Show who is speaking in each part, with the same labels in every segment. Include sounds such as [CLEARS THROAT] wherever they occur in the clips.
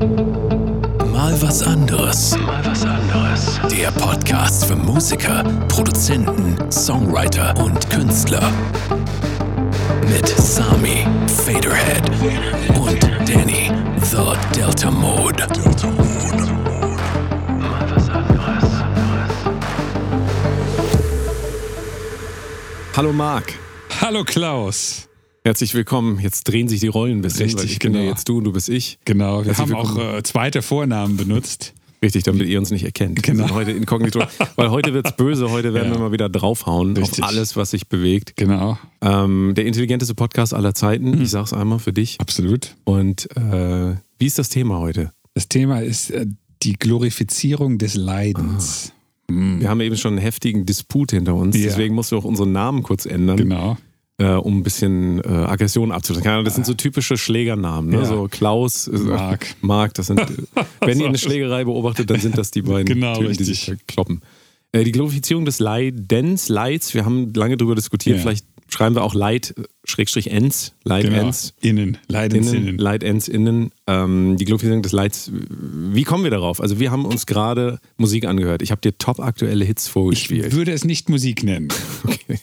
Speaker 1: Mal was anderes. Mal was anderes. Der Podcast für Musiker, Produzenten, Songwriter und Künstler. Mit Sami, Faderhead und Danny, The Delta Mode. Delta Mode. Mal was anderes.
Speaker 2: Hallo Marc,
Speaker 3: Hallo Klaus.
Speaker 2: Herzlich willkommen. Jetzt drehen sich die Rollen ein bisschen,
Speaker 3: Richtig,
Speaker 2: ich bin ja
Speaker 3: genau.
Speaker 2: jetzt du und du bist ich.
Speaker 3: Genau, wir
Speaker 2: Herzlich
Speaker 3: haben auch
Speaker 2: willkommen.
Speaker 3: äh, zweite Vornamen benutzt.
Speaker 2: Richtig, damit ihr uns nicht erkennt.
Speaker 3: Genau.
Speaker 2: Wir sind heute inkognito, [LAUGHS] weil heute wird's böse, heute werden
Speaker 3: Ja.
Speaker 2: wir mal wieder draufhauen
Speaker 3: Richtig.
Speaker 2: auf alles, was sich bewegt.
Speaker 3: Genau,
Speaker 2: Ähm, der intelligenteste Podcast aller Zeiten,
Speaker 3: Mhm.
Speaker 2: ich sag's einmal für dich.
Speaker 3: absolut.
Speaker 2: Und äh, wie ist das Thema heute?
Speaker 3: Das Thema ist äh, die Glorifizierung des Leidens.
Speaker 2: Wir haben eben schon einen heftigen Disput hinter uns,
Speaker 3: Ja.
Speaker 2: deswegen mussten wir auch unseren Namen kurz ändern,
Speaker 3: Genau.
Speaker 2: Äh, um ein bisschen äh, Aggression Ahnung, Das sind so typische Schlägernamen, ne?
Speaker 3: Ja.
Speaker 2: so Klaus, äh,
Speaker 3: Marc. [LAUGHS]
Speaker 2: Marc, das sind, [LAUGHS] wenn ihr eine Schlägerei beobachtet, dann sind das die beiden
Speaker 3: Genau,
Speaker 2: Typen, die sich kloppen. Äh, die Glorifizierung des Leidens, Leids, wir haben lange drüber diskutiert,
Speaker 3: Ja.
Speaker 2: vielleicht schreiben wir auch äh, Schrägstrich Ends, Leid
Speaker 3: genau.
Speaker 2: Ends.
Speaker 3: Innen,
Speaker 2: Innen,
Speaker 3: Leidensinnen.
Speaker 2: Leid Ends innen, ähm, die Glorifizierung des Leids. Wie kommen wir darauf? Also wir haben uns gerade Musik angehört. Ich habe dir top aktuelle Hits
Speaker 3: Ich
Speaker 2: vorgespielt.
Speaker 3: würde es nicht Musik nennen. [LAUGHS]
Speaker 2: Okay.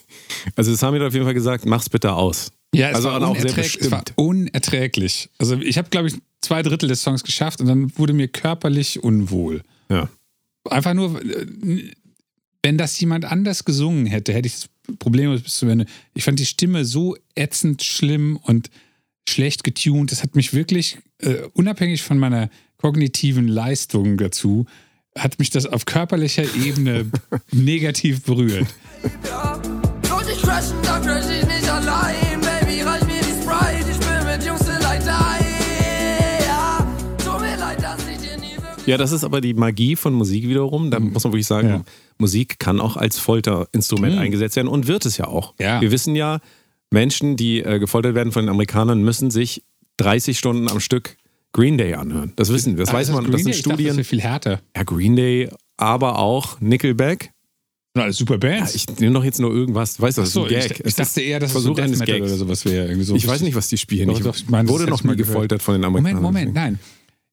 Speaker 2: Also das haben wir auf jeden Fall gesagt, mach's bitte aus.
Speaker 3: Ja, es,
Speaker 2: Also
Speaker 3: war,
Speaker 2: auch sehr
Speaker 3: unerträglich, es war
Speaker 2: bestimmt.
Speaker 3: unerträglich. Also ich habe, glaube ich, zwei Drittel des Songs geschafft und dann wurde mir körperlich unwohl.
Speaker 2: Ja.
Speaker 3: Einfach nur, wenn das jemand anders gesungen hätte, hätte ich das Problem bis zum Ende. Ich fand die Stimme so ätzend schlimm und schlecht getuned. Das hat mich wirklich, äh, unabhängig von meiner kognitiven Leistung dazu, hat mich das auf körperlicher Ebene [LAUGHS] negativ berührt.
Speaker 4: Ja, Sollte ich crashen, dann crash ich nicht allein. Ja,
Speaker 2: das ist aber die Magie von Musik wiederum. Da muss man wirklich sagen,
Speaker 3: Ja.
Speaker 2: Musik kann auch als Folterinstrument eingesetzt werden und wird es ja auch.
Speaker 3: Ja.
Speaker 2: Wir wissen ja, Menschen, die äh, gefoltert werden von den Amerikanern, müssen sich 30 Stunden am Stück Green Day anhören. Das wissen wir. Das
Speaker 3: Ah,
Speaker 2: weiß
Speaker 3: ist
Speaker 2: man.
Speaker 3: Green
Speaker 2: Das sind
Speaker 3: Day? Ich dachte,
Speaker 2: Studien.
Speaker 3: Das viel härter.
Speaker 2: ja, Green Day, aber auch Nickelback.
Speaker 3: Na, alles super Bands.
Speaker 2: Ich nehme doch jetzt nur irgendwas. Weißt du, das ist
Speaker 3: so,
Speaker 2: ein Gag.
Speaker 3: ich, ich dachte eher, dass es so
Speaker 2: Versuch
Speaker 3: Death
Speaker 2: eines
Speaker 3: Metal
Speaker 2: Gags.
Speaker 3: oder sowas wäre. Irgendwie so
Speaker 2: Ich weiß nicht, was die spielen.
Speaker 3: Doch,
Speaker 2: Ich
Speaker 3: doch, ich meine, das
Speaker 2: wurde noch
Speaker 3: mal
Speaker 2: gefoltert von den
Speaker 3: Moment,
Speaker 2: Amerikanern.
Speaker 3: Moment, nein.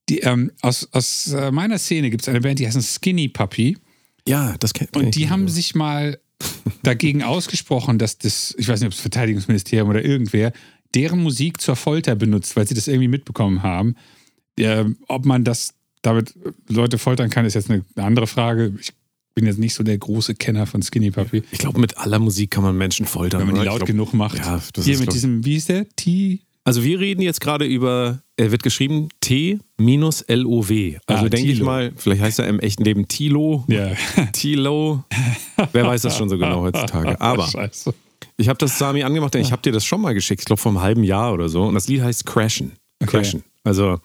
Speaker 3: Die, ähm, aus aus äh, meiner Szene gibt es eine Band, die heißt Skinny Puppy.
Speaker 2: Ja, das kennt
Speaker 3: Und die haben sich mal dagegen [LAUGHS] ausgesprochen, dass das, ich weiß nicht, ob das Verteidigungsministerium oder irgendwer, deren Musik zur Folter benutzt, weil sie das irgendwie mitbekommen haben. Ähm, ob man das damit Leute foltern kann, ist jetzt eine andere Frage. Ich bin jetzt nicht so der große Kenner von Skinny Puppy.
Speaker 2: Ich glaube, mit aller Musik kann man Menschen foltern.
Speaker 3: Wenn man die laut
Speaker 2: glaub-
Speaker 3: genug macht.
Speaker 2: Ja, das
Speaker 3: Hier
Speaker 2: ist,
Speaker 3: mit diesem, wie ist der? T.
Speaker 2: Also wir reden jetzt gerade über, er wird geschrieben T-L-O-W. Also
Speaker 3: Ah,
Speaker 2: denke ich mal, vielleicht heißt er im echten Leben Tilo,
Speaker 3: Ja. [LAUGHS]
Speaker 2: Tilo. Wer weiß das schon so genau heutzutage. [LAUGHS] Aber
Speaker 3: Scheiße.
Speaker 2: ich habe das Sami angemacht, denn ich habe dir das schon mal geschickt, ich glaube vor einem halben Jahr oder so. Und das Lied heißt Crashen.
Speaker 3: Okay.
Speaker 2: Crashen. Also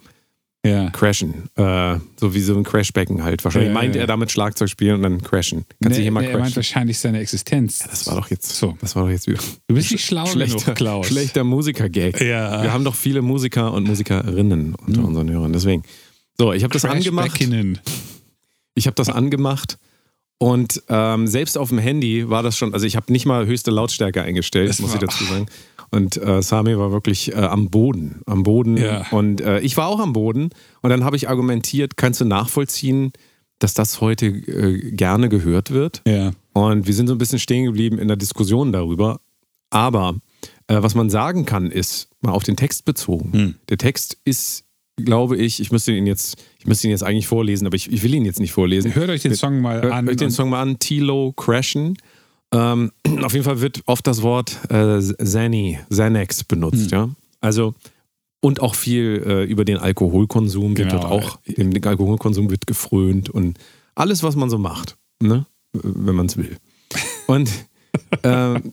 Speaker 3: Ja.
Speaker 2: Crashen. Äh, so wie so ein Crashbecken halt. Wahrscheinlich
Speaker 3: Ja,
Speaker 2: meint
Speaker 3: ja.
Speaker 2: er damit Schlagzeug spielen und dann crashen. Kannst du
Speaker 3: Nee,
Speaker 2: hier mal
Speaker 3: nee, er meint
Speaker 2: crashen?
Speaker 3: wahrscheinlich seine Existenz.
Speaker 2: Das war doch jetzt
Speaker 3: So.
Speaker 2: Das war doch jetzt wieder
Speaker 3: Du bist nicht schlau
Speaker 2: schlechter,
Speaker 3: genug, Klaus.
Speaker 2: schlechter Musiker-Gag.
Speaker 3: Ja.
Speaker 2: Wir haben doch viele Musiker und Musikerinnen unter unseren Hörern. Deswegen. So, ich habe das angemacht. Ich habe das angemacht und ähm, selbst auf dem Handy war das schon, also ich habe nicht mal höchste Lautstärke eingestellt,
Speaker 3: Das
Speaker 2: muss ich dazu sagen. Und äh, Sami war wirklich äh, am Boden, am Boden.
Speaker 3: Ja.
Speaker 2: Und äh, ich war auch am Boden. Und dann habe ich argumentiert, kannst du nachvollziehen, dass das heute äh, gerne gehört wird?
Speaker 3: Ja.
Speaker 2: Und wir sind so ein bisschen stehen geblieben in der Diskussion darüber. Aber äh, was man sagen kann, ist, mal auf den Text bezogen.
Speaker 3: Hm.
Speaker 2: Der Text ist, glaube ich, ich müsste ihn jetzt, ich müsste ihn jetzt eigentlich vorlesen, aber ich, ich will ihn jetzt nicht vorlesen.
Speaker 3: Hört euch den Song mal
Speaker 2: Hört
Speaker 3: an.
Speaker 2: euch den Song mal an, Tilo Crashen. Ähm, [CLEARS THROAT] auf jeden Fall wird oft das Wort äh, Xani, Xanax benutzt,
Speaker 3: Hm.
Speaker 2: ja. Also, und auch viel äh, über den Alkoholkonsum wird
Speaker 3: Genau.
Speaker 2: dort auch, dem Alkoholkonsum wird gefrönt und alles, was man so macht, ne? wenn man es will. Und [LAUGHS] ähm,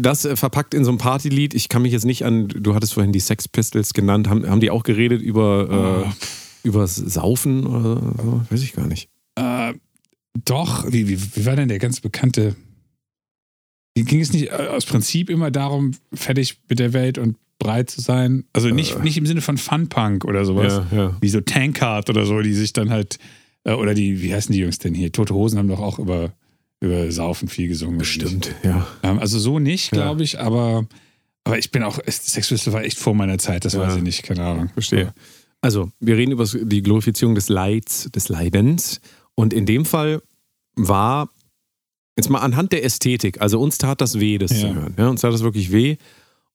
Speaker 2: das äh, verpackt in so ein Partylied. Ich kann mich jetzt nicht an, du hattest vorhin die Sex Pistols genannt, haben, haben die auch geredet über, äh, über Saufen oder so? Weiß ich gar nicht.
Speaker 3: Äh, doch, wie, wie, wie war denn der ganz bekannte? Ging es nicht äh, aus Prinzip immer darum, fertig mit der Welt und breit zu sein? Also nicht, nicht im Sinne von Funpunk oder sowas,
Speaker 2: Ja, ja.
Speaker 3: wie so Tankard oder so, die sich dann halt, äh, oder die, wie heißen die Jungs denn hier? Tote Hosen haben doch auch über, über Saufen viel gesungen.
Speaker 2: Bestimmt, ja.
Speaker 3: Ähm, also so nicht, glaube ich, aber, aber ich bin auch, Sex Pistol war echt vor meiner Zeit, das weiß ich nicht, keine Ahnung.
Speaker 2: Verstehe. Also, wir reden über die Glorifizierung des Leids, des Leidens. Und in dem Fall war, jetzt mal anhand der Ästhetik, also uns tat das weh, das
Speaker 3: Ja.
Speaker 2: zu hören. Ja, uns tat das wirklich weh.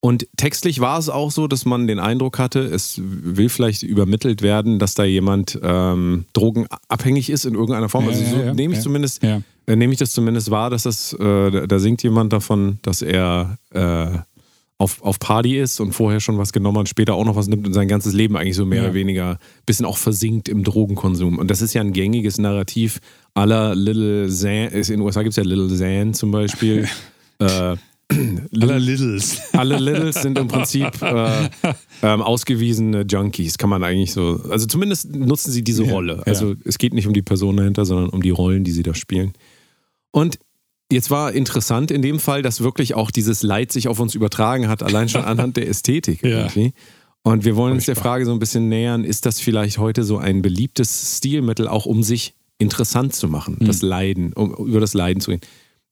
Speaker 2: Und textlich war es auch so, dass man den Eindruck hatte, es will vielleicht übermittelt werden, dass da jemand ähm, drogenabhängig ist in irgendeiner Form.
Speaker 3: Ja,
Speaker 2: also so
Speaker 3: ja,
Speaker 2: nehme ich zumindest, äh, nehme ich das zumindest wahr, dass das, äh, da, da singt jemand davon, dass er äh, auf, auf Party ist und vorher schon was genommen hat, später auch noch was nimmt und sein ganzes Leben eigentlich so mehr
Speaker 3: Ja.
Speaker 2: oder weniger ein bisschen auch versinkt im Drogenkonsum. Und das ist ja ein gängiges Narrativ aller Little Zan, in den USA gibt es ja Little Zan zum Beispiel. [LAUGHS] äh, [CLEARS THROAT]
Speaker 3: Aller Littles. [LAUGHS]
Speaker 2: alle Littles sind im Prinzip äh, ähm, ausgewiesene Junkies, kann man eigentlich so. Also zumindest nutzen sie diese
Speaker 3: Ja,
Speaker 2: Rolle. Also es geht nicht um die Person dahinter, sondern um die Rollen, die sie da spielen. Und jetzt war interessant in dem Fall, dass wirklich auch dieses Leid sich auf uns übertragen hat, allein schon [LAUGHS] anhand der Ästhetik
Speaker 3: Ja.
Speaker 2: irgendwie. Und wir wollen uns der. Frage so ein bisschen nähern, ist das vielleicht heute so ein beliebtes Stilmittel, auch um sich interessant zu machen,
Speaker 3: Hm.
Speaker 2: das Leiden, um über das Leiden zu reden.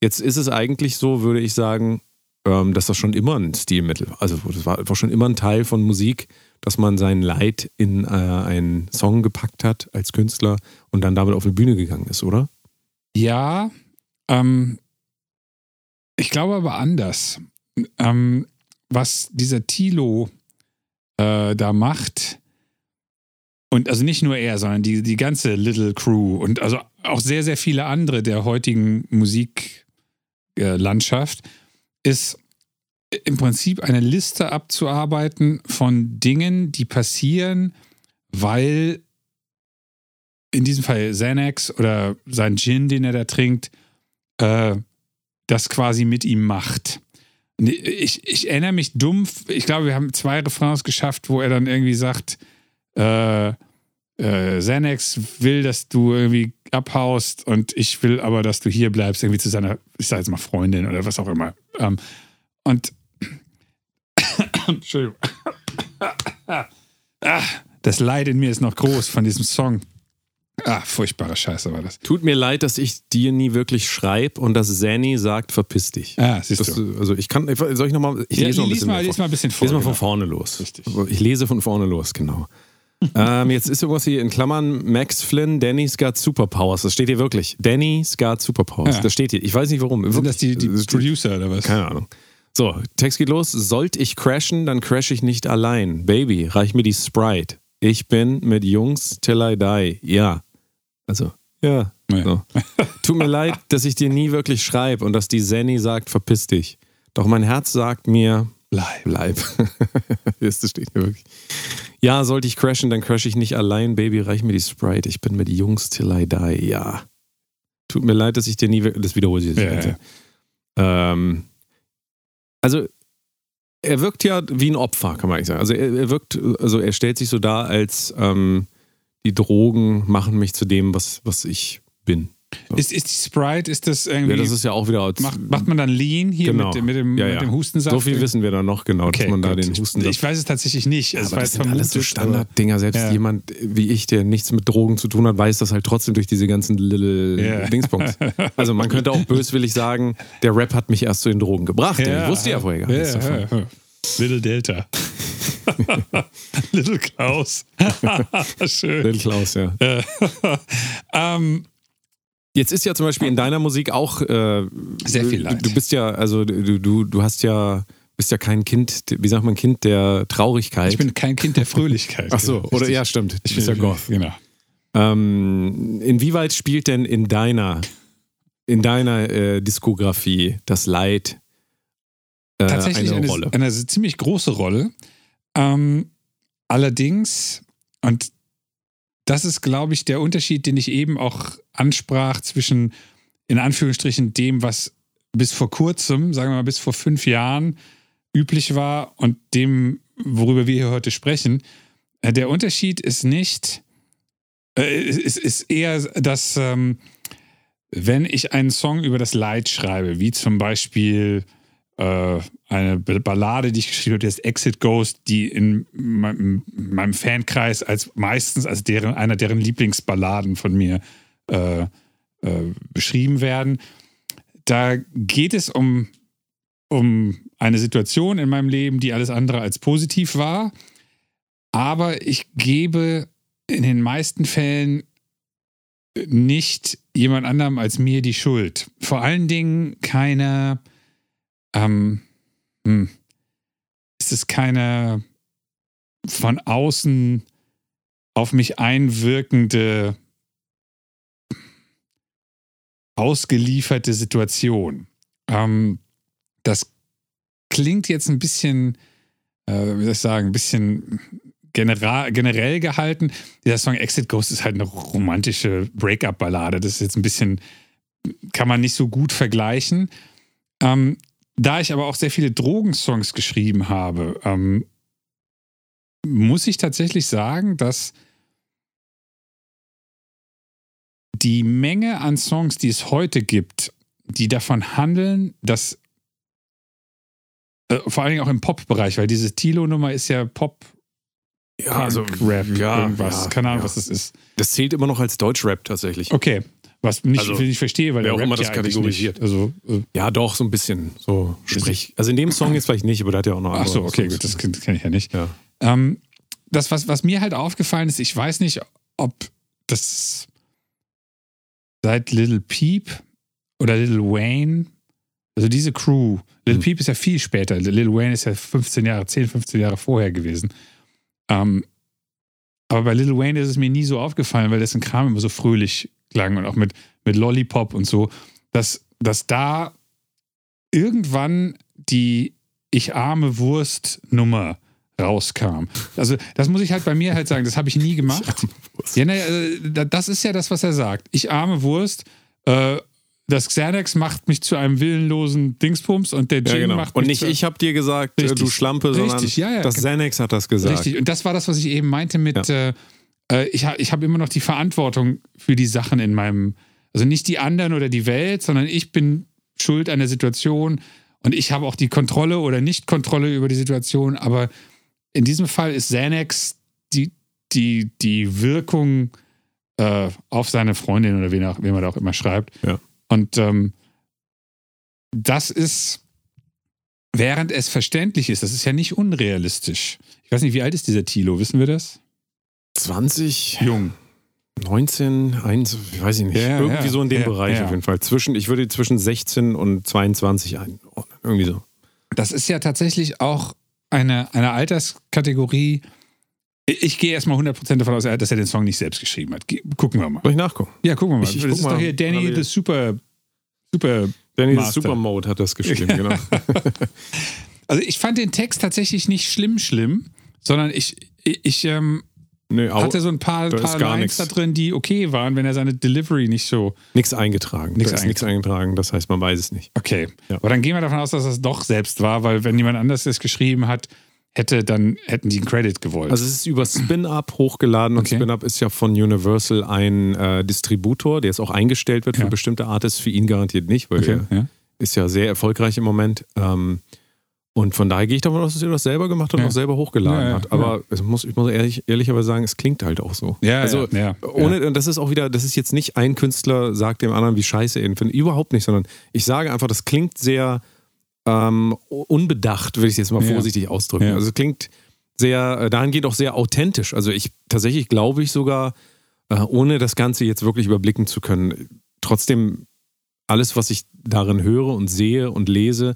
Speaker 2: Jetzt ist es eigentlich so, würde ich sagen, ähm, dass das schon immer ein Stilmittel, also das war, war schon immer ein Teil von Musik, dass man sein Leid in äh, einen Song gepackt hat als Künstler und dann damit auf eine Bühne gegangen ist, oder?
Speaker 3: Ja, ähm, ich glaube aber anders. Ähm, was dieser Tilo äh, da macht, und also nicht nur er, sondern die, die ganze Little Crew und also auch sehr, sehr viele andere der heutigen Musiklandschaft, ist im Prinzip eine Liste abzuarbeiten von Dingen, die passieren, weil in diesem Fall Xanax oder sein Gin, den er da trinkt, äh, das quasi mit ihm macht. Ich, ich erinnere mich dumpf, ich glaube, wir haben zwei Refrains geschafft, wo er dann irgendwie sagt, äh, äh, Xanax will, dass du irgendwie abhaust und ich will aber, dass du hier bleibst, irgendwie zu seiner, ich sag jetzt mal Freundin oder was auch immer. Ähm, und [COUGHS] Entschuldigung. [COUGHS] ah, das Leid in mir ist noch groß von diesem Song. Ah, furchtbare Scheiße war das.
Speaker 2: Tut mir leid, dass ich dir nie wirklich schreibe und dass Zanny sagt, verpiss dich.
Speaker 3: Ah, siehst
Speaker 2: Das,
Speaker 3: du.
Speaker 2: also ich kann, soll ich nochmal, ich
Speaker 3: Ja,
Speaker 2: lese noch ein bisschen
Speaker 3: mal,
Speaker 2: vor.
Speaker 3: mal ein bisschen vor.
Speaker 2: lese mal von
Speaker 3: genau.
Speaker 2: vorne los.
Speaker 3: Richtig.
Speaker 2: Ich lese von vorne los, genau. [LAUGHS] ähm, jetzt ist irgendwas hier in Klammern Max Flynn, Danny's got Superpowers. Das steht hier wirklich. Danny's got Superpowers.
Speaker 3: Ja.
Speaker 2: Das steht hier. Ich weiß nicht warum.
Speaker 3: Sind das die, die
Speaker 2: Wirklich.
Speaker 3: Producer oder was?
Speaker 2: Keine Ahnung. So, Text geht los. Sollte ich crashen, dann crash ich nicht allein. Baby, reich mir die Sprite. Ich bin mit Jungs till I die. Ja. Also, ja.
Speaker 3: Ja.
Speaker 2: So. [LAUGHS] Tut mir leid, dass ich dir nie wirklich schreibe und dass die Zenny sagt, verpiss dich. Doch mein Herz sagt mir,
Speaker 3: Bleib.
Speaker 2: bleib. [LAUGHS] das steht hier wirklich. Ja, sollte ich crashen, dann crash ich nicht allein. Baby, reich mir die Sprite. Ich bin mit Jungs till I die. Ja. Tut mir leid, dass ich dir nie wirklich. Das wiederhole ich jetzt.
Speaker 3: Ja.
Speaker 2: Ähm, also, er wirkt ja wie ein Opfer, kann man eigentlich sagen. Also, er, er wirkt, also, er stellt sich so dar, als ähm, die Drogen machen mich zu dem, was, was ich bin.
Speaker 3: Ist, ist die Sprite, ist das irgendwie.
Speaker 2: Ja, das ist ja auch wieder.
Speaker 3: Macht, macht man dann Lean hier
Speaker 2: Genau.
Speaker 3: mit, dem- mit, dem,
Speaker 2: Ja,
Speaker 3: mit
Speaker 2: ja.
Speaker 3: dem Hustensaft?
Speaker 2: so viel wissen wir da noch, genau,
Speaker 3: Okay,
Speaker 2: dass man da
Speaker 3: gut.
Speaker 2: den Hustensaft.
Speaker 3: Ich weiß es tatsächlich nicht. Es
Speaker 2: aber das sind alles so Standarddinger. Selbst
Speaker 3: Ja.
Speaker 2: jemand wie ich, der nichts mit Drogen zu tun hat, weiß das halt trotzdem durch diese ganzen little
Speaker 3: Ja.
Speaker 2: Dingsbums. Also man könnte auch [LAUGHS] böswillig sagen, der Rap hat mich erst zu den Drogen gebracht. ich wusste ja vorher gar nichts davon.
Speaker 3: Little Delta. [LAUGHS] Little Klaus. [LAUGHS] Schön.
Speaker 2: Little Klaus, ja. [LAUGHS]
Speaker 3: ähm,
Speaker 2: Jetzt ist ja zum Beispiel in deiner Musik auch äh,
Speaker 3: Sehr viel
Speaker 2: du-
Speaker 3: Leid.
Speaker 2: Du bist ja, also du, du, du hast ja, bist ja kein Kind, wie sagt man, Kind der Traurigkeit.
Speaker 3: ich bin kein Kind der Fröhlichkeit.
Speaker 2: Ach so, oder
Speaker 3: Richtig.
Speaker 2: ja, stimmt.
Speaker 3: Ich
Speaker 2: Du bist ja
Speaker 3: bin-
Speaker 2: Goth.
Speaker 3: Genau.
Speaker 2: Ähm, inwieweit spielt denn in deiner, in deiner äh, Diskografie das Leid äh,
Speaker 3: Tatsächlich
Speaker 2: eine,
Speaker 3: eine,
Speaker 2: Rolle?
Speaker 3: eine ziemlich große Rolle. Ähm, allerdings, und das ist, glaube ich, der Unterschied, den ich eben auch ansprach zwischen, in Anführungsstrichen, dem, was bis vor kurzem, sagen wir mal bis vor fünf Jahren üblich war und dem, worüber wir hier heute sprechen. Äh, Der Unterschied ist nicht, äh, ist, ist eher, dass ähm, wenn ich einen Song über das Leid schreibe, wie zum Beispiel eine Ballade, die ich geschrieben habe, die heißt Exit Ghost, die in meinem, meinem Fankreis als meistens als deren, einer deren Lieblingsballaden von mir äh, äh, beschrieben werden. Da geht es um, um eine Situation in meinem Leben, die alles andere als positiv war. Aber ich gebe in den meisten Fällen nicht jemand anderem als mir die Schuld. Vor allen Dingen keine, ähm, hm, ist es keine von außen auf mich einwirkende, ausgelieferte Situation. Ähm, das klingt jetzt ein bisschen, äh, wie soll ich sagen, ein bisschen generell gehalten. Dieser Song Exit Ghost ist halt eine romantische Breakup-Ballade. Das ist jetzt ein bisschen, kann man nicht so gut vergleichen. Ähm, da ich aber auch sehr viele Drogensongs geschrieben habe, ähm, muss ich tatsächlich sagen, dass die Menge an Songs, die es heute gibt, die davon handeln, dass äh, vor allen Dingen auch im Pop-Bereich, weil diese Tilo-Nummer ist ja Pop,
Speaker 2: Ja,
Speaker 3: Rap,
Speaker 2: ja,
Speaker 3: irgendwas,
Speaker 2: ja,
Speaker 3: keine Ahnung,
Speaker 2: ja.
Speaker 3: was das ist.
Speaker 2: Das zählt immer noch als Deutschrap tatsächlich.
Speaker 3: Okay, was nicht,
Speaker 2: Also,
Speaker 3: ich nicht verstehe, weil
Speaker 2: wer
Speaker 3: der
Speaker 2: auch immer das
Speaker 3: ja
Speaker 2: kategorisiert.
Speaker 3: Also, äh,
Speaker 2: Ja, doch, so ein bisschen. So Sprech. Also in dem Song jetzt vielleicht nicht, aber der hat ja auch noch
Speaker 3: ach
Speaker 2: andere.
Speaker 3: so, okay,
Speaker 2: Songs.
Speaker 3: gut, das kenne kenn ich ja nicht.
Speaker 2: Ja.
Speaker 3: Ähm, das, was, was mir halt aufgefallen ist, ich weiß nicht, ob das seit Little Peep oder Little Wayne, also diese Crew, Little
Speaker 2: Hm.
Speaker 3: Peep ist ja viel später, Little Wayne ist ja 15 Jahre, 10, 15 Jahre vorher gewesen. Ähm, aber bei Little Wayne ist es mir nie so aufgefallen, weil dessen Kram immer so fröhlich klang und auch mit, mit Lollipop und so, dass, dass da irgendwann die Ich arme Wurst Nummer rauskam. Also das muss ich halt bei mir halt sagen, das habe ich nie gemacht. [LAUGHS] Ja, naja, äh, da- das ist ja das, was er sagt. Ich arme Wurst, äh, das Xanax macht mich zu einem willenlosen Dingsbums und der Gin
Speaker 2: Ja, genau.
Speaker 3: macht
Speaker 2: Und
Speaker 3: mich
Speaker 2: nicht
Speaker 3: zu,
Speaker 2: ich habe dir gesagt, äh,
Speaker 3: Richtig.
Speaker 2: du Schlampe, sondern
Speaker 3: Richtig, ja, ja.
Speaker 2: das Xanax hat das gesagt.
Speaker 3: Richtig, und das war das, was ich eben meinte mit, äh, äh, ich, ha, ich habe immer noch die Verantwortung für die Sachen in meinem, also nicht die anderen oder die Welt, sondern ich bin schuld an der Situation und ich habe auch die Kontrolle oder Nicht-Kontrolle über die Situation, aber in diesem Fall ist Xanax die, die, die Wirkung äh, auf seine Freundin oder wen, auch, wen man da auch immer schreibt.
Speaker 2: Ja.
Speaker 3: Und ähm, das ist, während es verständlich ist, das ist ja nicht unrealistisch. Ich weiß nicht, wie alt ist dieser Tilo, wissen wir das?
Speaker 2: 20,
Speaker 3: Jung.
Speaker 2: 19, 1, ich weiß ich nicht.
Speaker 3: Ja,
Speaker 2: Irgendwie
Speaker 3: ja,
Speaker 2: so in dem
Speaker 3: ja,
Speaker 2: Bereich auf jeden Fall. Zwischen, ich würde zwischen 16 und 22 einordnen. Irgendwie so.
Speaker 3: Das ist ja tatsächlich auch eine, eine Alterskategorie. Ich, gehe erstmal 100% davon aus, dass er den Song nicht selbst geschrieben hat. Gucken wir mal.
Speaker 2: Soll ich nachgucken?
Speaker 3: Ja, gucken wir mal.
Speaker 2: Ich- ich
Speaker 3: das ist
Speaker 2: mal
Speaker 3: doch hier Danny the Super, Super
Speaker 2: Danny the
Speaker 3: Master.
Speaker 2: Supermode hat das geschrieben, [LAUGHS] genau.
Speaker 3: Also ich fand den Text tatsächlich nicht schlimm, schlimm, sondern ich, ich, ich ähm,
Speaker 2: Nö, au,
Speaker 3: hatte so ein paar, paar Lines
Speaker 2: nix.
Speaker 3: da drin, die okay waren, wenn er seine Delivery nicht so.
Speaker 2: nichts eingetragen.
Speaker 3: Nix
Speaker 2: da ist nichts eingetragen, das heißt, man weiß es nicht.
Speaker 3: Okay.
Speaker 2: Ja.
Speaker 3: Aber dann gehen wir davon aus, dass das doch selbst war, weil wenn jemand anders das geschrieben hat, hätte, dann hätten die einen Credit gewollt.
Speaker 2: Also es ist über Spin-Up hochgeladen und
Speaker 3: Okay.
Speaker 2: Spin-Up ist ja von Universal ein äh, Distributor, der jetzt auch eingestellt wird für
Speaker 3: Ja.
Speaker 2: bestimmte Artists, für ihn garantiert nicht, weil
Speaker 3: okay.
Speaker 2: der
Speaker 3: Ja.
Speaker 2: ist ja sehr erfolgreich im Moment. Ähm, und von daher gehe ich davon aus, dass er das selber gemacht hat und
Speaker 3: Ja.
Speaker 2: auch selber hochgeladen
Speaker 3: Ja, ja,
Speaker 2: hat. Aber es muss, ich muss ehrlich, ehrlicherweise sagen, es klingt halt auch so.
Speaker 3: Ja,
Speaker 2: also ohne, und das ist auch wieder, das ist jetzt nicht ein Künstler sagt dem anderen, wie scheiße er ihn findet. Überhaupt nicht, sondern ich sage einfach, das klingt sehr ähm, unbedacht, will ich jetzt mal vorsichtig ausdrücken. Also es klingt sehr, äh, dahingehend auch sehr authentisch. Also ich tatsächlich glaube ich sogar, äh, ohne das Ganze jetzt wirklich überblicken zu können, trotzdem alles, was ich darin höre und sehe und lese,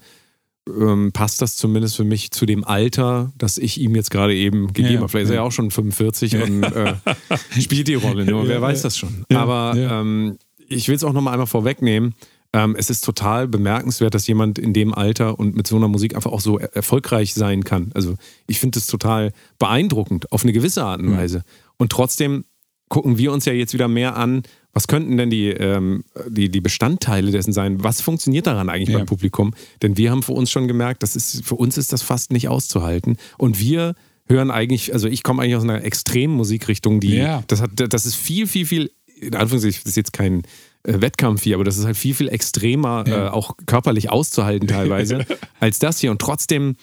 Speaker 2: ähm, passt das zumindest für mich zu dem Alter, das ich ihm jetzt gerade eben gegeben
Speaker 3: Ja,
Speaker 2: habe. Vielleicht ist er
Speaker 3: ja.
Speaker 2: ja auch schon 45 und äh, [LAUGHS] spielt die Rolle nur. Wer
Speaker 3: Ja,
Speaker 2: weiß
Speaker 3: ja.
Speaker 2: das schon.
Speaker 3: Ja,
Speaker 2: Aber
Speaker 3: ja.
Speaker 2: Ähm, ich will es auch nochmal einmal vorwegnehmen. Ähm, es ist total bemerkenswert, dass jemand in dem Alter und mit so einer Musik einfach auch so er erfolgreich sein kann. Also ich finde es total beeindruckend auf eine gewisse Art und
Speaker 3: Ja.
Speaker 2: Weise. Und trotzdem gucken wir uns ja jetzt wieder mehr an, was könnten denn die, ähm, die, die Bestandteile dessen sein? Was funktioniert daran eigentlich
Speaker 3: Ja.
Speaker 2: beim Publikum? Denn wir haben für uns schon gemerkt, das ist, für uns ist das fast nicht auszuhalten. Und wir hören eigentlich, also ich komme eigentlich aus einer extremen Musikrichtung, die,
Speaker 3: Ja.
Speaker 2: das, hat, das ist viel, viel, viel, in Anführungszeichen, das ist jetzt kein äh, Wettkampf hier, aber das ist halt viel, viel extremer,
Speaker 3: Ja.
Speaker 2: äh, auch körperlich auszuhalten teilweise, [LAUGHS] als das hier. Und trotzdem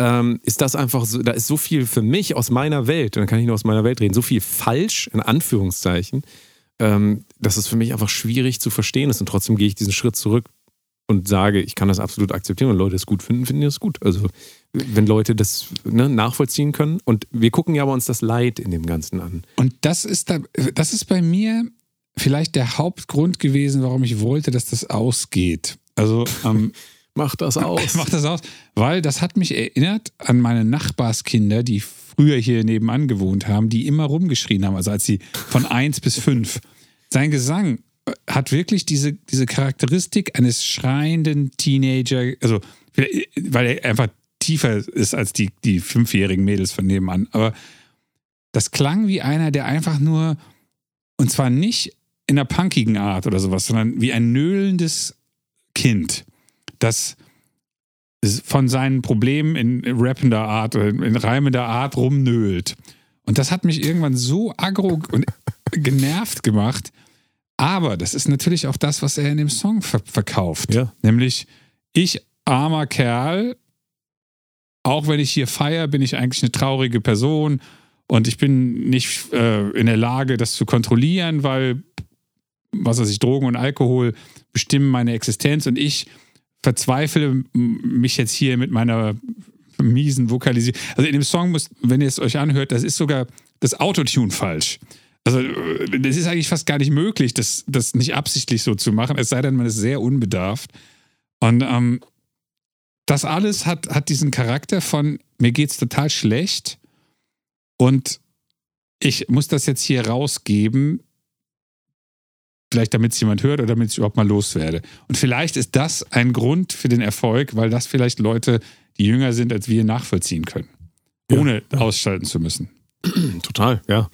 Speaker 2: ähm, ist das einfach so, da ist so viel für mich aus meiner Welt, und dann kann ich nur aus meiner Welt reden, so viel falsch, in Anführungszeichen, ähm, dass es für mich einfach schwierig zu verstehen ist. Und trotzdem gehe ich diesen Schritt zurück und sage, ich kann das absolut akzeptieren und Leute es gut finden, finden die es gut. Also wenn Leute das ne, nachvollziehen können. Und wir gucken ja aber uns das Leid in dem Ganzen an.
Speaker 3: Und das ist, da, das ist bei mir vielleicht der Hauptgrund gewesen, warum ich wollte, dass das ausgeht. Also ähm, [LAUGHS]
Speaker 2: Mach das [LAUGHS] aus.
Speaker 3: Mach das aus, weil das hat mich erinnert an meine Nachbarskinder, die früher hier nebenan gewohnt haben, die immer rumgeschrien haben, also als sie von eins bis fünf. Sein Gesang äh, hat wirklich diese, diese Charakteristik eines schreienden Teenager, also weil er einfach tiefer ist als die, die fünfjährigen Mädels von nebenan. Aber das klang wie einer, der einfach nur, und zwar nicht in einer punkigen Art oder sowas, sondern wie ein nölendes Kind das von seinen Problemen in rappender Art oder in reimender Art rumnölt. Und das hat mich irgendwann so aggro und genervt gemacht. Aber das ist natürlich auch das, was er in dem Song ver verkauft.
Speaker 2: Ja.
Speaker 3: Nämlich, ich, armer Kerl, auch wenn ich hier feiere, bin ich eigentlich eine traurige Person und ich bin nicht äh, in der Lage, das zu kontrollieren, weil, was weiß ich, Drogen und Alkohol bestimmen meine Existenz und ich verzweifle mich jetzt hier mit meiner miesen Vokalisierung. Also in dem Song, muss, wenn ihr es euch anhört, das ist sogar das Autotune falsch. Also das ist eigentlich fast gar nicht möglich, das, das nicht absichtlich so zu machen, es sei denn, man ist sehr unbedarft. Und ähm, das alles hat, hat diesen Charakter von, mir geht's total schlecht und ich muss das jetzt hier rausgeben, Vielleicht damit es jemand hört oder damit ich überhaupt mal loswerde. Und vielleicht ist das ein Grund für den Erfolg, weil das vielleicht Leute, die jünger sind als wir, nachvollziehen können. Ohne ja. ausschalten zu müssen. [CLEARS THROAT]
Speaker 2: Total, ja.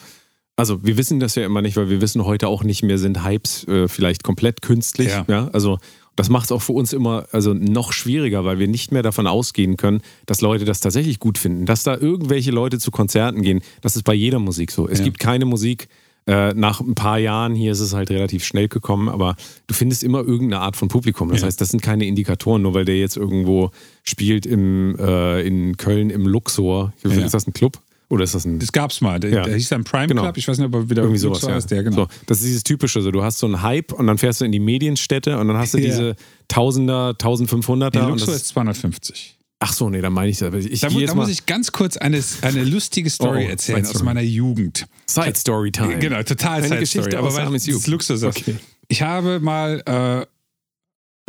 Speaker 2: Also wir wissen das ja immer nicht, weil wir wissen heute auch nicht mehr, sind Hypes äh, vielleicht komplett künstlich. Ja. ja? Also das macht es auch für uns immer also noch schwieriger, weil wir nicht mehr davon ausgehen können, dass Leute das tatsächlich gut finden. Dass da irgendwelche Leute zu Konzerten gehen, das ist bei jeder Musik so. Es ja. gibt keine Musik, äh, nach ein paar Jahren hier ist es halt relativ schnell gekommen, aber du findest immer irgendeine Art von Publikum. Das ja. heißt, das sind keine Indikatoren, nur weil der jetzt irgendwo spielt im, äh, in Köln im Luxor. Ja. Ist das ein Club? Oder ist das ein.
Speaker 3: Das gab's mal. Der, ja. der hieß dann Prime genau. Club. Ich weiß nicht, ob er wieder
Speaker 2: irgendwie sowas ja. ist. Der, genau. So, das ist dieses typische. So, du hast so einen Hype und dann fährst du in die Medienstädte und dann hast du [LAUGHS] ja. diese Tausender, 1500er.
Speaker 3: Der Luxor ist 250.
Speaker 2: Ach so, nee, da meine ich das. Ich
Speaker 3: da, da muss ich ganz kurz eine, eine lustige Story oh, erzählen aus meiner Jugend.
Speaker 2: Side Story Time.
Speaker 3: Genau, total eine Side
Speaker 2: Geschichte
Speaker 3: Story.
Speaker 2: Aber weil es
Speaker 3: Luxus ist. Okay. Ich habe mal äh,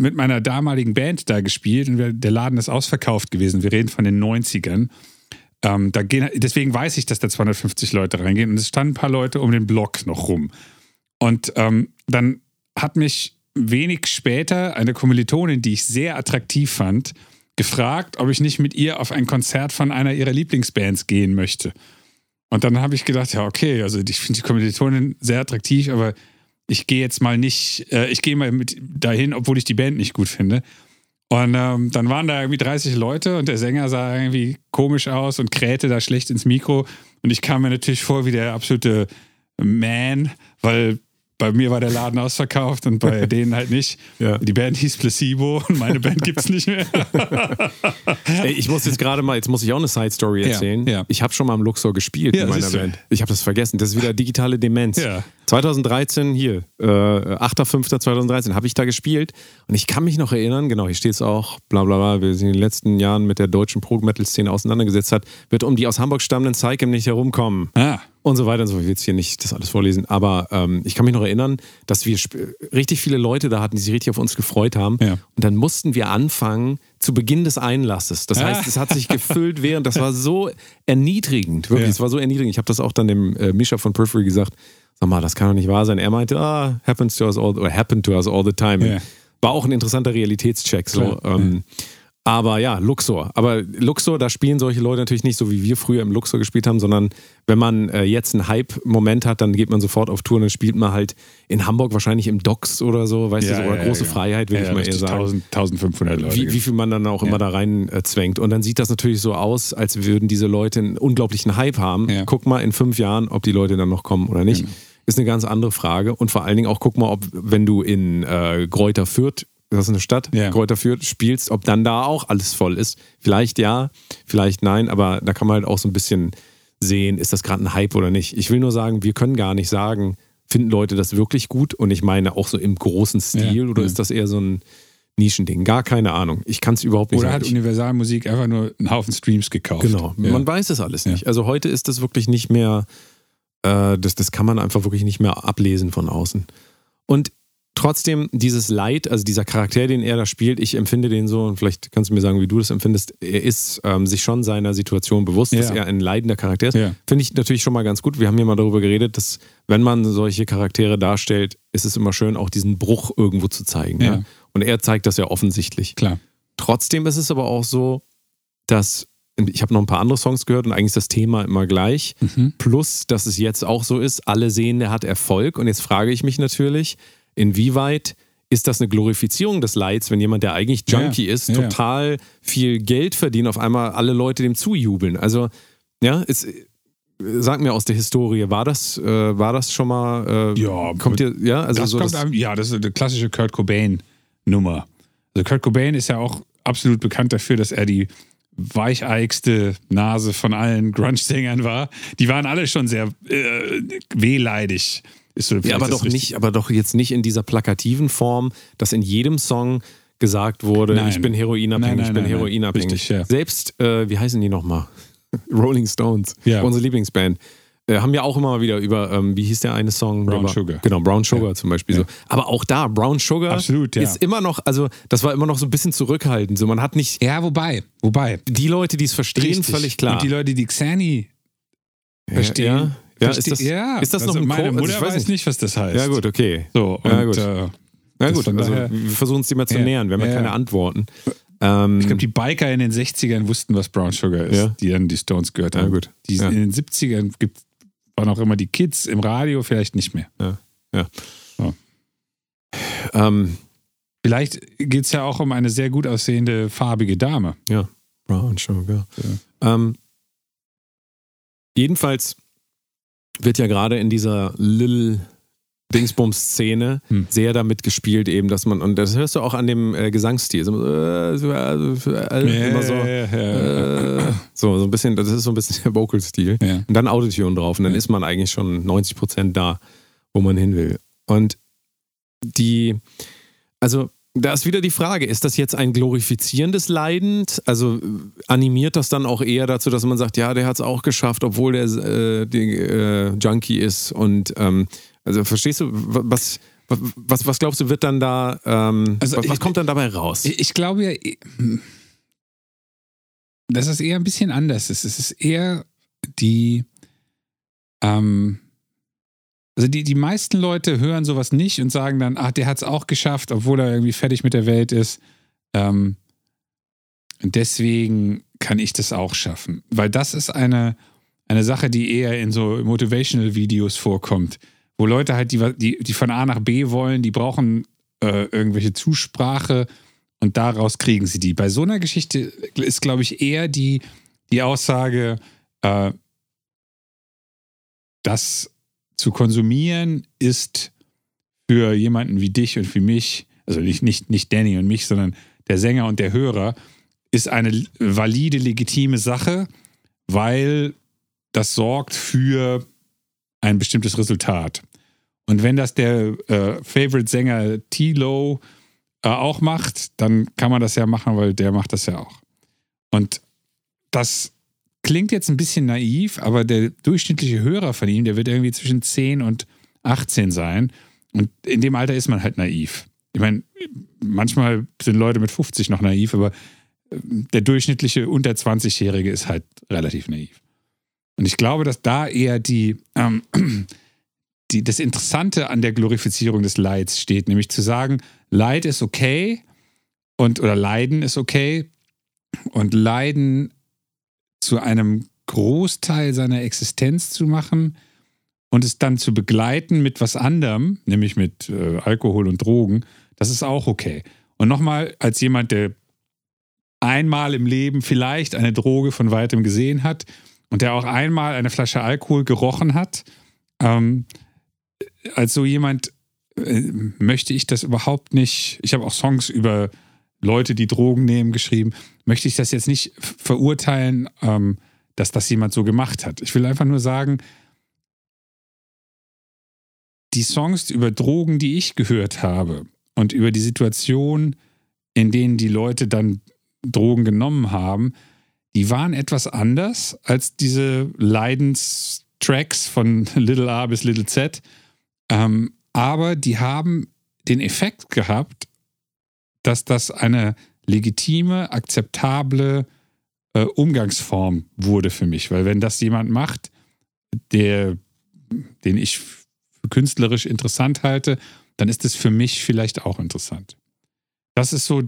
Speaker 3: mit meiner damaligen Band da gespielt und wir, der Laden ist ausverkauft gewesen. Wir reden von den 90ern. Ähm, da gehen, deswegen weiß ich, dass da 250 Leute reingehen und es standen ein paar Leute um den Block noch rum. Und ähm, dann hat mich wenig später eine Kommilitonin, die ich sehr attraktiv fand, gefragt, ob ich nicht mit ihr auf ein Konzert von einer ihrer Lieblingsbands gehen möchte. Und dann habe ich gedacht, ja, okay, also ich finde die Kommilitonin sehr attraktiv, aber ich gehe jetzt mal nicht, äh, ich gehe mal mit dahin, obwohl ich die Band nicht gut finde. Und ähm, dann waren da irgendwie 30 Leute und der Sänger sah irgendwie komisch aus und krähte da schlecht ins Mikro. Und ich kam mir natürlich vor wie der absolute Man, weil bei mir war der Laden ausverkauft und bei denen halt nicht. Ja. Die Band hieß Placebo und meine Band gibt es nicht mehr. [LAUGHS]
Speaker 2: Ey, ich muss jetzt gerade mal, jetzt muss ich auch eine Side Story erzählen. Ja, ja. Ich habe schon mal im Luxor gespielt in meiner Band. Ich habe das vergessen. Das ist wieder digitale Demenz. 2013 hier, äh, 8.5.2013 habe ich da gespielt und ich kann mich noch erinnern, genau, hier steht es auch, bla bla bla, wir sind in den letzten Jahren mit der deutschen Pro-Metal-Szene auseinandergesetzt hat, wird um die aus Hamburg stammenden Psychem nicht herumkommen. Ah und so weiter und so. Ich will jetzt hier nicht das alles vorlesen, aber ähm, ich kann mich noch erinnern, dass wir richtig viele Leute da hatten, die sich richtig auf uns gefreut haben. Ja. Und dann mussten wir anfangen zu Beginn des Einlasses. Das heißt, [LAUGHS] es hat sich gefüllt während, das war so erniedrigend, wirklich, es war so erniedrigend. Ich habe das auch dann dem äh, Mischa von Periphery gesagt, sag mal, das kann doch nicht wahr sein. Er meinte, ah, happens to us all, or happened to us all the time. Ja. War auch ein interessanter Realitätscheck. So. Ähm, aber ja, Luxor. Aber Luxor, da spielen solche Leute natürlich nicht so, wie wir früher im Luxor gespielt haben, sondern wenn man äh, jetzt einen Hype-Moment hat, dann geht man sofort auf Tour und dann spielt man halt in Hamburg wahrscheinlich im Docks oder so, weißt ja, du, oder ja, große ja, Freiheit, will ich mal eher sagen. 1000,
Speaker 3: 1500 Leute.
Speaker 2: Wie, wie, viel man dann auch immer da rein äh, zwängt. Und dann sieht das natürlich so aus, als würden diese Leute einen unglaublichen Hype haben. Guck mal in fünf Jahren, ob die Leute dann noch kommen oder nicht. Genau. Ist eine ganz andere Frage. Und vor allen Dingen auch guck mal, ob, wenn du in äh, Gräuter Fürth das ist eine Stadt, ja. Kräuter Fürth, spielst, ob dann da auch alles voll ist. Vielleicht ja, vielleicht nein, aber da kann man halt auch so ein bisschen sehen, ist das gerade ein Hype oder nicht. Ich will nur sagen, wir können gar nicht sagen, finden Leute das wirklich gut und ich meine auch so im großen Stil ja. oder ist das eher so ein Nischending, gar keine Ahnung. Ich kann es überhaupt nicht
Speaker 3: Oder
Speaker 2: sagen.
Speaker 3: hat Universalmusik einfach nur einen Haufen Streams gekauft.
Speaker 2: Genau,
Speaker 3: Ja.
Speaker 2: man weiß es alles
Speaker 3: Ja.
Speaker 2: nicht. Also heute ist das wirklich nicht mehr, äh, das, das kann man einfach wirklich nicht mehr ablesen von außen. Und trotzdem, dieses Leid, also dieser Charakter, den er da spielt, ich empfinde den so, und vielleicht kannst du mir sagen, wie du das empfindest, er ist ähm, sich schon seiner Situation bewusst, dass
Speaker 3: Ja.
Speaker 2: er ein leidender Charakter ist.
Speaker 3: Ja.
Speaker 2: Finde ich natürlich schon mal ganz gut. Wir haben ja mal darüber geredet, dass wenn man solche Charaktere darstellt, ist es immer schön, auch diesen Bruch irgendwo zu zeigen.
Speaker 3: Ja.
Speaker 2: Ja? Und er zeigt das ja offensichtlich.
Speaker 3: Klar.
Speaker 2: Trotzdem ist es aber auch so, dass ich habe noch ein paar andere Songs gehört und eigentlich ist das Thema immer gleich.
Speaker 3: Mhm.
Speaker 2: Plus, dass es jetzt auch so ist, alle sehen, der hat Erfolg. Und jetzt frage ich mich natürlich, inwieweit ist das eine Glorifizierung des Leids, wenn jemand, der eigentlich
Speaker 3: Ja,
Speaker 2: Junkie ist,
Speaker 3: ja, ja.
Speaker 2: total viel Geld verdient, auf einmal alle Leute dem zujubeln. Also, ja, es, sag mir aus der Historie, war das, äh, war das schon mal, äh,
Speaker 3: Ja,
Speaker 2: kommt ihr, ja, also
Speaker 3: das
Speaker 2: so
Speaker 3: kommt
Speaker 2: das,
Speaker 3: einem, ja, das ist eine klassische Kurt Cobain-Nummer. Also Kurt Cobain ist ja auch absolut bekannt dafür, dass er die weicheigste Nase von allen Grunge-Sängern war. Die waren alle schon sehr äh, wehleidig. Ist so
Speaker 2: Ja, aber doch nicht, aber doch jetzt nicht in dieser plakativen Form, dass in jedem Song gesagt wurde,
Speaker 3: Nein.
Speaker 2: ich bin heroinabhängig,
Speaker 3: Nein, nein,
Speaker 2: ich bin heroinabhängig.
Speaker 3: Richtig, ja.
Speaker 2: Selbst, äh, wie heißen die nochmal? [LAUGHS] Rolling Stones,
Speaker 3: Ja.
Speaker 2: unsere Lieblingsband. Äh, haben ja auch immer wieder über, ähm, wie hieß der eine Song?
Speaker 3: Brown
Speaker 2: war-
Speaker 3: Sugar.
Speaker 2: Genau, Brown Sugar zum Beispiel.
Speaker 3: Ja.
Speaker 2: So. Aber auch da, Brown Sugar
Speaker 3: Absolut, ja.
Speaker 2: ist immer noch, also das war immer noch so ein bisschen zurückhaltend. So, man hat nicht
Speaker 3: Ja, wobei, wobei.
Speaker 2: die Leute, die es verstehen,
Speaker 3: Richtig.
Speaker 2: völlig klar.
Speaker 3: Und die Leute, die Xani verstehen.
Speaker 2: Ja, ja.
Speaker 3: verste-
Speaker 2: ist das,
Speaker 3: ja,
Speaker 2: ist das noch
Speaker 3: also
Speaker 2: ein
Speaker 3: Meine
Speaker 2: Co- also
Speaker 3: Mutter
Speaker 2: ich
Speaker 3: weiß, nicht. was das heißt.
Speaker 2: Ja, gut, okay.
Speaker 3: So, und,
Speaker 2: Ja, gut.
Speaker 3: Äh,
Speaker 2: Na
Speaker 3: Das
Speaker 2: gut, also wir versuchen es dir mal zu
Speaker 3: Ja,
Speaker 2: nähern. Wir haben ja,
Speaker 3: ja,
Speaker 2: keine
Speaker 3: ja.
Speaker 2: Antworten. Ähm,
Speaker 3: ich glaube, die Biker in den 60ern wussten, was Brown Sugar ist,
Speaker 2: Ja.
Speaker 3: die dann die Stones gehört
Speaker 2: Ja,
Speaker 3: haben.
Speaker 2: gut.
Speaker 3: Die
Speaker 2: Ja.
Speaker 3: in den 70ern gibt, waren auch immer die Kids im Radio, vielleicht nicht mehr.
Speaker 2: ähm,
Speaker 3: Vielleicht geht es ja auch um eine sehr gut aussehende farbige Dame.
Speaker 2: Brown Sugar. Ähm, jedenfalls wird ja gerade in dieser Lil Dingsbums-Szene
Speaker 3: Hm.
Speaker 2: sehr damit gespielt, eben, dass man, und das hörst du auch an dem äh, Gesangsstil, so, äh, so, äh, äh, immer so, äh, so, so ein bisschen, das ist so ein bisschen der Vocal-Stil.
Speaker 3: ja.
Speaker 2: Und dann Autotune drauf und dann
Speaker 3: Ja.
Speaker 2: ist man eigentlich schon 90 Prozent da, wo man hin will. Und die, also da ist wieder die Frage, ist das jetzt ein glorifizierendes Leiden? Also animiert das dann auch eher dazu, dass man sagt, ja, der hat es auch geschafft, obwohl der äh, die, äh, Junkie ist und ähm, also verstehst du, was, was, was glaubst du, wird dann da, ähm,
Speaker 3: Also
Speaker 2: was, was
Speaker 3: ich-
Speaker 2: kommt dann dabei raus?
Speaker 3: Ich, ich glaube ja, dass es eher ein bisschen anders ist. Es ist eher die, ähm, also die, die meisten Leute hören sowas nicht und sagen dann, ach, der hat es auch geschafft, obwohl er irgendwie fertig mit der Welt ist. Ähm, deswegen kann ich das auch schaffen. Weil das ist eine, eine Sache, die eher in so Motivational-Videos vorkommt, wo Leute halt, die, die, die von A nach B wollen, die brauchen äh, irgendwelche Zusprache und daraus kriegen sie die. Bei so einer Geschichte ist, glaube ich, eher die, die Aussage, äh, das zu konsumieren ist für jemanden wie dich und wie mich, also nicht, nicht, nicht Danny und mich, sondern der Sänger und der Hörer, ist eine valide, legitime Sache, weil das sorgt für ein bestimmtes Resultat. Und wenn das der äh, Favorite-Sänger T-Lo äh, auch macht, dann kann man das ja machen, weil der macht das ja auch. Und das klingt jetzt ein bisschen naiv, aber der durchschnittliche Hörer von ihm, der wird irgendwie zwischen 10 und 18 sein. Und in dem Alter ist man halt naiv. Ich meine, manchmal sind Leute mit 50 noch naiv, aber äh, der durchschnittliche unter 20-Jährige ist halt relativ naiv. Und ich glaube, dass da eher die, ähm, [CLEARS THROAT] die, das Interessante an der Glorifizierung des Leids steht, nämlich zu sagen, Leid ist okay und oder Leiden ist okay und Leiden zu einem Großteil seiner Existenz zu machen und es dann zu begleiten mit was anderem, nämlich mit äh, Alkohol und Drogen, das ist auch okay. Und nochmal, als jemand, der einmal im Leben vielleicht eine Droge von weitem gesehen hat und der auch einmal eine Flasche Alkohol gerochen hat, ähm, als so jemand äh, möchte ich das überhaupt nicht. Ich habe auch Songs über Leute, die Drogen nehmen, geschrieben. Möchte ich das jetzt nicht verurteilen, ähm, dass das jemand so gemacht hat. Ich will einfach nur sagen, die Songs über Drogen, die ich gehört habe und über die Situation, in denen die Leute dann Drogen genommen haben, die waren etwas anders als diese Leidenstracks von [LAUGHS] Little A bis Little Z. Ähm, aber die haben den Effekt gehabt, dass das eine legitime, akzeptable äh, Umgangsform wurde für mich. Weil wenn das jemand macht, der, den ich für künstlerisch interessant halte, dann ist es für mich vielleicht auch interessant. Das ist so,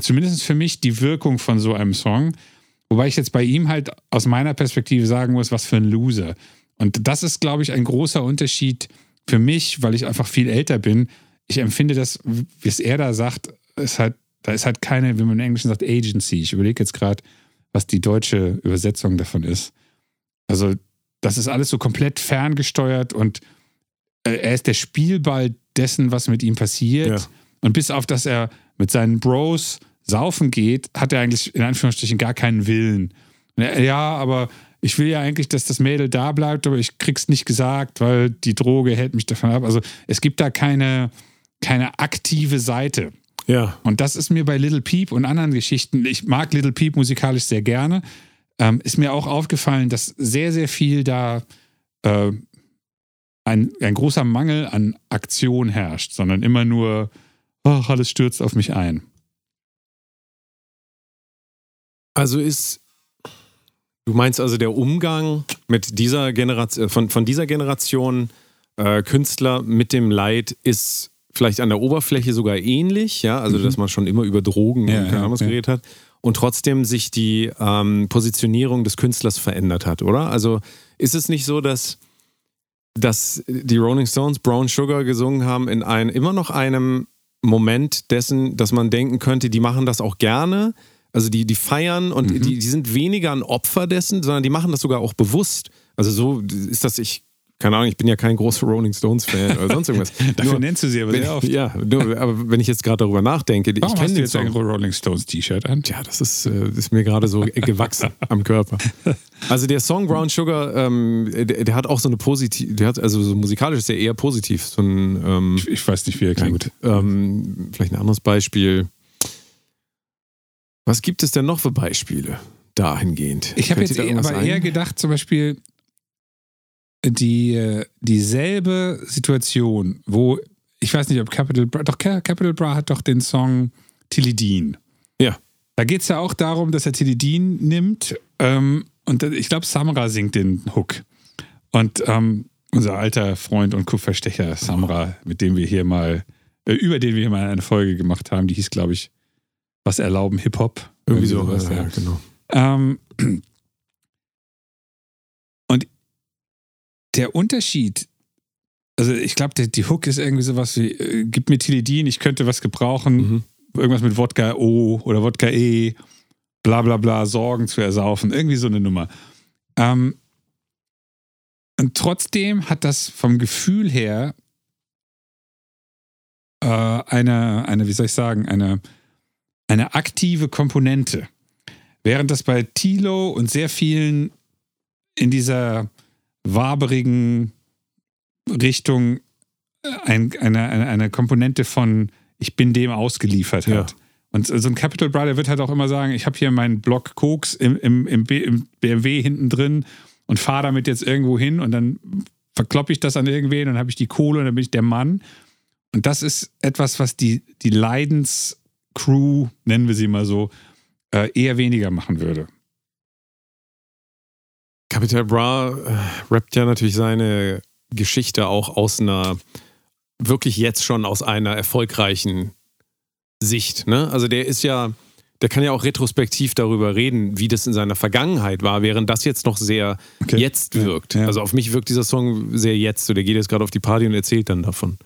Speaker 3: zumindest für mich, die Wirkung von so einem Song. Wobei ich jetzt bei ihm halt aus meiner Perspektive sagen muss, was für ein Loser. Und das ist, glaube ich, ein großer Unterschied für mich, weil ich einfach viel älter bin. Ich empfinde das, wie es er da sagt, ist halt, da ist halt keine, wie man im Englischen sagt, Agency. Ich überlege jetzt gerade, was die deutsche Übersetzung davon ist. Also, das ist alles so komplett ferngesteuert und äh, er ist der Spielball dessen, was mit ihm passiert.
Speaker 2: Ja.
Speaker 3: Und bis auf, dass er mit seinen Bros saufen geht, hat er eigentlich in Anführungsstrichen gar keinen Willen. Er, ja, aber ich will ja eigentlich, dass das Mädel da bleibt, aber ich krieg's nicht gesagt, weil die Droge hält mich davon ab. Also es gibt da keine, keine aktive Seite.
Speaker 2: Ja.
Speaker 3: Und das ist mir bei Little Peep und anderen Geschichten, ich mag Little Peep musikalisch sehr gerne, ähm, ist mir auch aufgefallen, dass sehr, sehr viel da äh, ein, ein großer Mangel an Aktion herrscht, sondern immer nur, ach, alles stürzt auf mich ein.
Speaker 2: Also ist, du meinst also der Umgang mit dieser Generation, von, von dieser Generation äh, Künstler mit dem Leid ist vielleicht an der Oberfläche sogar ähnlich, ja, also dass man schon immer über Drogen
Speaker 3: Ja,
Speaker 2: und keine
Speaker 3: ja, ja.
Speaker 2: geredet hat und trotzdem sich die ähm, Positionierung des Künstlers verändert hat, oder? Also ist es nicht so, dass, dass die Rolling Stones Brown Sugar gesungen haben in ein, immer noch einem Moment dessen, dass man denken könnte, die machen das auch gerne, also die, die feiern und die, die sind weniger ein Opfer dessen, sondern die machen das sogar auch bewusst. Also so ist das, ich, keine Ahnung, ich bin ja kein großer Rolling Stones-Fan oder sonst irgendwas. [LAUGHS]
Speaker 3: Dafür
Speaker 2: Nur-
Speaker 3: nennst du sie aber
Speaker 2: wenn,
Speaker 3: sehr oft.
Speaker 2: Ja, nur, aber wenn ich jetzt gerade darüber nachdenke,
Speaker 3: Warum
Speaker 2: ich kenne
Speaker 3: jetzt ein. Rolling Stones T-Shirt an?
Speaker 2: Tja, das ist, äh, das ist mir gerade so gewachsen [LAUGHS] am Körper. Also der Song Brown Sugar, ähm, der, der hat auch so eine positive, der hat also so musikalisch ist der eher positiv. So ein, ähm,
Speaker 3: Ich, ich weiß nicht, wie er klingt.
Speaker 2: ähm, vielleicht ein anderes Beispiel. Was gibt es denn noch für Beispiele dahingehend?
Speaker 3: Ich habe jetzt eh, aber
Speaker 2: ein?
Speaker 3: eher gedacht, zum Beispiel die, äh, dieselbe Situation, wo, ich weiß nicht, ob Capital Bra, doch Ca- Capital Bra hat doch den Song Tilly Dean.
Speaker 2: Ja.
Speaker 3: Da geht es ja auch darum, dass er Tilly Dean nimmt ähm, und ich glaube, Samra singt den Hook. Und ähm, unser alter Freund und Kupferstecher Samra, mit dem wir hier mal, äh, über den wir hier mal eine Folge gemacht haben, die hieß, glaube ich, Was erlauben Hip-Hop?
Speaker 2: Irgendwie so,
Speaker 3: sowas,
Speaker 2: ja, genau.
Speaker 3: ähm, der Unterschied, also ich glaube, die Hook ist irgendwie sowas wie, äh, gib mir Tilidin, ich könnte was gebrauchen,
Speaker 2: Mhm.
Speaker 3: irgendwas mit Wodka O oder Wodka E, bla bla bla, Sorgen zu ersaufen, irgendwie so eine Nummer. Ähm, und trotzdem hat das vom Gefühl her äh, eine, eine, wie soll ich sagen, eine, eine aktive Komponente. Während das bei Tilo und sehr vielen in dieser waberigen Richtung ein, eine, eine, eine Komponente von ich bin dem ausgeliefert
Speaker 2: Ja.
Speaker 3: hat. Und so ein Capital Bra, der wird halt auch immer sagen, ich habe hier meinen Block Koks im, im, im, im BMW hinten drin und fahre damit jetzt irgendwo hin und dann verkloppe ich das an irgendwen und dann habe ich die Kohle und dann bin ich der Mann. Und das ist etwas, was die, die Leidenscrew, nennen wir sie mal so, äh, eher weniger machen würde.
Speaker 2: Capital Bra äh, rappt ja natürlich seine Geschichte auch aus einer, wirklich jetzt schon aus einer erfolgreichen Sicht. Ne? Also der ist ja, der kann ja auch retrospektiv darüber reden, wie das in seiner Vergangenheit war, während das jetzt noch sehr
Speaker 3: Okay.
Speaker 2: jetzt
Speaker 3: Ja,
Speaker 2: wirkt.
Speaker 3: ja.
Speaker 2: Also auf mich wirkt dieser Song sehr jetzt. So, der geht jetzt gerade auf die Party und erzählt dann davon.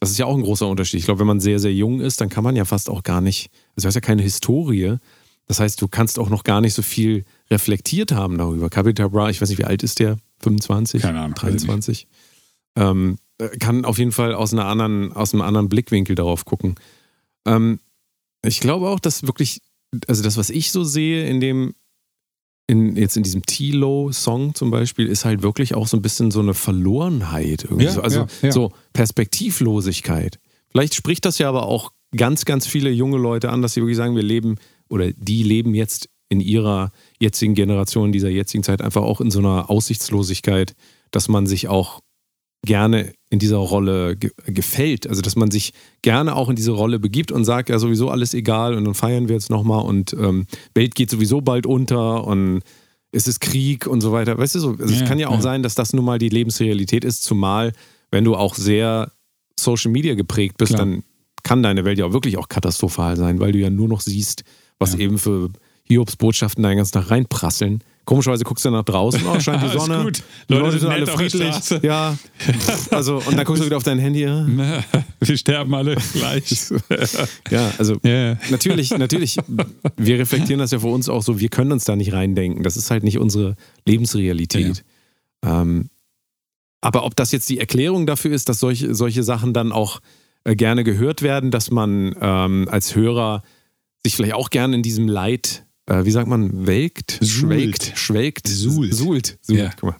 Speaker 2: Das ist ja auch ein großer Unterschied. Ich glaube, wenn man sehr, sehr jung ist, dann kann man ja fast auch gar nicht, also du hast ja keine Historie. Das heißt, du kannst auch noch gar nicht so viel reflektiert haben darüber. Capital Bra, ich weiß nicht, wie alt ist der? 25?
Speaker 3: Keine Ahnung, weiß ich nicht.
Speaker 2: 23? Ähm, äh, kann auf jeden Fall aus, einer anderen, aus einem anderen Blickwinkel darauf gucken. Ähm, ich glaube auch, dass wirklich, also das, was ich so sehe in dem, in, jetzt in diesem Tilo-Song zum Beispiel, ist halt wirklich auch so ein bisschen so eine Verlorenheit. Irgendwie
Speaker 3: Ja,
Speaker 2: so. Also
Speaker 3: ja, ja.
Speaker 2: so Perspektivlosigkeit. Vielleicht spricht das ja aber auch ganz, ganz viele junge Leute an, dass sie wirklich sagen, wir leben oder die leben jetzt in ihrer jetzigen Generation, in dieser jetzigen Zeit einfach auch in so einer Aussichtslosigkeit, dass man sich auch gerne in dieser Rolle ge gefällt. Also, dass man sich gerne auch in diese Rolle begibt und sagt, ja, sowieso alles egal und dann feiern wir jetzt nochmal und ähm, Welt geht sowieso bald unter und es ist Krieg und so weiter. Weißt du so? Also
Speaker 3: Ja,
Speaker 2: es kann ja auch
Speaker 3: ja.
Speaker 2: sein, dass das nun mal die Lebensrealität ist, zumal wenn du auch sehr Social Media geprägt bist,
Speaker 3: Klar.
Speaker 2: dann kann deine Welt ja auch wirklich auch katastrophal sein, weil du ja nur noch siehst, was
Speaker 3: Ja.
Speaker 2: eben für Hiobs Botschaften da den ganzen Tag reinprasseln. Komischerweise guckst du nach draußen, oh, scheint die [LAUGHS] Sonne.
Speaker 3: Leute
Speaker 2: Leute
Speaker 3: sind
Speaker 2: sind alle friedlich. Ja. Also, und dann guckst du wieder auf dein Handy. Ja, [LAUGHS]
Speaker 3: Wir sterben alle gleich. [LAUGHS]
Speaker 2: ja also
Speaker 3: Ja.
Speaker 2: natürlich, natürlich, wir reflektieren das ja für uns auch so, wir können uns da nicht reindenken. Das ist halt nicht unsere Lebensrealität. Ähm, aber ob das jetzt die Erklärung dafür ist, dass solche, solche Sachen dann auch äh, gerne gehört werden, dass man ähm, als Hörer sich vielleicht auch gerne in diesem Leid, äh, wie sagt man, welkt, schwelgt, schwelgt,
Speaker 3: Suhlt.
Speaker 2: suhlt. suhlt.
Speaker 3: Ja.
Speaker 2: Guck mal.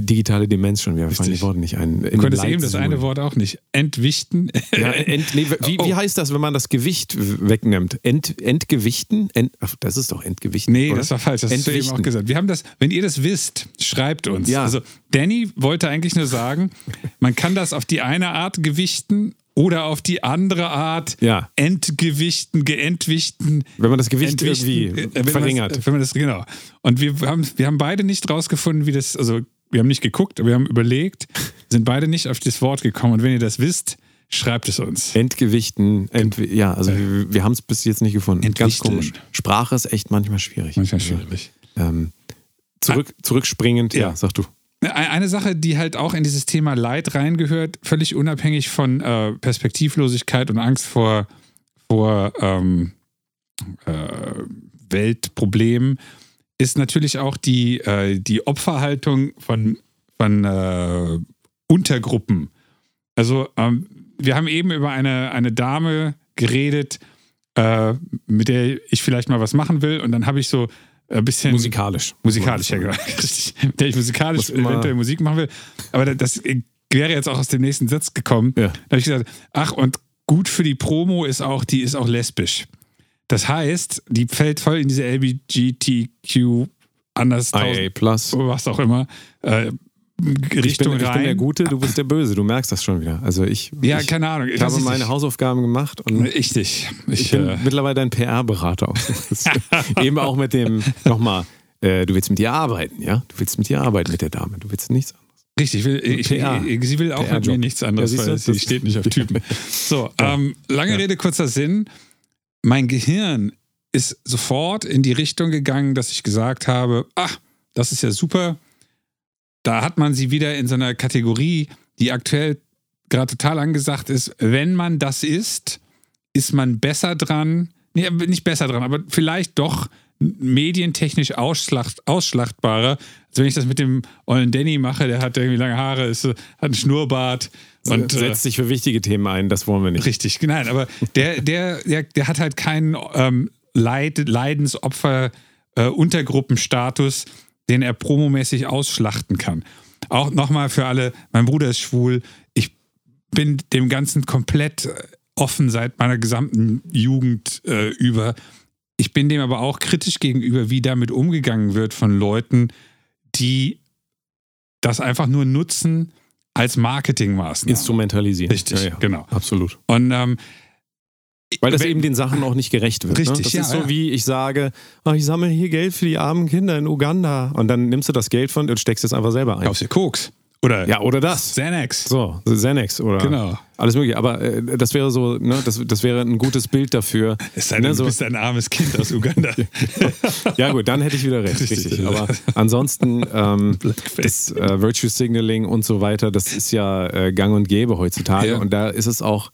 Speaker 2: Digitale Demenz schon, wir fallen die. Worte nicht ein. In
Speaker 3: Du konntest eben das eine Wort auch nicht. Entwichten.
Speaker 2: Ja, ent, nee, [LAUGHS] wie, wie
Speaker 3: Oh.
Speaker 2: heißt das, wenn man das Gewicht wegnimmt? Ent, entgewichten? Ent, ach, das ist doch Entgewichten.
Speaker 3: Nee,
Speaker 2: oder?
Speaker 3: das war falsch. Das hast du eben auch
Speaker 2: Entwichten.
Speaker 3: gesagt. Wir haben das, wenn ihr das wisst, schreibt uns.
Speaker 2: Ja.
Speaker 3: Also Danny wollte eigentlich nur sagen, man kann das auf die eine Art gewichten oder auf die andere Art
Speaker 2: Ja.
Speaker 3: entgewichten, geentwichten.
Speaker 2: Wenn man das Gewicht irgendwie
Speaker 3: äh,
Speaker 2: verringert.
Speaker 3: Das, wenn man das, genau. Und wir haben, wir haben beide nicht rausgefunden, wie das, also wir haben nicht geguckt, aber wir haben überlegt, [LAUGHS] sind beide nicht auf das Wort gekommen. Und wenn ihr das wisst, schreibt es uns.
Speaker 2: Entgewichten, ent, ja, also wir, wir haben es bis jetzt nicht gefunden. Ganz
Speaker 3: Entwichteln.
Speaker 2: komisch. Sprache ist echt manchmal schwierig.
Speaker 3: Manchmal schwierig.
Speaker 2: ähm, zurück, zurückspringend, ja.
Speaker 3: Ja.
Speaker 2: sag du.
Speaker 3: Eine Sache, die halt auch in dieses Thema Leid reingehört, völlig unabhängig von äh, Perspektivlosigkeit und Angst vor, vor ähm, äh, Weltproblemen, ist natürlich auch die, äh, die Opferhaltung von, von äh, Untergruppen. Also ähm, wir haben eben über eine, eine Dame geredet, äh, mit der ich vielleicht mal was machen will und dann habe ich so ein bisschen
Speaker 2: Musikalisch.
Speaker 3: Musikalisch, ja, genau. Der ich musikalisch eventuell Musik machen will. Aber da- das wäre jetzt auch aus dem nächsten Satz gekommen.
Speaker 2: Ja.
Speaker 3: Da habe ich gesagt, ach, und gut für die Promo ist auch, die ist auch lesbisch. Das heißt, die fällt voll in diese LGBTQ anders
Speaker 2: IA Plus.
Speaker 3: was auch immer, äh,
Speaker 2: Ich
Speaker 3: Richtung
Speaker 2: bin, ich
Speaker 3: rein.
Speaker 2: bin der Gute, du bist der Böse, du merkst das schon wieder. Also ich,
Speaker 3: ja,
Speaker 2: ich,
Speaker 3: keine Ahnung.
Speaker 2: ich habe meine
Speaker 3: nicht-
Speaker 2: Hausaufgaben gemacht und
Speaker 3: Ich dich. Ich,
Speaker 2: ich bin
Speaker 3: äh,
Speaker 2: mittlerweile dein PR-Berater. [LAUGHS] [LAUGHS] Eben auch mit dem, nochmal, äh, du willst mit ihr arbeiten, ja? Du willst mit ihr arbeiten, mit der Dame. Du willst nichts anderes.
Speaker 3: Richtig, ich will, ich, ich, sie will auch mit mir nichts anderes,
Speaker 2: Ja,
Speaker 3: weil sie steht nicht auf Typen. [LAUGHS] So, ähm, lange Rede, kurzer Sinn. Mein Gehirn ist sofort in die Richtung gegangen, dass ich gesagt habe, ach, das ist ja super. Da hat man sie wieder in so einer Kategorie, die aktuell gerade total angesagt ist. Wenn man das isst, ist man besser dran. Nee, nicht besser dran, aber vielleicht doch medientechnisch ausschlacht, ausschlachtbarer, als wenn ich das mit dem ollen Danny mache. Der hat irgendwie lange Haare, ist, hat einen Schnurrbart. Und, äh,
Speaker 2: setzt sich für wichtige Themen ein, das wollen wir nicht.
Speaker 3: Richtig, nein, aber der, der, der, der hat halt keinen ähm, Leid, Leidensopfer, äh, den er promomäßig ausschlachten kann. Auch nochmal für alle, mein Bruder ist schwul, ich bin dem Ganzen komplett äh, offen seit meiner gesamten Jugend äh, über. Ich bin dem aber auch kritisch gegenüber, wie damit umgegangen wird von Leuten, die das einfach nur nutzen als Marketingmaßnahme.
Speaker 2: Instrumentalisieren.
Speaker 3: Richtig,
Speaker 2: ja, ja.
Speaker 3: genau.
Speaker 2: Absolut.
Speaker 3: Und ähm,
Speaker 2: Weil das eben den Sachen auch nicht gerecht wird.
Speaker 3: Richtig,
Speaker 2: ne? Das
Speaker 3: ja,
Speaker 2: ist so
Speaker 3: ja.
Speaker 2: wie ich sage, "Ah, ich sammle hier Geld für die armen Kinder in Uganda. Und dann nimmst du das Geld von und steckst es einfach selber ein.
Speaker 3: kaufst dir Koks. Oder
Speaker 2: Ja, oder das.
Speaker 3: Xanax.
Speaker 2: So, Xanax oder
Speaker 3: Genau.
Speaker 2: alles mögliche. Aber äh, das wäre so, ne, das, das wäre ein gutes Bild dafür.
Speaker 3: Es sei denn,
Speaker 2: ne,
Speaker 3: du
Speaker 2: so,
Speaker 3: bist ein armes Kind aus Uganda. [LAUGHS]
Speaker 2: ja gut, dann hätte ich wieder recht.
Speaker 3: Richtig.
Speaker 2: Richtig. Aber ansonsten ähm, [LAUGHS] das äh, Virtue Signaling und so weiter, das ist ja äh, gang und gäbe heutzutage.
Speaker 3: Ja.
Speaker 2: Und da ist es auch,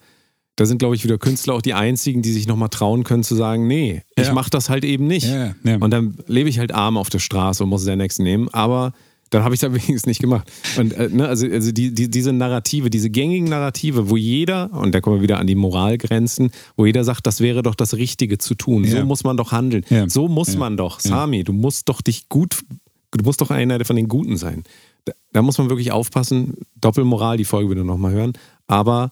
Speaker 2: da sind, glaube ich, wieder Künstler auch die einzigen, die sich nochmal trauen können zu sagen, nee, ich
Speaker 3: Ja.
Speaker 2: mache das halt eben nicht.
Speaker 3: Ja, ja.
Speaker 2: Und dann lebe ich halt arm auf der Straße und muss Xanax nehmen, aber dann habe ich es [LAUGHS] wenigstens nicht gemacht. Und äh, ne, also, also die, die, diese Narrative, diese gängigen Narrative, wo jeder, und da kommen wir wieder an die Moralgrenzen, wo jeder sagt, das wäre doch das Richtige zu tun. So muss man doch handeln. So muss man doch. Sami, du musst doch dich gut, du musst doch einer von den Guten sein. Da, da muss man wirklich aufpassen. Doppelmoral, die Folge wieder nochmal hören. Aber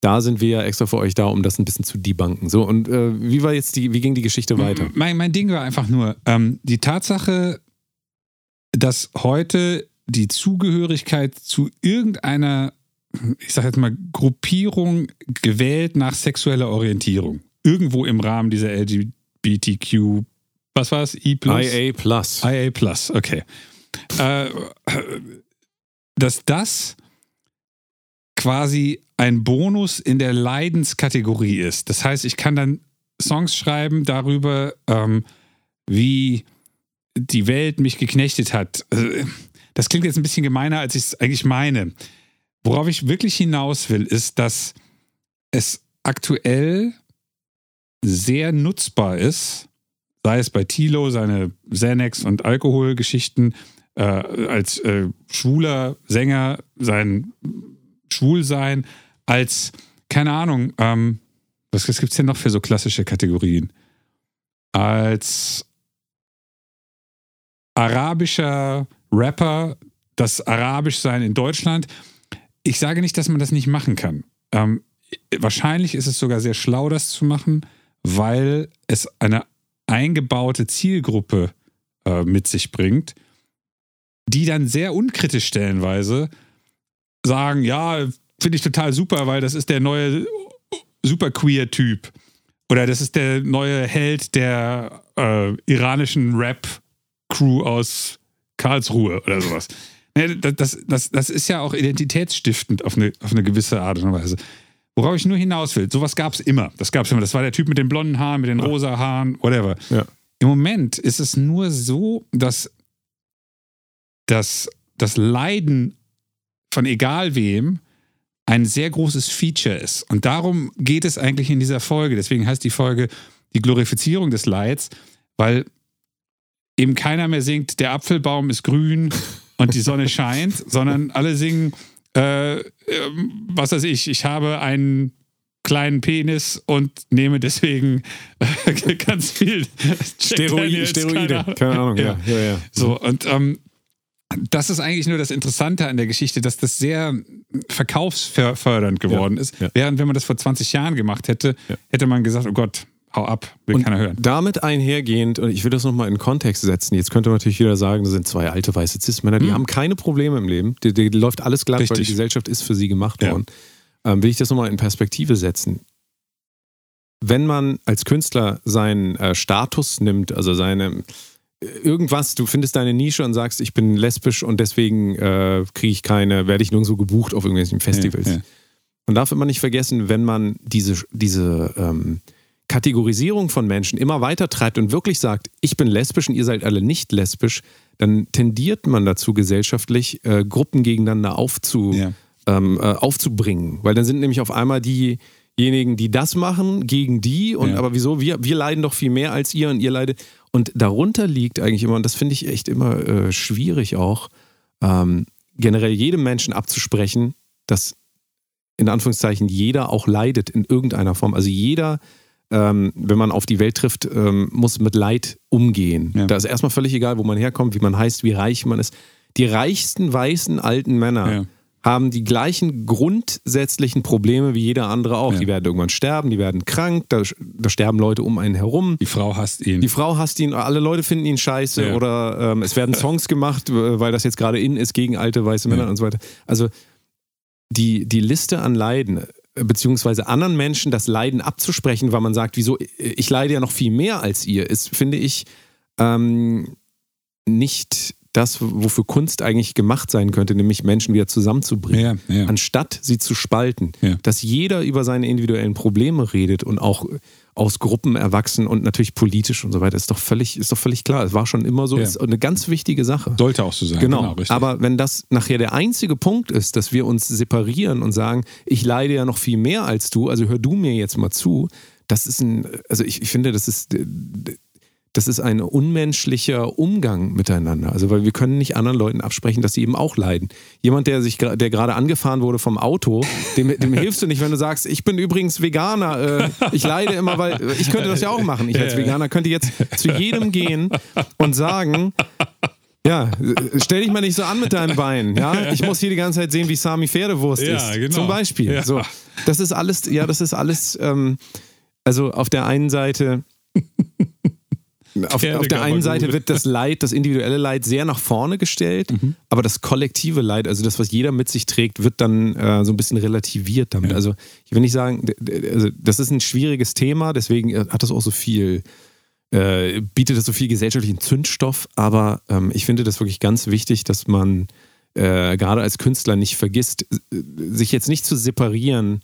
Speaker 2: da sind wir ja extra für euch da, um das ein bisschen zu debunken. So, und äh, wie war jetzt die, wie ging die Geschichte weiter?
Speaker 3: Mein, mein Ding war einfach nur, ähm, die Tatsache, dass heute die Zugehörigkeit zu irgendeiner, ich sag jetzt mal, Gruppierung gewählt nach sexueller Orientierung, irgendwo im Rahmen dieser LGBTQ, was war es? I plus?
Speaker 2: IA Plus.
Speaker 3: IA Plus, okay. Äh, dass das quasi ein Bonus in der Leidenskategorie ist. Das heißt, ich kann dann Songs schreiben darüber, ähm, wie die Welt mich geknechtet hat. Äh, Das klingt jetzt ein bisschen gemeiner, als ich es eigentlich meine. Worauf ich wirklich hinaus will, ist, dass es aktuell sehr nutzbar ist, sei es bei Tilo, seine Xanax- und Alkoholgeschichten, äh, als äh, schwuler Sänger, sein Schwulsein, als, keine Ahnung, ähm, was, was gibt es denn noch für so klassische Kategorien? Als arabischer Rapper, das Arabischsein in Deutschland. Ich sage nicht, dass man das nicht machen kann. Ähm, wahrscheinlich ist es sogar sehr schlau, das zu machen, weil es eine eingebaute Zielgruppe äh, mit sich bringt, die dann sehr unkritisch stellenweise sagen, ja, finde ich total super, weil das ist der neue super queer Typ. Oder das ist der neue Held der äh, iranischen Rap-Crew aus Karlsruhe oder sowas. Ne, das, das, das, das ist ja auch identitätsstiftend auf eine, auf eine gewisse Art und Weise. Worauf ich nur hinaus will, sowas gab es immer. Das gab es immer. Das war der Typ mit den blonden Haaren, mit den rosa Haaren, whatever.
Speaker 2: Ja.
Speaker 3: Im Moment ist es nur so, dass, dass das Leiden von egal wem ein sehr großes Feature ist. Und darum geht es eigentlich in dieser Folge. Deswegen heißt die Folge die Glorifizierung des Leids, weil eben keiner mehr singt, der Apfelbaum ist grün und die Sonne scheint, [LAUGHS] sondern alle singen, äh, ähm, was weiß ich, ich habe einen kleinen Penis und nehme deswegen äh, [LAUGHS] ganz viel Jack
Speaker 2: Steroid,
Speaker 3: Daniels,
Speaker 2: Steroide. Keine Ahnung, ja. ja, ja.
Speaker 3: so, und ähm, das ist eigentlich nur das Interessante an der Geschichte, dass das sehr verkaufsfördernd geworden
Speaker 2: Ja,
Speaker 3: ist.
Speaker 2: ja.
Speaker 3: Während, wenn man das vor 20 Jahren gemacht hätte,
Speaker 2: Ja.
Speaker 3: hätte man gesagt, oh Gott, hau ab, will
Speaker 2: Und
Speaker 3: keiner hören.
Speaker 2: damit einhergehend, und ich will das nochmal in Kontext setzen, jetzt könnte man natürlich wieder sagen, das sind zwei alte weiße Cis-Männer, die haben keine Probleme im Leben, die, die läuft alles glatt, weil die.
Speaker 3: Richtig.
Speaker 2: Gesellschaft ist für sie gemacht worden. Ähm, will ich das nochmal in Perspektive setzen. Wenn man als Künstler seinen äh, Status nimmt, also seine irgendwas, du findest deine Nische und sagst, ich bin lesbisch und deswegen äh, kriege ich keine, werde ich nirgendwo gebucht auf irgendwelchen Festivals.
Speaker 3: Ja, ja.
Speaker 2: Man darf immer nicht vergessen, wenn man diese, diese ähm, Kategorisierung von Menschen immer weiter treibt und wirklich sagt, ich bin lesbisch und ihr seid alle nicht lesbisch, dann tendiert man dazu gesellschaftlich, äh, Gruppen gegeneinander aufzu,
Speaker 3: Ja.
Speaker 2: ähm, äh, aufzubringen. Weil dann sind nämlich auf einmal diejenigen, die das machen, gegen die und
Speaker 3: Ja.
Speaker 2: aber wieso? Wir, wir leiden doch viel mehr als ihr und ihr leidet. Und darunter liegt eigentlich immer, und das finde ich echt immer äh, schwierig auch, ähm, generell jedem Menschen abzusprechen, dass in Anführungszeichen jeder auch leidet in irgendeiner Form. Also jeder, ähm, wenn man auf die Welt trifft, ähm, muss mit Leid umgehen.
Speaker 3: Ja.
Speaker 2: Da ist erstmal völlig egal, wo man herkommt, wie man heißt, wie reich man ist. Die reichsten weißen alten Männer
Speaker 3: Ja.
Speaker 2: Haben die gleichen grundsätzlichen Probleme wie jeder andere auch.
Speaker 3: Ja.
Speaker 2: Die werden irgendwann sterben, die werden krank, da, da sterben Leute um einen herum.
Speaker 3: Die Frau hasst ihn.
Speaker 2: Die Frau hasst ihn, alle Leute finden ihn scheiße
Speaker 3: Ja.
Speaker 2: oder ähm, es werden Songs gemacht, weil das jetzt gerade in ist gegen alte weiße Männer
Speaker 3: Ja.
Speaker 2: und so weiter. Also die, die Liste an Leiden, äh, beziehungsweise anderen Menschen das Leiden abzusprechen, weil man sagt, wieso, äh, ich leide ja noch viel mehr als ihr, ist, finde ich, ähm, nicht das, wofür Kunst eigentlich gemacht sein könnte, nämlich Menschen wieder zusammenzubringen
Speaker 3: ja, ja.
Speaker 2: anstatt sie zu spalten,
Speaker 3: Ja.
Speaker 2: dass jeder über seine individuellen Probleme redet und auch aus Gruppen erwachsen und natürlich politisch und so weiter, ist doch völlig, ist doch völlig klar. Es war schon immer so, ist eine ganz wichtige Sache.
Speaker 3: Sollte auch so sein.
Speaker 2: Genau.
Speaker 3: richtig.
Speaker 2: Aber wenn das nachher der einzige Punkt ist, dass wir uns separieren und sagen, ich leide ja noch viel mehr als du, also hör du mir jetzt mal zu, das ist ein, also ich, ich finde, das ist, das ist ein unmenschlicher Umgang miteinander. Also, weil wir können nicht anderen Leuten absprechen, dass sie eben auch leiden. Jemand, der sich, der gerade angefahren wurde vom Auto, dem, dem hilfst du nicht, wenn du sagst, ich bin übrigens Veganer, äh, ich leide immer, weil äh, ich könnte das ja auch machen. Ich als Veganer könnte jetzt zu jedem gehen und sagen, Ja, äh, stell dich mal nicht so an mit deinen Beinen, ja? Ich muss hier die ganze Zeit sehen, wie Sami Pferdewurst
Speaker 3: Ja,
Speaker 2: ist.
Speaker 3: genau.
Speaker 2: Zum Beispiel.
Speaker 3: Ja.
Speaker 2: So, das ist alles, ja, das ist alles, ähm, also auf der einen Seite. Auf, auf der einen Seite wird das Leid, das individuelle Leid sehr nach vorne gestellt,
Speaker 3: Mhm.
Speaker 2: aber das kollektive Leid, also das, was jeder mit sich trägt, wird dann äh, so ein bisschen relativiert damit.
Speaker 3: Ja.
Speaker 2: Also ich will nicht sagen, also das ist ein schwieriges Thema, deswegen äh, hat das auch so viel, äh, bietet das so viel gesellschaftlichen Zündstoff, aber ähm, ich finde das wirklich ganz wichtig, dass man äh, gerade als Künstler nicht vergisst, äh, sich jetzt nicht zu separieren.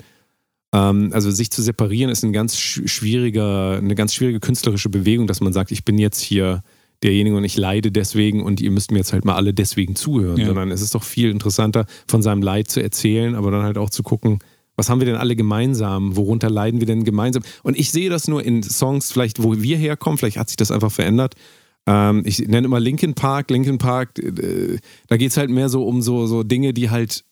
Speaker 2: Ähm, also sich zu separieren ist ein ganz sch- schwieriger, eine ganz schwierige künstlerische Bewegung, dass man sagt, ich bin jetzt hier derjenige und ich leide deswegen und ihr müsst mir jetzt halt mal alle deswegen zuhören,
Speaker 3: Ja.
Speaker 2: sondern es ist doch viel interessanter, von seinem Leid zu erzählen, aber dann halt auch zu gucken, was haben wir denn alle gemeinsam? Worunter leiden wir denn gemeinsam? Und ich sehe das nur in Songs, vielleicht wo wir herkommen, vielleicht hat sich das einfach verändert. Ähm, ich nenne immer Linkin Park. Linkin Park, äh, da geht es halt mehr so um so, so Dinge, die halt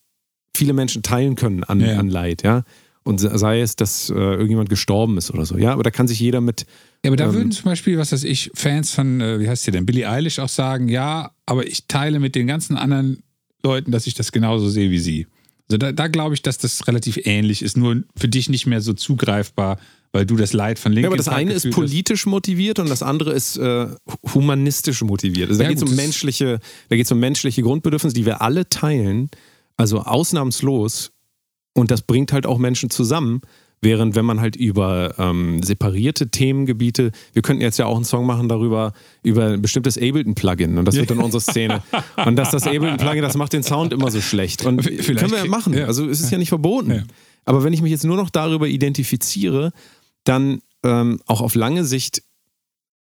Speaker 2: viele Menschen teilen können an,
Speaker 3: Ja.
Speaker 2: an Leid, ja. Und sei es, dass äh, irgendjemand gestorben ist oder so, ja. Aber da kann sich jeder mit,
Speaker 3: Ja, aber da
Speaker 2: Ähm,
Speaker 3: würden zum Beispiel, was weiß ich, Fans von, äh, wie heißt sie denn, Billie Eilish auch sagen, ja, aber ich teile mit den ganzen anderen Leuten, dass ich das genauso sehe wie sie. Also da, da glaube ich, dass das relativ ähnlich ist, nur für dich nicht mehr so zugreifbar, weil du das Leid von Linkin
Speaker 2: Ja, aber das
Speaker 3: Park
Speaker 2: eine ist politisch motiviert und das andere ist äh, humanistisch motiviert. Also da
Speaker 3: Ja,
Speaker 2: geht es um menschliche, da geht um menschliche Grundbedürfnisse, die wir alle teilen, also ausnahmslos. Und das bringt halt auch Menschen zusammen. Während wenn man halt über ähm, separierte Themengebiete, wir könnten jetzt ja auch einen Song machen darüber, über ein bestimmtes Ableton-Plugin und das wird dann [LAUGHS] unsere Szene. Und dass das Ableton-Plugin, das macht den Sound immer so schlecht. Und
Speaker 3: Vielleicht
Speaker 2: können wir ja machen.
Speaker 3: ja.
Speaker 2: Also es ist ja nicht verboten.
Speaker 3: Ja.
Speaker 2: Aber wenn ich mich jetzt nur noch darüber identifiziere, dann ähm, auch auf lange Sicht,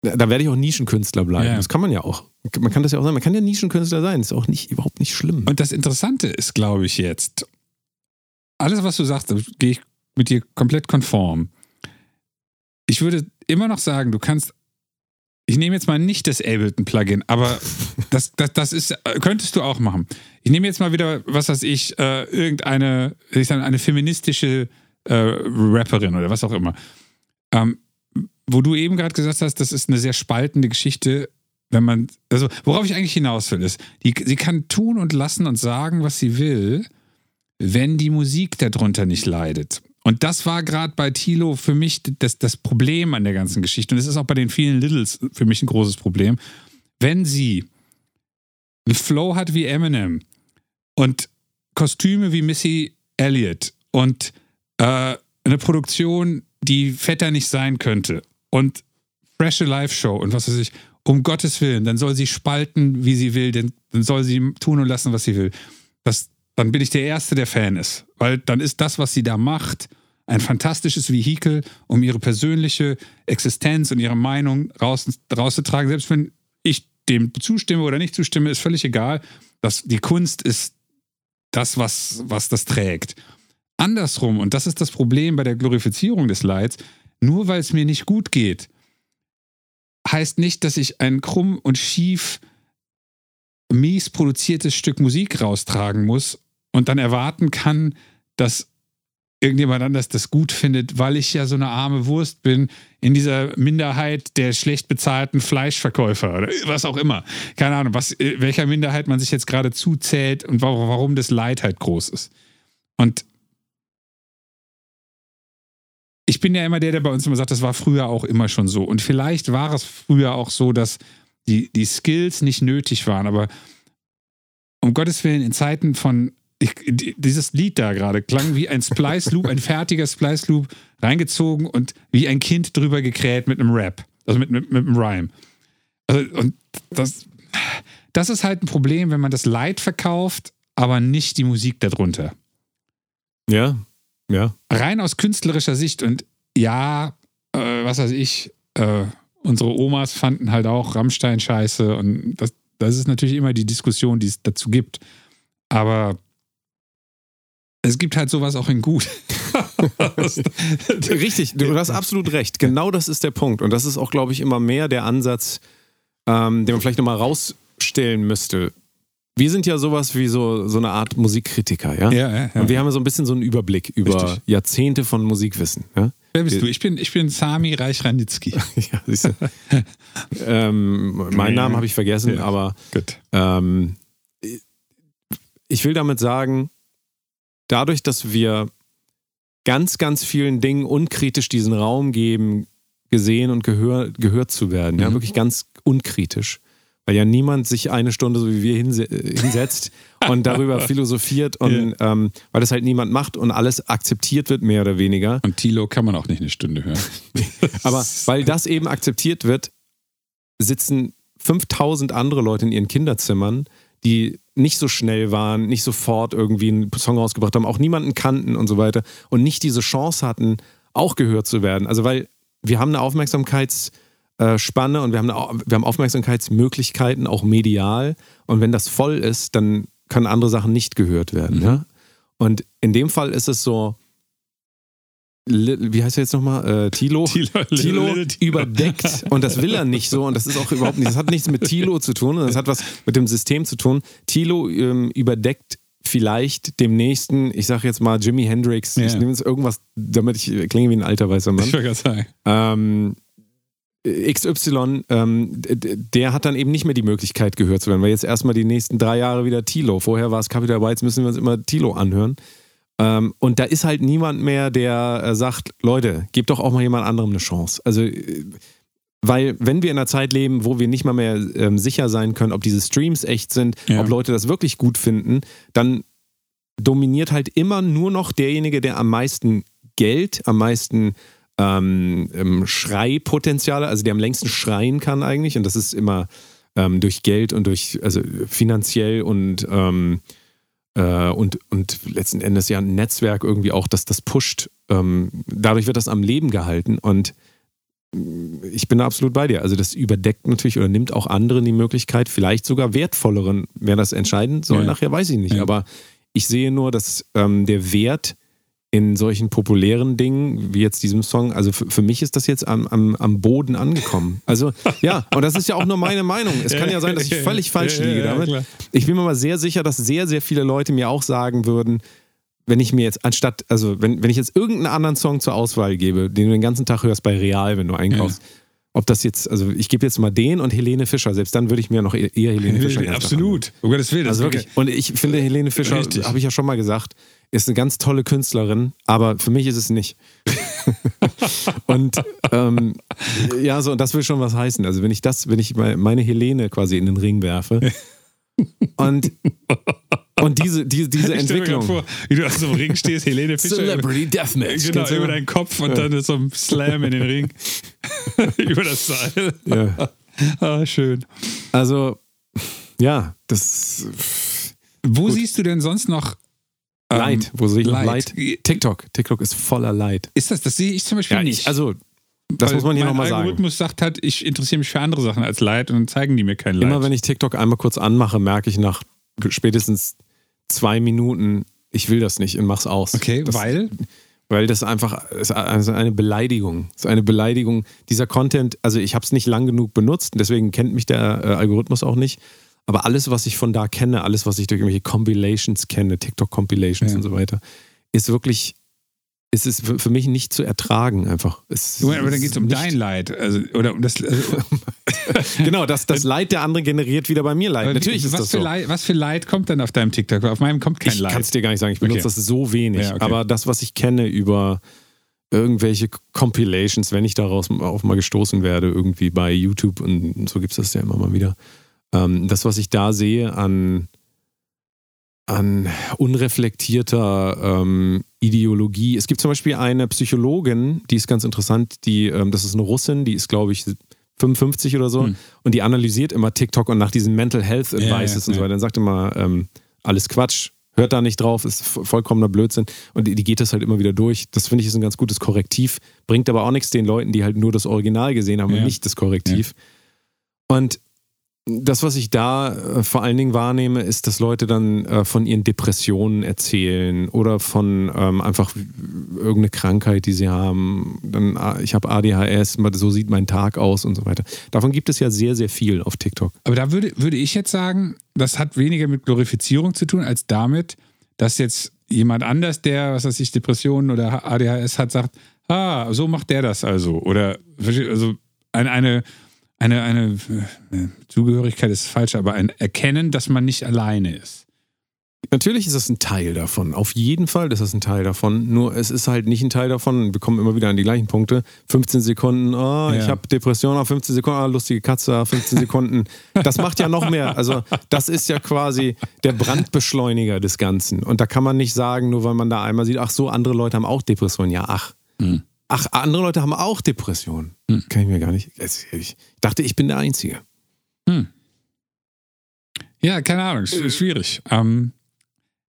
Speaker 2: da werde ich auch Nischenkünstler bleiben. Das kann man ja auch. Man kann das ja auch sein. Man kann ja Nischenkünstler sein. Das ist auch nicht, überhaupt nicht schlimm.
Speaker 3: Und das Interessante ist, glaube ich, jetzt, alles, was du sagst, da gehe ich mit dir komplett konform. Ich würde immer noch sagen, du kannst, ich nehme jetzt mal nicht das Ableton-Plugin, aber [LAUGHS] das, das, das ist, könntest du auch machen. Ich nehme jetzt mal wieder, was weiß ich, äh, irgendeine, ich sag, eine feministische äh, Rapperin oder was auch immer. Ähm, wo du eben gerade gesagt hast, das ist eine sehr spaltende Geschichte, wenn man, also worauf ich eigentlich hinaus will, ist, die, sie kann tun und lassen und sagen, was sie will, wenn die Musik darunter nicht leidet. Und das war gerade bei Tilo für mich das, das Problem an der ganzen Geschichte. Und es ist auch bei den vielen Littles für mich ein großes Problem. Wenn sie einen Flow hat wie Eminem und Kostüme wie Missy Elliott und äh, eine Produktion, die fetter nicht sein könnte und freshe Live-Show und was weiß ich, um Gottes Willen, dann soll sie spalten, wie sie will, denn, dann soll sie tun und lassen, was sie will. Das, dann bin ich der Erste, der Fan ist. Weil dann ist das, was sie da macht, ein fantastisches Vehikel, um ihre persönliche Existenz und ihre Meinung raus, rauszutragen. Selbst wenn ich dem zustimme oder nicht zustimme, ist völlig egal. Das, die Kunst ist das, was, was das trägt. Andersrum, und das ist das Problem bei der Glorifizierung des Leids, nur weil es mir nicht gut geht, heißt nicht, dass ich ein krumm und schief, mies produziertes Stück Musik raustragen muss und dann erwarten kann, dass irgendjemand anders das gut findet, weil ich ja so eine arme Wurst bin in dieser Minderheit der schlecht bezahlten Fleischverkäufer oder was auch immer. Keine Ahnung, was, welcher Minderheit man sich jetzt gerade zuzählt und warum, warum das Leid halt groß ist. Und ich bin ja immer der, der bei uns immer sagt, das war früher auch immer schon so. Und vielleicht war es früher auch so, dass die, die Skills nicht nötig waren, aber um Gottes Willen, in Zeiten von ich, die- dieses Lied da gerade klang wie ein Splice Loop, ein fertiger Splice Loop, reingezogen und wie ein Kind drüber gekräht mit einem Rap, also mit, mit, mit einem Rhyme. Also, und das, das ist halt ein Problem, wenn man das Lied verkauft, aber nicht die Musik darunter.
Speaker 2: Ja, ja.
Speaker 3: Rein aus künstlerischer Sicht und ja, äh, was weiß ich, äh, unsere Omas fanden halt auch Rammstein scheiße und das, das ist natürlich immer die Diskussion, die es dazu gibt. Aber es gibt halt sowas auch in gut. [LAUGHS]
Speaker 2: Richtig, du hast absolut recht. Genau das ist der Punkt. Und das ist auch, glaube ich, immer mehr der Ansatz, ähm, den man vielleicht nochmal rausstellen müsste. wir sind ja sowas wie so, so eine Art Musikkritiker, ja?
Speaker 3: Ja, ja, ja.
Speaker 2: Und wir haben ja so ein bisschen so einen Überblick über
Speaker 3: Richtig.
Speaker 2: Jahrzehnte von Musikwissen, ja?
Speaker 3: Wer bist du? Ich bin, ich bin Sami Reich-Ranitzky. [LAUGHS]
Speaker 2: ja siehst du. ähm, meinen Namen habe ich vergessen,
Speaker 3: Ja.
Speaker 2: aber
Speaker 3: Gut.
Speaker 2: ähm, ich will damit sagen, dadurch, dass wir ganz, ganz vielen Dingen unkritisch diesen Raum geben, gesehen und gehör, gehört zu werden, ja,
Speaker 3: Mhm.
Speaker 2: wirklich ganz unkritisch. Weil ja niemand sich eine Stunde so wie wir hinse äh, hinsetzt [LAUGHS] und darüber philosophiert und ähm, weil das halt niemand macht und alles akzeptiert wird, mehr oder weniger.
Speaker 3: Und Tilo kann man auch nicht eine Stunde hören. [LAUGHS]
Speaker 2: Aber weil das eben akzeptiert wird, sitzen 5000 andere Leute in ihren Kinderzimmern, die nicht so schnell waren, nicht sofort irgendwie einen Song rausgebracht haben, auch niemanden kannten und so weiter und nicht diese Chance hatten, auch gehört zu werden. Also weil wir haben eine Aufmerksamkeitsspanne und wir haben, eine, wir haben Aufmerksamkeitsmöglichkeiten, auch medial. Und wenn das voll ist, dann können andere Sachen nicht gehört werden. Ja? Und in dem Fall ist es so, wie heißt er jetzt nochmal? Äh, Tilo? [LAUGHS]
Speaker 3: Tilo,
Speaker 2: Tilo überdeckt und das will er nicht so und das ist auch überhaupt nicht, das hat nichts mit Tilo zu tun, das hat was mit dem System zu tun. Tilo ähm, überdeckt vielleicht dem nächsten, ich sage jetzt mal Jimi Hendrix,
Speaker 3: Ja.
Speaker 2: ich nehme jetzt irgendwas, damit ich klinge wie ein alter weißer Mann.
Speaker 3: Ich gerade sagen.
Speaker 2: Ähm, XY, ähm, der hat dann eben nicht mehr die Möglichkeit gehört zu werden, weil jetzt erstmal die nächsten drei Jahre wieder Tilo. Vorher war es Capital jetzt müssen wir uns immer Tilo anhören. Ähm, und da ist halt niemand mehr, der äh, sagt, Leute, gebt doch auch mal jemand anderem eine Chance. Also, äh, weil wenn wir in einer Zeit leben, wo wir nicht mal mehr ähm, sicher sein können, ob diese Streams echt sind,
Speaker 3: Ja.
Speaker 2: ob Leute das wirklich gut finden, dann dominiert halt immer nur noch derjenige, der am meisten Geld, am meisten ähm, ähm, Schreipotenziale, also der am längsten schreien kann eigentlich. Und das ist immer ähm, durch Geld und durch, also finanziell und, ähm, äh, und, und letzten Endes ja ein Netzwerk irgendwie auch, dass das pusht. Ähm, dadurch wird das am Leben gehalten und mm, ich bin da absolut bei dir. Also das überdeckt natürlich oder nimmt auch anderen die Möglichkeit, vielleicht sogar wertvolleren, wer das entscheiden soll,
Speaker 3: Ja.
Speaker 2: nachher weiß ich nicht.
Speaker 3: Ja.
Speaker 2: Aber ich sehe nur, dass ähm, der Wert in solchen populären Dingen, wie jetzt diesem Song, also für, für mich ist das jetzt am, am, am Boden angekommen. Also ja, und das ist ja auch nur meine Meinung. Es kann ja sein, dass ich völlig falsch
Speaker 3: Ja, ja,
Speaker 2: liege
Speaker 3: ja,
Speaker 2: damit. Ich bin mir mal sehr sicher, dass sehr, sehr viele Leute mir auch sagen würden, wenn ich mir jetzt anstatt, also wenn, wenn ich jetzt irgendeinen anderen Song zur Auswahl gebe, den du den ganzen Tag hörst bei Real, wenn du einkaufst, ob das jetzt, also ich gebe jetzt mal den und Helene Fischer, selbst dann würde ich mir noch eher Helene Fischer
Speaker 3: Absolut. Um Gottes Willen. das
Speaker 2: also wirklich. Und ich finde, Helene Fischer, habe ich ja schon mal gesagt, ist eine ganz tolle Künstlerin, aber für mich ist es nicht. [LAUGHS] und ähm, ja, so, und das will schon was heißen. Also wenn ich das, wenn ich me- meine Helene quasi in den Ring werfe [LAUGHS] und, und diese, diese, diese
Speaker 3: Ich stell mir
Speaker 2: Entwicklung.
Speaker 3: vor, wie du auf so einem Ring stehst, Helene Fischer.
Speaker 2: Celebrity Deathmatch.
Speaker 3: Genau, über deinen Kopf und dann so ein Slam in den Ring. [LAUGHS] über das Seil.
Speaker 2: Ja.
Speaker 3: Ah, schön.
Speaker 2: Also, ja, das
Speaker 3: Wo siehst du denn sonst noch ähm,
Speaker 2: Leid. Wo sehe ich
Speaker 3: Leid?
Speaker 2: Leid? TikTok. TikTok ist voller Leid.
Speaker 3: Ist das, das sehe ich zum Beispiel
Speaker 2: Ja,
Speaker 3: nicht.
Speaker 2: ich, also, das
Speaker 3: Weil
Speaker 2: muss man hier nochmal sagen.
Speaker 3: Algorithmus sagt halt, ich interessiere mich für andere Sachen als Leid und dann zeigen die mir kein Leid.
Speaker 2: Immer wenn ich TikTok einmal kurz anmache, merke ich nach spätestens zwei Minuten, ich will das nicht und mach's aus.
Speaker 3: okay,
Speaker 2: das,
Speaker 3: weil?
Speaker 2: Weil das einfach ist eine Beleidigung. Es ist eine Beleidigung. Dieser Content, also ich habe es nicht lang genug benutzt, deswegen kennt mich der äh, Algorithmus auch nicht. Aber alles, was ich von da kenne, alles, was ich durch irgendwelche Compilations kenne, TikTok-Compilations
Speaker 3: Ja.
Speaker 2: und so weiter, ist wirklich, ist es für, für mich nicht zu ertragen einfach. Es,
Speaker 3: aber dann geht es um dein Leid. Also, oder um das. Also, [LAUGHS]
Speaker 2: Genau, das, das Leid der anderen generiert wieder bei mir Leid. Natürlich ist
Speaker 3: was
Speaker 2: das
Speaker 3: für
Speaker 2: so.
Speaker 3: Leid, was für Leid kommt dann auf deinem TikTok? Auf meinem kommt kein
Speaker 2: Ich
Speaker 3: Leid.
Speaker 2: kann es dir gar nicht sagen. Ich benutze
Speaker 3: Okay.
Speaker 2: das so wenig.
Speaker 3: Ja, okay.
Speaker 2: Aber das, was ich kenne über irgendwelche Compilations, wenn ich daraus auf mal gestoßen werde, irgendwie bei YouTube und so gibt es das ja immer mal wieder. Ähm, das, was ich da sehe an, an unreflektierter ähm, Ideologie. Es gibt zum Beispiel eine Psychologin, die ist ganz interessant, die, ähm, das ist eine Russin, die ist, glaube ich, 55 oder so
Speaker 3: Hm.
Speaker 2: und die analysiert immer TikTok und nach diesen Mental Health
Speaker 3: ja,
Speaker 2: Advices und so
Speaker 3: ja.
Speaker 2: weiter. Dann sagt immer, ähm, alles Quatsch, hört da nicht drauf, ist vo- vollkommener Blödsinn. Und die, die geht das halt immer wieder durch. Das finde ich ist ein ganz gutes Korrektiv. Bringt aber auch nichts den Leuten, die halt nur das Original gesehen haben
Speaker 3: Ja.
Speaker 2: und nicht das Korrektiv. Und das, was ich da äh, vor allen Dingen wahrnehme, ist, dass Leute dann äh, von ihren Depressionen erzählen oder von ähm, einfach, irgendeine Krankheit, die sie haben. Dann, ah, ich habe ADHS, so sieht mein Tag aus und so weiter. Davon gibt es ja sehr, sehr viel auf TikTok.
Speaker 3: Aber da würde, würde ich jetzt sagen, das hat weniger mit Glorifizierung zu tun, als damit, dass jetzt jemand anders, der, was weiß ich, Depressionen oder ADHS hat, sagt, ah, so macht der das also. Oder also eine, eine, eine, eine äh, Zugehörigkeit ist falsch, aber ein Erkennen, dass man nicht alleine ist.
Speaker 2: Natürlich ist das ein Teil davon. Auf jeden Fall ist das ein Teil davon. Nur es ist halt nicht ein Teil davon. Wir kommen immer wieder an die gleichen Punkte. 15 Sekunden, oh,
Speaker 3: Ja.
Speaker 2: ich habe Depression auf 15 Sekunden, ah, lustige Katze, ah, 15 Sekunden. Das macht ja noch mehr. Also das ist ja quasi der Brandbeschleuniger des Ganzen. Und da kann man nicht sagen, nur weil man da einmal sieht, ach so, andere Leute haben auch Depressionen. Ja, ach. Ach, andere Leute haben auch Depressionen. Kann ich mir gar nicht. Ich dachte, ich bin der Einzige.
Speaker 3: Ja, keine Ahnung, sch- schwierig. Ähm,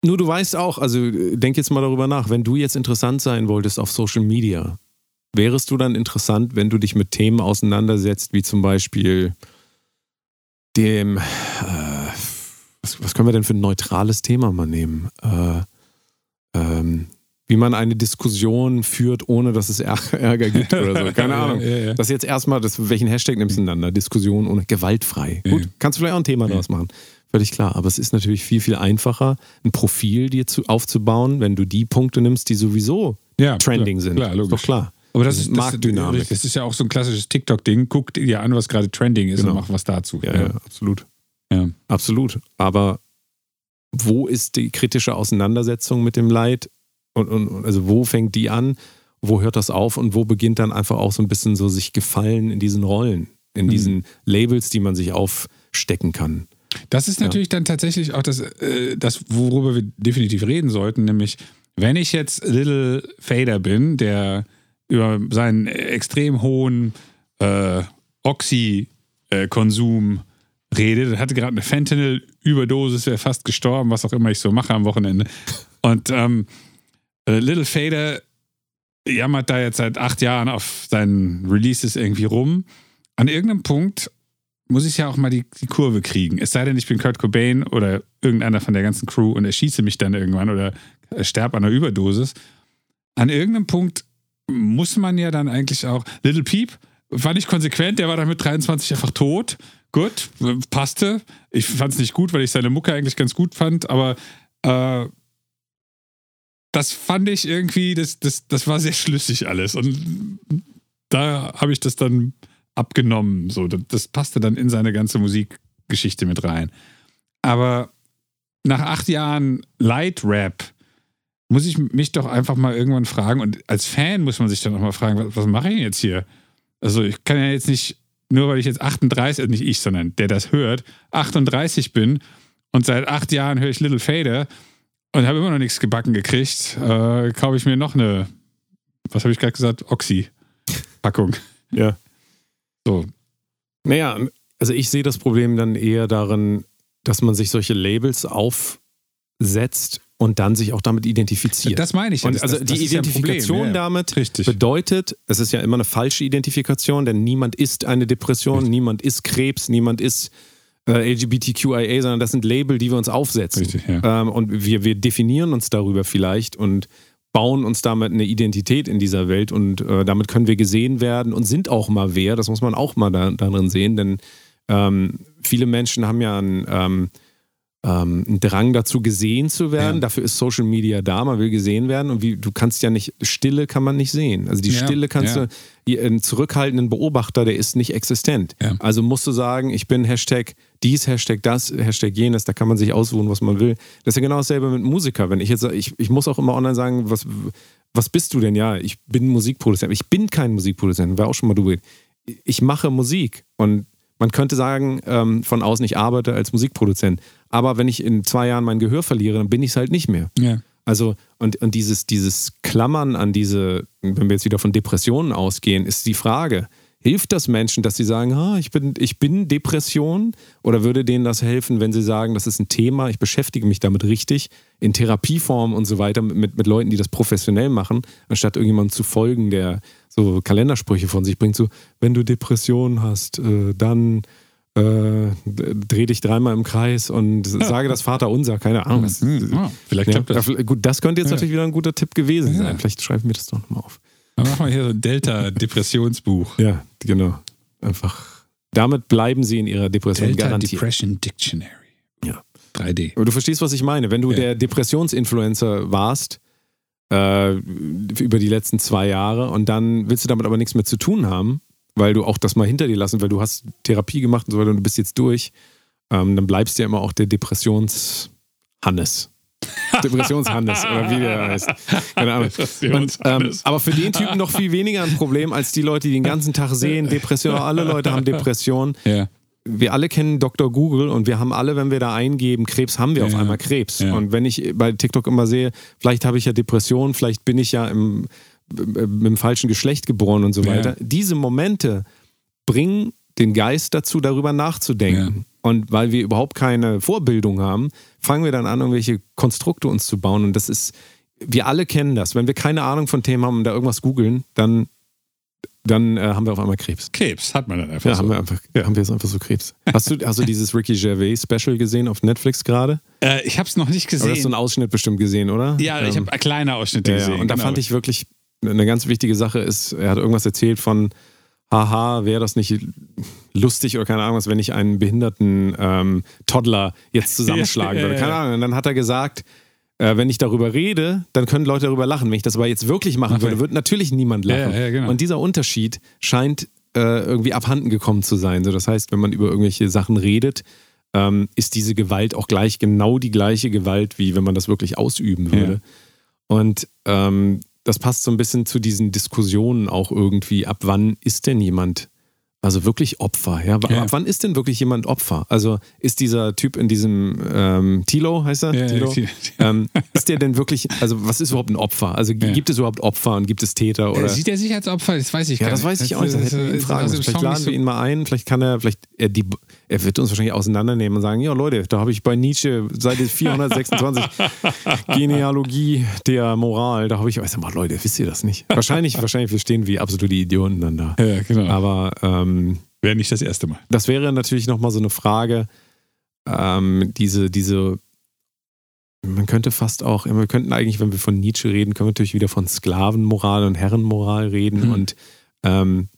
Speaker 2: Nur du weißt auch, also äh, denk jetzt mal darüber nach, wenn du jetzt interessant sein wolltest auf Social Media, wärest du dann interessant, wenn du dich mit Themen auseinandersetzt, wie zum Beispiel dem, äh, was, was können wir denn für ein neutrales Thema mal nehmen? Äh, ähm, wie man eine Diskussion führt, ohne dass es Ärger, [LAUGHS] gibt oder so. Keine Ahnung.
Speaker 3: Ja, ja.
Speaker 2: Das jetzt erstmal, das, welchen Hashtag nimmst du einander? Diskussion ohne gewaltfrei.
Speaker 3: Ja.
Speaker 2: Gut, kannst du vielleicht auch ein Thema daraus machen. Völlig klar. Aber es ist natürlich viel, viel einfacher, ein Profil dir zu, aufzubauen, wenn du die Punkte nimmst, die sowieso
Speaker 3: ja,
Speaker 2: trending
Speaker 3: klar,
Speaker 2: sind.
Speaker 3: Klar,
Speaker 2: Ist
Speaker 3: logisch.
Speaker 2: doch klar.
Speaker 3: Aber das,
Speaker 2: Das
Speaker 3: ist
Speaker 2: ist Marktdynamik.
Speaker 3: Das, das ist ja auch so ein klassisches TikTok-Ding. Guck dir an, was gerade trending ist
Speaker 2: Genau.
Speaker 3: und mach was dazu.
Speaker 2: Ja, ja, absolut.
Speaker 3: Ja.
Speaker 2: Absolut. Aber wo ist die kritische Auseinandersetzung mit dem Leid? Und, und also wo fängt die an? Wo hört das auf? Und wo beginnt dann einfach auch so ein bisschen so sich gefallen in diesen Rollen, in
Speaker 3: Mhm.
Speaker 2: diesen Labels, die man sich aufstecken kann?
Speaker 3: Das ist natürlich dann tatsächlich auch das, äh, das, worüber wir definitiv reden sollten, nämlich wenn ich jetzt Little Fader bin, der über seinen extrem hohen äh, Oxy-Konsum redet, hatte gerade eine Fentanyl-Überdosis, wäre fast gestorben, was auch immer ich so mache am Wochenende. Und ähm, äh, Little Fader jammert da jetzt seit acht Jahren auf seinen Releases irgendwie rum. An irgendeinem Punkt muss ich ja auch mal die, die Kurve kriegen. Es sei denn, ich bin Kurt Cobain oder irgendeiner von der ganzen Crew und erschieße mich dann irgendwann oder sterbe an einer Überdosis. An irgendeinem Punkt muss man ja dann eigentlich auch. Little Peep war nicht konsequent, der war dann mit 23 einfach tot. Gut, passte. Ich fand es nicht gut, weil ich seine Mucke eigentlich ganz gut fand, aber äh, das fand ich irgendwie, das, das, das war sehr schlüssig alles. Und da habe ich das dann abgenommen. So, das, passte dann in seine ganze Musikgeschichte mit rein. Aber nach acht Jahren Light Rap muss ich mich doch einfach mal irgendwann fragen, und als Fan muss man sich dann auch mal fragen, was, was mache ich jetzt hier? Also ich kann ja jetzt nicht, nur weil ich jetzt 38, also nicht ich, sondern der das hört, 38 bin und seit acht Jahren höre ich Little Fader und habe immer noch nichts gebacken gekriegt, äh, kaufe ich mir noch eine, was habe ich gerade gesagt, Oxy-Packung.
Speaker 2: Ja.
Speaker 3: So,
Speaker 2: Naja, also ich sehe das Problem dann eher darin, dass man sich solche Labels aufsetzt und dann sich auch damit identifiziert.
Speaker 3: das meine ich. ja.
Speaker 2: und
Speaker 3: Das-
Speaker 2: also
Speaker 3: das-
Speaker 2: die
Speaker 3: das ein
Speaker 2: Identifikation
Speaker 3: ja.
Speaker 2: damit
Speaker 3: Richtig.
Speaker 2: bedeutet, es ist ja immer eine falsche Identifikation, denn niemand ist eine Depression, niemand ist Krebs, niemand ist äh, LGBTQIA, sondern das sind Label, die wir uns aufsetzen.
Speaker 3: Richtig, ja.
Speaker 2: ähm, und wir, wir definieren uns darüber vielleicht und bauen uns damit eine Identität in dieser Welt und äh, damit können wir gesehen werden und sind auch mal wer. Das muss man auch mal da, darin sehen, denn ähm, viele Menschen haben ja einen, ähm, ähm, einen Drang dazu, gesehen zu werden.
Speaker 3: Ja.
Speaker 2: Dafür ist Social Media da, man will gesehen werden und wie, du kannst ja nicht, Stille kann man nicht sehen. Also die
Speaker 3: Ja,
Speaker 2: Stille kannst
Speaker 3: ja.
Speaker 2: du, einen zurückhaltenden Beobachter, der ist nicht existent. Also musst du sagen, ich bin Hashtag dies, Hashtag das, Hashtag jenes, da kann man sich aussuchen, was man will. Das ist ja genau dasselbe mit Musiker. Wenn ich jetzt, ich, ich muss auch immer online sagen, was, was bist du denn? Ja, ich bin Musikproduzent. Ich bin kein Musikproduzent, war auch schon mal du. Ich mache Musik und man könnte sagen, ähm, von außen, ich arbeite als Musikproduzent. Aber wenn ich in zwei Jahren mein Gehör verliere, dann bin ich es halt nicht mehr.
Speaker 3: Ja.
Speaker 2: Also, und, und dieses, dieses Klammern an diese, wenn wir jetzt wieder von Depressionen ausgehen, ist die Frage, hilft das Menschen, dass sie sagen, ah, ich, bin, ich bin Depression? Oder würde denen das helfen, wenn sie sagen, das ist ein Thema, ich beschäftige mich damit richtig, in Therapieform und so weiter, mit, mit Leuten, die das professionell machen, anstatt irgendjemandem zu folgen, der so Kalendersprüche von sich bringt, so, wenn du Depressionen hast, äh, dann äh, dreh dich dreimal im Kreis und sage das Vater unser, keine Ahnung. Was,
Speaker 3: ah, vielleicht
Speaker 2: ja,
Speaker 3: klappt das.
Speaker 2: Gut, das könnte jetzt
Speaker 3: Ja.
Speaker 2: natürlich wieder ein guter Tipp gewesen
Speaker 3: Ja.
Speaker 2: sein. Vielleicht schreiben wir das doch nochmal auf.
Speaker 3: Dann machen wir hier so ein Delta-Depressionsbuch.
Speaker 2: Ja, genau. Einfach. Damit bleiben sie in ihrer Depression
Speaker 3: Delta
Speaker 2: garantiert.
Speaker 3: Depression Dictionary.
Speaker 2: Ja.
Speaker 3: 3D.
Speaker 2: Aber du verstehst, was ich meine. Wenn du
Speaker 3: Ja.
Speaker 2: der Depressionsinfluencer warst äh, über die letzten zwei Jahre und dann willst du damit aber nichts mehr zu tun haben, weil du auch das mal hinter dir lassen, weil du hast Therapie gemacht und so weiter und du bist jetzt durch, ähm, dann bleibst du ja immer auch der Depressions-Hannes. [LAUGHS] Depressions-Hannes oder wie der heißt. Keine Ahnung. Und, ähm, aber für den Typen noch viel weniger ein Problem als die Leute, die den ganzen Tag sehen, Depression, alle Leute haben Depressionen
Speaker 3: Ja.
Speaker 2: wir alle kennen Dr. Google und wir haben alle, wenn wir da eingeben, Krebs, haben wir
Speaker 3: Ja,
Speaker 2: auf einmal Krebs.
Speaker 3: Ja.
Speaker 2: Und wenn ich bei TikTok immer sehe, vielleicht habe ich ja Depressionen, vielleicht bin ich ja im, dem falschen Geschlecht geboren und so weiter. Diese Momente bringen den Geist dazu, darüber nachzudenken. Und weil wir überhaupt keine Vorbildung haben, fangen wir dann an, irgendwelche Konstrukte uns zu bauen. Und das ist, wir alle kennen das. Wenn wir keine Ahnung von Themen haben und da irgendwas googeln, dann, dann äh, haben wir auf einmal Krebs.
Speaker 3: Krebs hat man dann einfach
Speaker 2: Ja,
Speaker 3: so.
Speaker 2: haben wir einfach, haben wir jetzt einfach so Krebs. Hast du, hast du dieses Ricky Gervais Special gesehen auf Netflix gerade?
Speaker 3: Äh, ich habe es noch nicht
Speaker 2: Aber du hast so
Speaker 3: gesehen.
Speaker 2: einen Ausschnitt bestimmt gesehen, oder?
Speaker 3: Ja, ich
Speaker 2: Ähm,
Speaker 3: habe kleine Ausschnitte
Speaker 2: ja, ja.
Speaker 3: gesehen.
Speaker 2: Und da
Speaker 3: genau.
Speaker 2: fand ich wirklich eine ganz wichtige Sache ist, er hat irgendwas erzählt von, haha, wäre das nicht lustig oder keine Ahnung was, wenn ich einen behinderten ähm, Toddler jetzt [LAUGHS] zusammenschlagen
Speaker 3: Ja, ja,
Speaker 2: würde. Keine
Speaker 3: ja.
Speaker 2: Ahnung. Und dann hat er gesagt, äh, wenn ich darüber rede, dann können Leute darüber lachen. Wenn ich das aber jetzt wirklich machen
Speaker 3: Okay.
Speaker 2: würde, wird natürlich niemand lachen.
Speaker 3: Ja, ja, genau.
Speaker 2: Und dieser Unterschied scheint äh, irgendwie abhanden gekommen zu sein. So, das heißt, wenn man über irgendwelche Sachen redet, ähm, ist diese Gewalt auch gleich genau die gleiche Gewalt, wie wenn man das wirklich ausüben würde. Und ähm, das passt so ein bisschen zu diesen Diskussionen auch irgendwie, ab wann ist denn jemand also wirklich Opfer? Ja? Ab
Speaker 3: Ja.
Speaker 2: wann ist denn wirklich jemand Opfer? Also ist dieser Typ in diesem ähm, Tilo, heißt er?
Speaker 3: Ja,
Speaker 2: Tilo?
Speaker 3: Tilo.
Speaker 2: Ähm, ist der denn wirklich, also was ist überhaupt ein Opfer? Also
Speaker 3: Ja.
Speaker 2: gibt es überhaupt Opfer und gibt es Täter? Oder?
Speaker 3: Äh, Sieht er sich als Opfer? Das weiß ich
Speaker 2: Ja,
Speaker 3: gar
Speaker 2: das
Speaker 3: nicht.
Speaker 2: weiß ich auch nicht. Das ihn
Speaker 3: ist-
Speaker 2: fragen
Speaker 3: also
Speaker 2: Vielleicht laden
Speaker 3: nicht
Speaker 2: wir
Speaker 3: so-
Speaker 2: ihn mal ein. Vielleicht kann er, vielleicht, er, die, er wird uns wahrscheinlich auseinandernehmen und sagen: Ja, Leute, da habe ich bei Nietzsche Seite 426 [LAUGHS] Genealogie der Moral. Da habe ich, sag mal, Leute, wisst ihr das nicht? Wahrscheinlich, wahrscheinlich, wir stehen wie absolute Idioten dann da.
Speaker 3: Ja, genau.
Speaker 2: Aber ähm,
Speaker 3: Wäre nicht das erste Mal.
Speaker 2: das wäre natürlich nochmal so eine Frage, ähm, diese, diese, man könnte fast auch, wir könnten eigentlich, wenn wir von Nietzsche reden, können wir natürlich wieder von Sklavenmoral und Herrenmoral reden.
Speaker 3: Hm.
Speaker 2: Und ähm,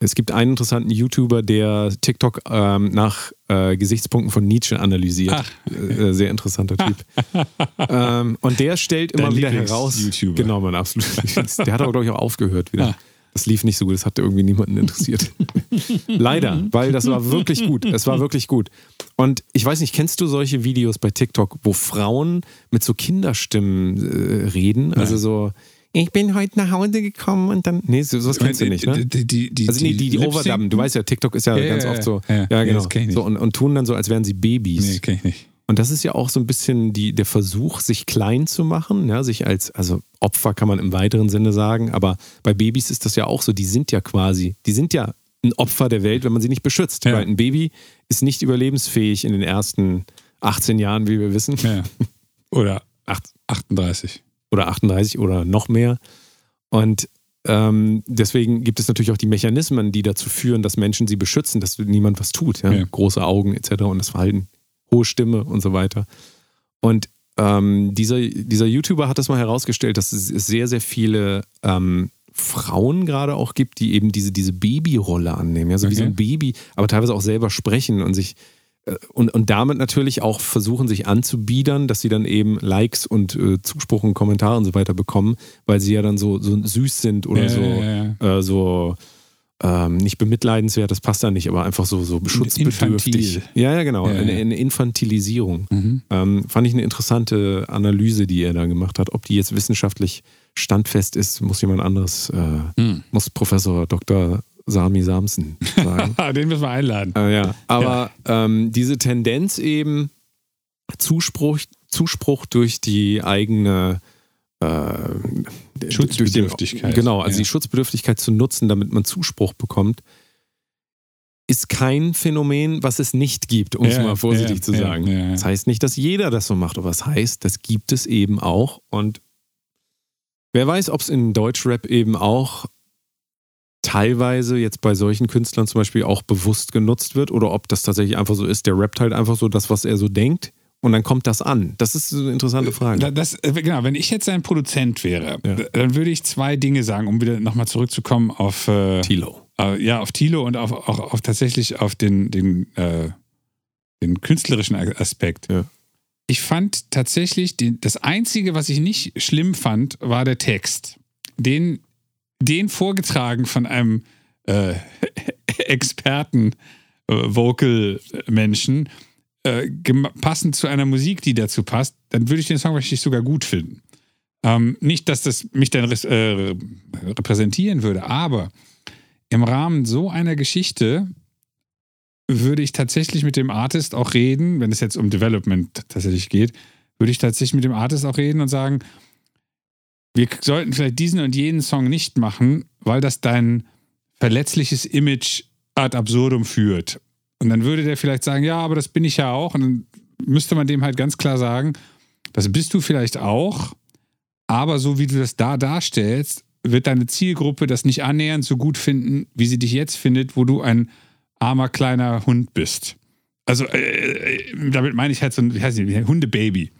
Speaker 2: es gibt einen interessanten YouTuber, der TikTok ähm, nach äh, Gesichtspunkten von Nietzsche analysiert.
Speaker 3: Ach.
Speaker 2: Äh, sehr interessanter Typ. [LAUGHS] ähm, und der stellt immer
Speaker 3: Dein
Speaker 2: wieder
Speaker 3: Lieblings-
Speaker 2: heraus.
Speaker 3: YouTuber.
Speaker 2: Genau, mein absolut. Lieblings- Der hat aber, glaube ich, auch aufgehört wieder.
Speaker 3: Ah.
Speaker 2: Das lief nicht so gut, das hat irgendwie niemanden interessiert. [LAUGHS] Leider, weil das war wirklich gut. Es war wirklich gut. Und ich weiß nicht, kennst du solche Videos bei TikTok, wo Frauen mit so Kinderstimmen äh, reden? Also so, ich bin heute nach Hause gekommen und dann. Nee, so- sowas kennst du nicht, ne?
Speaker 3: Die, die, die,
Speaker 2: Also nee, die, die overdubben. Du weißt ja, TikTok ist ja,
Speaker 3: Ja,
Speaker 2: ganz
Speaker 3: ja,
Speaker 2: oft so.
Speaker 3: ja.
Speaker 2: Ja,
Speaker 3: Ja,
Speaker 2: genau.
Speaker 3: das kenn ich nicht.
Speaker 2: so, und, und tun dann so, als wären sie Babys.
Speaker 3: Nee, kenn ich nicht.
Speaker 2: Und das ist ja auch so ein bisschen die, der Versuch, sich klein zu machen, ja, sich als, also Opfer kann man im weiteren Sinne sagen, aber bei Babys ist das ja auch so, die sind ja quasi, die sind ja ein Opfer der Welt, wenn man sie nicht beschützt.
Speaker 3: Ja.
Speaker 2: Weil ein Baby ist nicht überlebensfähig in den ersten 18 Jahren, wie wir wissen.
Speaker 3: Ja. [LAUGHS] Oder
Speaker 2: Acht,
Speaker 3: 38.
Speaker 2: oder 38 oder noch mehr. Und ähm, deswegen gibt es natürlich auch die Mechanismen, die dazu führen, dass Menschen sie beschützen, dass niemand was tut. Ja. Große Augen etc. und das Verhalten, hohe Stimme und so weiter. Und ähm, dieser, dieser YouTuber hat das mal herausgestellt, dass es sehr, sehr viele ähm, Frauen gerade auch gibt, die eben diese, diese Babyrolle annehmen. Ja? So wie so ein
Speaker 3: Okay.
Speaker 2: Baby, aber teilweise auch selber sprechen und sich äh, und, und damit natürlich auch versuchen, sich anzubiedern, dass sie dann eben Likes und äh, Zuspruch und Kommentare und so weiter bekommen, weil sie ja dann so, so süß sind oder
Speaker 3: Ja,
Speaker 2: so,
Speaker 3: ja, ja.
Speaker 2: Äh, so ähm, nicht bemitleidenswert, das passt da nicht, aber einfach so, so schutzbedürftig.
Speaker 3: Infantil.
Speaker 2: Ja, ja, genau.
Speaker 3: Ja,
Speaker 2: eine,
Speaker 3: ja.
Speaker 2: eine Infantilisierung.
Speaker 3: Mhm.
Speaker 2: Ähm, fand ich eine interessante Analyse, die er da gemacht hat. Ob die jetzt wissenschaftlich standfest ist, muss jemand anderes, äh,
Speaker 3: Hm.
Speaker 2: muss Professor Dr. Sami Samson sagen. [LAUGHS]
Speaker 3: Den müssen wir einladen.
Speaker 2: Äh, ja, aber Ähm, diese Tendenz eben, Zuspruch, Zuspruch durch die eigene äh,
Speaker 3: Schutzbedürftigkeit.
Speaker 2: Den, genau, also
Speaker 3: Ja.
Speaker 2: die Schutzbedürftigkeit zu nutzen, damit man Zuspruch bekommt, ist kein Phänomen, was es nicht gibt, um es
Speaker 3: Ja,
Speaker 2: mal vorsichtig
Speaker 3: ja,
Speaker 2: zu sagen. Das heißt nicht, dass jeder das so macht, aber es heißt, das gibt es eben auch. Und wer weiß, ob es in Deutschrap eben auch teilweise jetzt bei solchen Künstlern zum Beispiel auch bewusst genutzt wird oder ob das tatsächlich einfach so ist, der rappt halt einfach so das, was er so denkt und dann kommt das an. Das ist eine interessante Frage.
Speaker 3: Da- Das, äh, genau, wenn ich jetzt ein Produzent wäre,
Speaker 2: Ja.
Speaker 3: dann würde ich zwei Dinge sagen, um wieder nochmal zurückzukommen auf, äh,
Speaker 2: Tilo.
Speaker 3: äh, ja, auf Thilo und auf, auch auf tatsächlich auf den, den, äh, den künstlerischen Aspekt.
Speaker 2: Ja.
Speaker 3: Ich fand tatsächlich, den, das Einzige, was ich nicht schlimm fand, war der Text. Den, den vorgetragen von einem äh, [LAUGHS] Experten, äh, Vocal-Menschen, äh, passend zu einer Musik, die dazu passt, dann würde ich den Song wahrscheinlich sogar gut finden. Ähm, nicht, dass das mich dann äh, repräsentieren würde, aber im Rahmen so einer Geschichte würde ich tatsächlich mit dem Artist auch reden, wenn es jetzt um Development tatsächlich geht, würde ich tatsächlich mit dem Artist auch reden und sagen, wir sollten vielleicht diesen und jenen Song nicht machen, weil das dein verletzliches Image ad absurdum führt. Und dann würde der vielleicht sagen, ja, aber das bin ich ja auch. Und dann müsste man dem halt ganz klar sagen, das bist du vielleicht auch, aber so wie du das da darstellst, wird deine Zielgruppe das nicht annähernd so gut finden, wie sie dich jetzt findet, wo du ein armer kleiner Hund bist. Also äh, äh, damit meine ich halt so ein, wie heißt die, Hundebaby,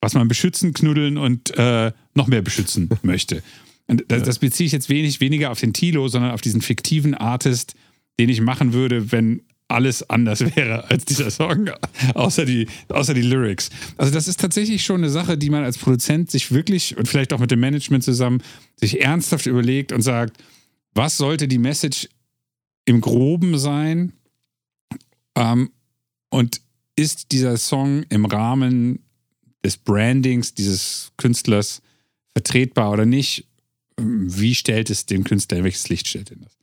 Speaker 3: was man beschützen, knuddeln und äh, noch mehr beschützen [LAUGHS] möchte. Und das, das beziehe ich jetzt wenig weniger auf den Tilo, sondern auf diesen fiktiven Artist, den ich machen würde, wenn alles anders [LAUGHS] wäre als dieser Song, außer die, außer die Lyrics. Also das ist tatsächlich schon eine Sache, die man als Produzent sich wirklich und vielleicht auch mit dem Management zusammen sich ernsthaft überlegt und sagt, was sollte die Message im Groben sein? Ähm, und ist dieser Song im Rahmen des Brandings dieses Künstlers vertretbar oder nicht? Ähm, Wie stellt es den Künstler, in welches Licht stellt er das?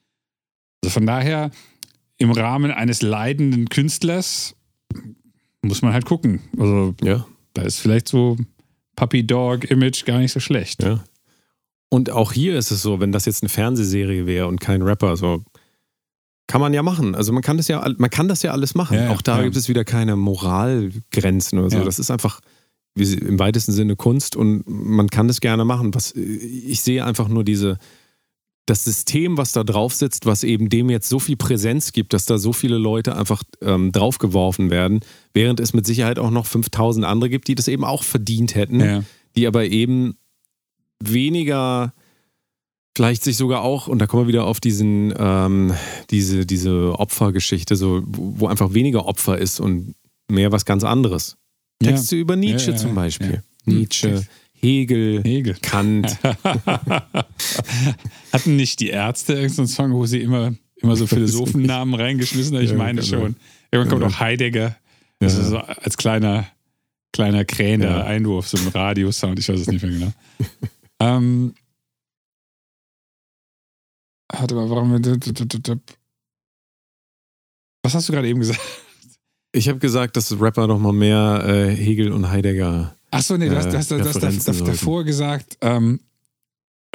Speaker 3: Also von daher, im Rahmen eines leidenden Künstlers muss man halt gucken. Also
Speaker 2: Ja,
Speaker 3: da ist vielleicht so Puppy Dog Image gar nicht so schlecht.
Speaker 2: ja. Und auch hier ist es so, wenn das jetzt eine Fernsehserie wäre und kein Rapper, so kann man ja machen. Also man kann das ja, man kann das ja alles machen.
Speaker 3: Ja,
Speaker 2: auch da gibt es wieder keine Moralgrenzen oder so. Das ist einfach im weitesten Sinne Kunst und man kann das gerne machen. Was ich sehe einfach nur diese das System, was da drauf sitzt, was eben dem jetzt so viel Präsenz gibt, dass da so viele Leute einfach ähm, draufgeworfen werden, während es mit Sicherheit auch noch 5000 andere gibt, die das eben auch verdient hätten,
Speaker 3: Ja.
Speaker 2: die aber eben weniger, vielleicht sich sogar auch, und da kommen wir wieder auf diesen, ähm, diese, diese Opfergeschichte, so, wo, einfach weniger Opfer ist und mehr was ganz anderes.
Speaker 3: Ja.
Speaker 2: Texte über Nietzsche
Speaker 3: Ja,
Speaker 2: zum. Beispiel.
Speaker 3: Hm,
Speaker 2: Nietzsche,
Speaker 3: Text.
Speaker 2: Hegel,
Speaker 3: Hegel.
Speaker 2: Kant. [LAUGHS]
Speaker 3: Hatten nicht die Ärzte irgendeinen Song, wo sie immer, immer so Philosophennamen reingeschmissen haben? Ich
Speaker 2: Ja,
Speaker 3: meine
Speaker 2: genau.
Speaker 3: schon. Irgendwann kommt auch Heidegger. Das ist so als kleiner, kleiner krähender. Einwurf, so ein Radiosound, ich weiß es nicht mehr genau. [LAUGHS] ähm, warte mal, warum. Was hast du gerade eben gesagt?
Speaker 2: Ich habe gesagt, dass Rapper noch mal mehr äh, Hegel und Heidegger.
Speaker 3: Achso, nee, du hast, du hast, hast,
Speaker 2: sollten.
Speaker 3: davor gesagt, ähm,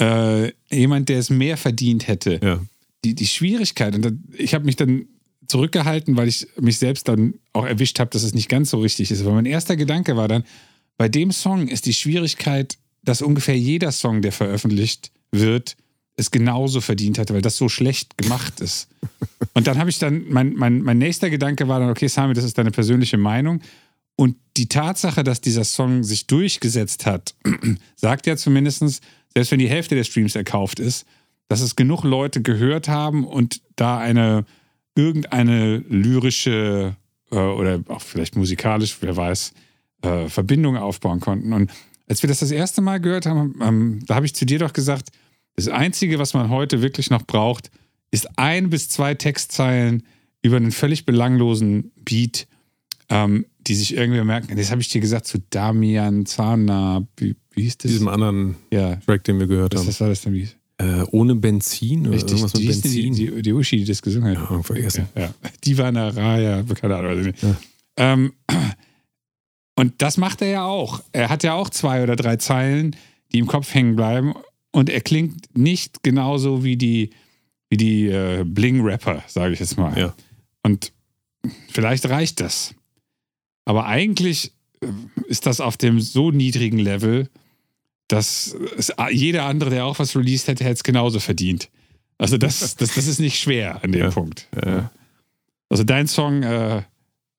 Speaker 3: äh, jemand, der es mehr verdient hätte.
Speaker 2: Ja.
Speaker 3: Die, die Schwierigkeit, und da, ich habe mich dann zurückgehalten, weil ich mich selbst dann auch erwischt habe, dass es nicht ganz so richtig ist. Aber mein erster Gedanke war dann, bei dem Song ist die Schwierigkeit, dass ungefähr jeder Song, der veröffentlicht wird, es genauso verdient hat, weil das so schlecht gemacht ist. [LAUGHS] Und dann habe ich dann, mein, mein, mein nächster Gedanke war dann, okay, Sami, das ist deine persönliche Meinung. Die Tatsache, dass dieser Song sich durchgesetzt hat, [CLEARS THROAT] sagt ja zumindest, selbst wenn die Hälfte der Streams erkauft ist, dass es genug Leute gehört haben und da eine irgendeine lyrische äh, oder auch vielleicht musikalisch, wer weiß, äh, Verbindung aufbauen konnten. Und als wir das das erste Mal gehört haben, ähm, da habe ich zu dir doch gesagt, das Einzige, was man heute wirklich noch braucht, ist ein bis zwei Textzeilen über einen völlig belanglosen Beat, ähm, die sich irgendwie merken. Das habe ich dir gesagt zu Damian Zana. Wie, wie hieß das?
Speaker 2: Diesem anderen
Speaker 3: ja,
Speaker 2: Track, den wir gehört
Speaker 3: was,
Speaker 2: haben.
Speaker 3: was war das denn? Wie?
Speaker 2: Äh, ohne Benzin oder
Speaker 3: Richtig,
Speaker 2: irgendwas mit
Speaker 3: hieß
Speaker 2: Benzin.
Speaker 3: die, die, die Uschi, die das gesungen hat.
Speaker 2: Ja, vergessen.
Speaker 3: Ja, ja. Die war eine Raya, keine Ahnung. weiß ich nicht.
Speaker 2: Ja.
Speaker 3: Ähm, und das macht er ja auch. Er hat ja auch zwei oder drei Zeilen, die im Kopf hängen bleiben. Und er klingt nicht genauso wie die, wie die äh, Bling-Rapper, sage ich jetzt mal.
Speaker 2: Ja.
Speaker 3: Und vielleicht reicht das. Aber eigentlich äh, ist das auf dem so niedrigen Level, dass es, jeder andere, der auch was released hätte, hätte es genauso verdient. Also das, [LAUGHS] das, das ist nicht schwer an dem
Speaker 2: Ja.
Speaker 3: Punkt.
Speaker 2: Ja.
Speaker 3: Also dein Song äh,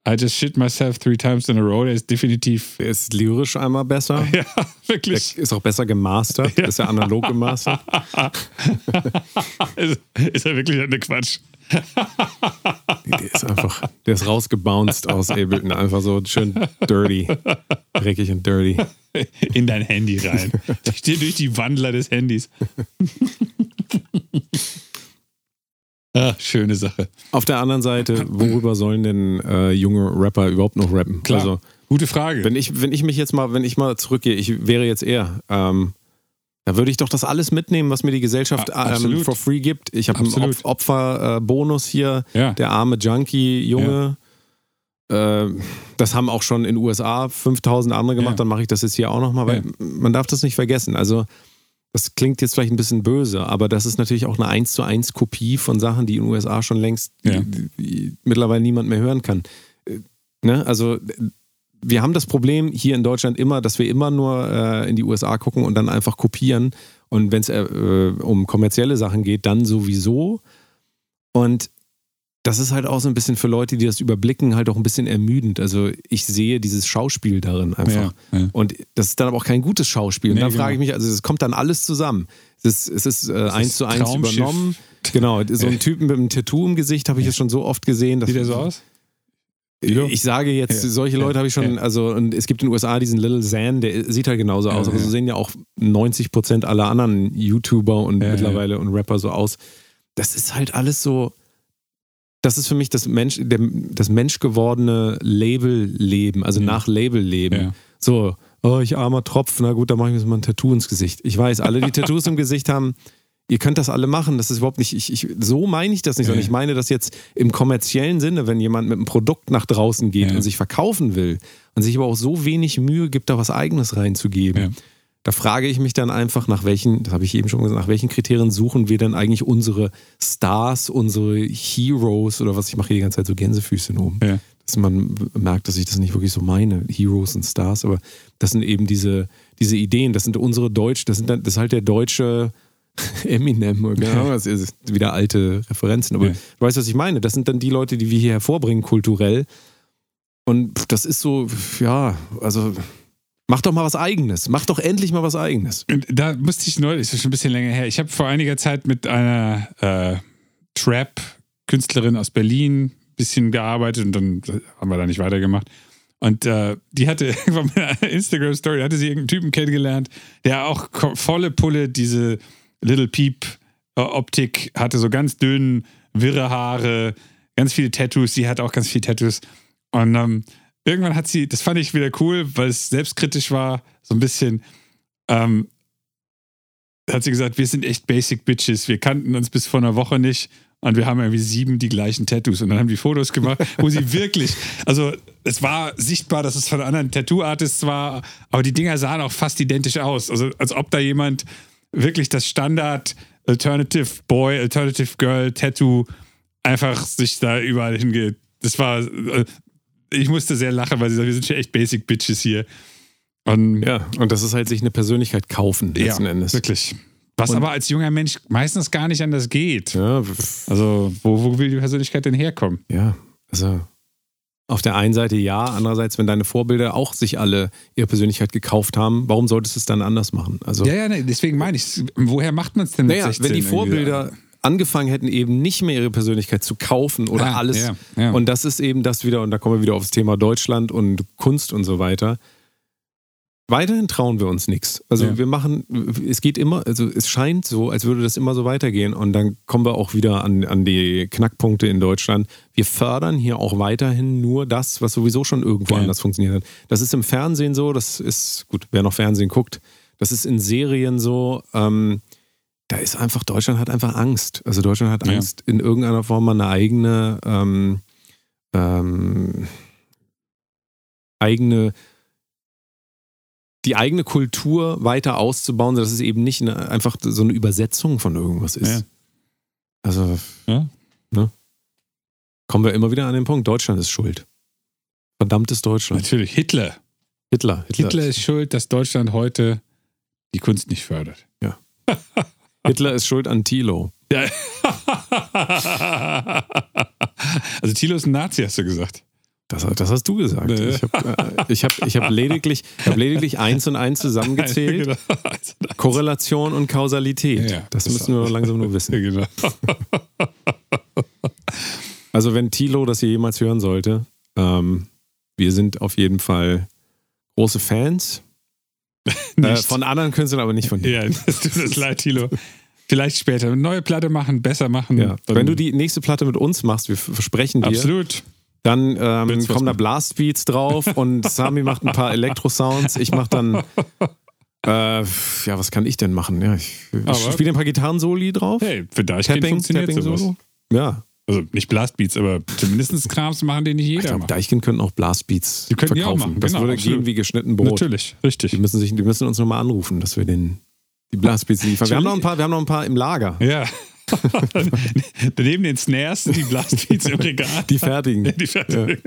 Speaker 3: I Just Shit Myself Three Times in a Row, der ist definitiv,
Speaker 2: Der ist lyrisch einmal besser. [LAUGHS]
Speaker 3: ja,
Speaker 2: Der
Speaker 3: wirklich,
Speaker 2: ist auch besser gemastert. Der ist ja analog gemastert. [LAUGHS]
Speaker 3: ist, ist ja wirklich eine Quatsch.
Speaker 2: Der ist einfach, der ist rausgebounced aus Ableton. Einfach so schön dirty. Dreckig und dirty.
Speaker 3: In dein Handy rein. durch, die, durch die Wandler des Handys. ah, schöne Sache.
Speaker 2: Auf der anderen Seite, worüber sollen denn äh, junge Rapper überhaupt noch rappen?
Speaker 3: Klar.
Speaker 2: Also,
Speaker 3: Gute Frage.
Speaker 2: wenn ich, wenn ich mich jetzt mal, wenn ich mal zurückgehe, ich wäre jetzt eher, ähm, da würde ich doch das alles mitnehmen, was mir die Gesellschaft ähm, for free gibt. Ich habe einen Opferbonus hier,
Speaker 3: Ja.
Speaker 2: der arme Junkie-Junge. Äh, das haben auch schon in den USA 5000 andere gemacht,
Speaker 3: Ja.
Speaker 2: dann mache ich das jetzt hier auch nochmal, weil
Speaker 3: Ja.
Speaker 2: man darf das nicht vergessen. Also, das klingt jetzt vielleicht ein bisschen böse, aber das ist natürlich auch eine 1 zu 1 Kopie von Sachen, die in den USA schon längst
Speaker 3: Ja.
Speaker 2: die, die mittlerweile niemand mehr hören kann. Äh, Ne? Also, äh, wir haben das Problem hier in Deutschland immer, dass wir immer nur äh, in die USA gucken und dann einfach kopieren. Und wenn es äh, um kommerzielle Sachen geht, dann sowieso. Und das ist halt auch so ein bisschen für Leute, die das überblicken, halt auch ein bisschen ermüdend. Also ich sehe dieses Schauspiel darin einfach.
Speaker 3: Ja, ja.
Speaker 2: Und das ist dann aber auch kein gutes Schauspiel. Und
Speaker 3: Nee,
Speaker 2: da
Speaker 3: genau.
Speaker 2: frage ich mich, also es kommt dann alles zusammen. Es ist, es ist äh, eins zu eins übernommen. Genau, so einen Typen mit einem Tattoo im Gesicht habe ich jetzt schon so oft gesehen.
Speaker 3: Sieht der so aus? Guido?
Speaker 2: ich sage jetzt,
Speaker 3: Ja.
Speaker 2: solche Leute habe ich schon,
Speaker 3: Ja.
Speaker 2: also und es gibt in den USA diesen Little Zan, der sieht halt genauso aus,
Speaker 3: Ja,
Speaker 2: aber so
Speaker 3: ja.
Speaker 2: sehen ja auch 90 Prozent aller anderen YouTuber und
Speaker 3: Ja,
Speaker 2: mittlerweile und Rapper so aus. Das ist halt alles so, das ist für mich das Mensch, der, das menschgewordene Label-Leben, also
Speaker 3: Ja.
Speaker 2: nach Label-Leben.
Speaker 3: Ja.
Speaker 2: So, oh, ich armer Tropf, na gut, dann mache ich mir jetzt mal ein Tattoo ins Gesicht. Ich weiß, alle, die [LAUGHS] Tattoos im Gesicht haben, ihr könnt das alle machen. Das ist überhaupt nicht, ich, ich, so meine ich das nicht, sondern ich meine das jetzt im kommerziellen Sinne, wenn jemand mit einem Produkt nach draußen geht und sich verkaufen will und sich aber auch so wenig Mühe gibt, da was Eigenes reinzugeben. Da frage ich mich dann einfach, nach welchen, das habe ich eben schon gesagt, nach welchen Kriterien suchen wir denn eigentlich unsere Stars, unsere Heroes oder was ich mache hier die ganze Zeit so Gänsefüßchen oben
Speaker 3: Ja.
Speaker 2: dass man merkt, dass ich das nicht wirklich so meine, Heroes und Stars, aber das sind eben diese, diese Ideen, das sind unsere Deutsch, das, sind dann, das ist halt der deutsche [LAUGHS] Eminem, oder Ahnung, das ist wieder alte Referenzen, aber
Speaker 3: Ja.
Speaker 2: du weißt, was ich meine, das sind dann die Leute, die wir hier hervorbringen, kulturell und das ist so, ja, also mach doch mal was Eigenes, mach doch endlich mal was Eigenes.
Speaker 3: Und da musste ich neulich, das ist schon ein bisschen länger her, ich habe vor einiger Zeit mit einer äh, Trap-Künstlerin aus Berlin ein bisschen gearbeitet und dann haben wir da nicht weitergemacht. Und äh, die hatte [LAUGHS] irgendwann mit einer Instagram-Story, hatte sie irgendeinen Typen kennengelernt, der auch volle Pulle diese Little Peep-Optik hatte, so ganz dünn, wirre Haare, ganz viele Tattoos. Sie hat auch ganz viele Tattoos. Und ähm, irgendwann hat sie, das fand ich wieder cool, weil es selbstkritisch war, so ein bisschen, ähm, hat sie gesagt, wir sind echt Basic Bitches. Wir kannten uns bis vor einer Woche nicht und wir haben irgendwie sieben die gleichen Tattoos. Und dann haben die Fotos gemacht, wo sie [LAUGHS] wirklich, also es war sichtbar, dass es von anderen Tattoo-Artists war, aber die Dinger sahen auch fast identisch aus. Also als ob da jemand wirklich das Standard Alternative Boy, Alternative Girl Tattoo einfach sich da überall hingeht. Das war, äh, ich musste sehr lachen, weil sie sagt, wir sind schon echt Basic Bitches hier. Und
Speaker 2: Ja, und das ist halt sich eine Persönlichkeit kaufen, letzten Endes.
Speaker 3: Wirklich. Was
Speaker 2: Und-
Speaker 3: aber als junger Mensch meistens gar nicht anders geht.
Speaker 2: Ja,
Speaker 3: Also, wo, wo will die Persönlichkeit denn herkommen?
Speaker 2: Ja, also auf der einen Seite ja, andererseits, wenn deine Vorbilder auch sich alle ihre Persönlichkeit gekauft haben, warum solltest du es dann anders machen? Also,
Speaker 3: Ja, ja, nee, deswegen meine ich, woher macht man es denn mit
Speaker 2: naja,
Speaker 3: 16?
Speaker 2: wenn die
Speaker 3: irgendwie?
Speaker 2: Vorbilder angefangen hätten, eben nicht mehr ihre Persönlichkeit zu kaufen oder
Speaker 3: Ah,
Speaker 2: alles.
Speaker 3: ja, ja.
Speaker 2: Und das ist eben das wieder, und da kommen wir wieder aufs Thema Deutschland und Kunst und so weiter. Weiterhin trauen wir uns nichts. Also
Speaker 3: Ja.
Speaker 2: wir machen, es geht immer, also es scheint so, als würde das immer so weitergehen. Und dann kommen wir auch wieder an, an die Knackpunkte in Deutschland. Wir fördern hier auch weiterhin nur das, was sowieso schon irgendwo
Speaker 3: Ja.
Speaker 2: anders funktioniert hat. Das ist im Fernsehen so, das ist, gut, wer noch Fernsehen guckt, das ist in Serien so, ähm, da ist einfach, Deutschland hat einfach Angst. Also Deutschland hat
Speaker 3: Ja.
Speaker 2: Angst, in irgendeiner Form mal eine eigene, ähm, ähm, eigene, die eigene Kultur weiter auszubauen, sodass es eben nicht eine, einfach so eine Übersetzung von irgendwas ist.
Speaker 3: Ja.
Speaker 2: Also,
Speaker 3: Ja.
Speaker 2: ne? Kommen wir immer wieder an den Punkt, Deutschland ist schuld. Verdammtes Deutschland.
Speaker 3: Natürlich, Hitler.
Speaker 2: Hitler. Hitler,
Speaker 3: Hitler ist schuld, dass Deutschland heute die Kunst nicht fördert. [LAUGHS]
Speaker 2: Hitler ist schuld an Thilo.
Speaker 3: Ja. [LAUGHS] also Thilo ist ein Nazi, hast du gesagt.
Speaker 2: Das, das hast du gesagt.
Speaker 3: Nee.
Speaker 2: Ich habe äh, ich hab, ich hab lediglich, ich hab lediglich eins und eins zusammengezählt. [LAUGHS]
Speaker 3: Genau.
Speaker 2: Korrelation und Kausalität.
Speaker 3: Ja,
Speaker 2: das
Speaker 3: Das-
Speaker 2: müssen wir langsam nur wissen. [LAUGHS]
Speaker 3: ja, genau. [LAUGHS]
Speaker 2: Also wenn Tilo das hier jemals hören sollte, ähm, wir sind auf jeden Fall große Fans. Äh, von anderen Künstlern, aber nicht von dir.
Speaker 3: Ja, das tut leid, Thilo. Vielleicht später. Eine neue Platte machen, besser machen.
Speaker 2: Ja. Wenn du die nächste Platte mit uns machst, wir versprechen dir,
Speaker 3: Absolut.
Speaker 2: Dann ähm, kommen da? Blastbeats drauf und [LAUGHS] Sami macht ein paar Elektro-Sounds. Ich mache dann, äh, ja, was kann ich denn machen? Ja, ich, ich spiele ein paar Gitarrensoli drauf.
Speaker 3: Hey, für Deichkind
Speaker 2: Tapping,
Speaker 3: funktioniert
Speaker 2: Tapping
Speaker 3: sowas.
Speaker 2: Solo. Ja,
Speaker 3: Also nicht Blastbeats, aber zumindest Krams machen, den nicht
Speaker 2: ich
Speaker 3: jeder
Speaker 2: glaube,
Speaker 3: macht.
Speaker 2: Deichkind könnten auch Blastbeats
Speaker 3: Die könnten die auch
Speaker 2: verkaufen.
Speaker 3: machen,
Speaker 2: Das
Speaker 3: genau,
Speaker 2: würde
Speaker 3: absolut.
Speaker 2: gehen wie geschnitten Brot.
Speaker 3: Natürlich, richtig.
Speaker 2: Die müssen, sich, die müssen uns nochmal anrufen, dass wir den, die Blastbeats liefern. Wir haben, noch ein paar, wir haben noch ein paar im Lager.
Speaker 3: Ja. [LAUGHS] Daneben den Snares sind die Blastbeats im Regal.
Speaker 2: Die fertigen.
Speaker 3: Die fertig.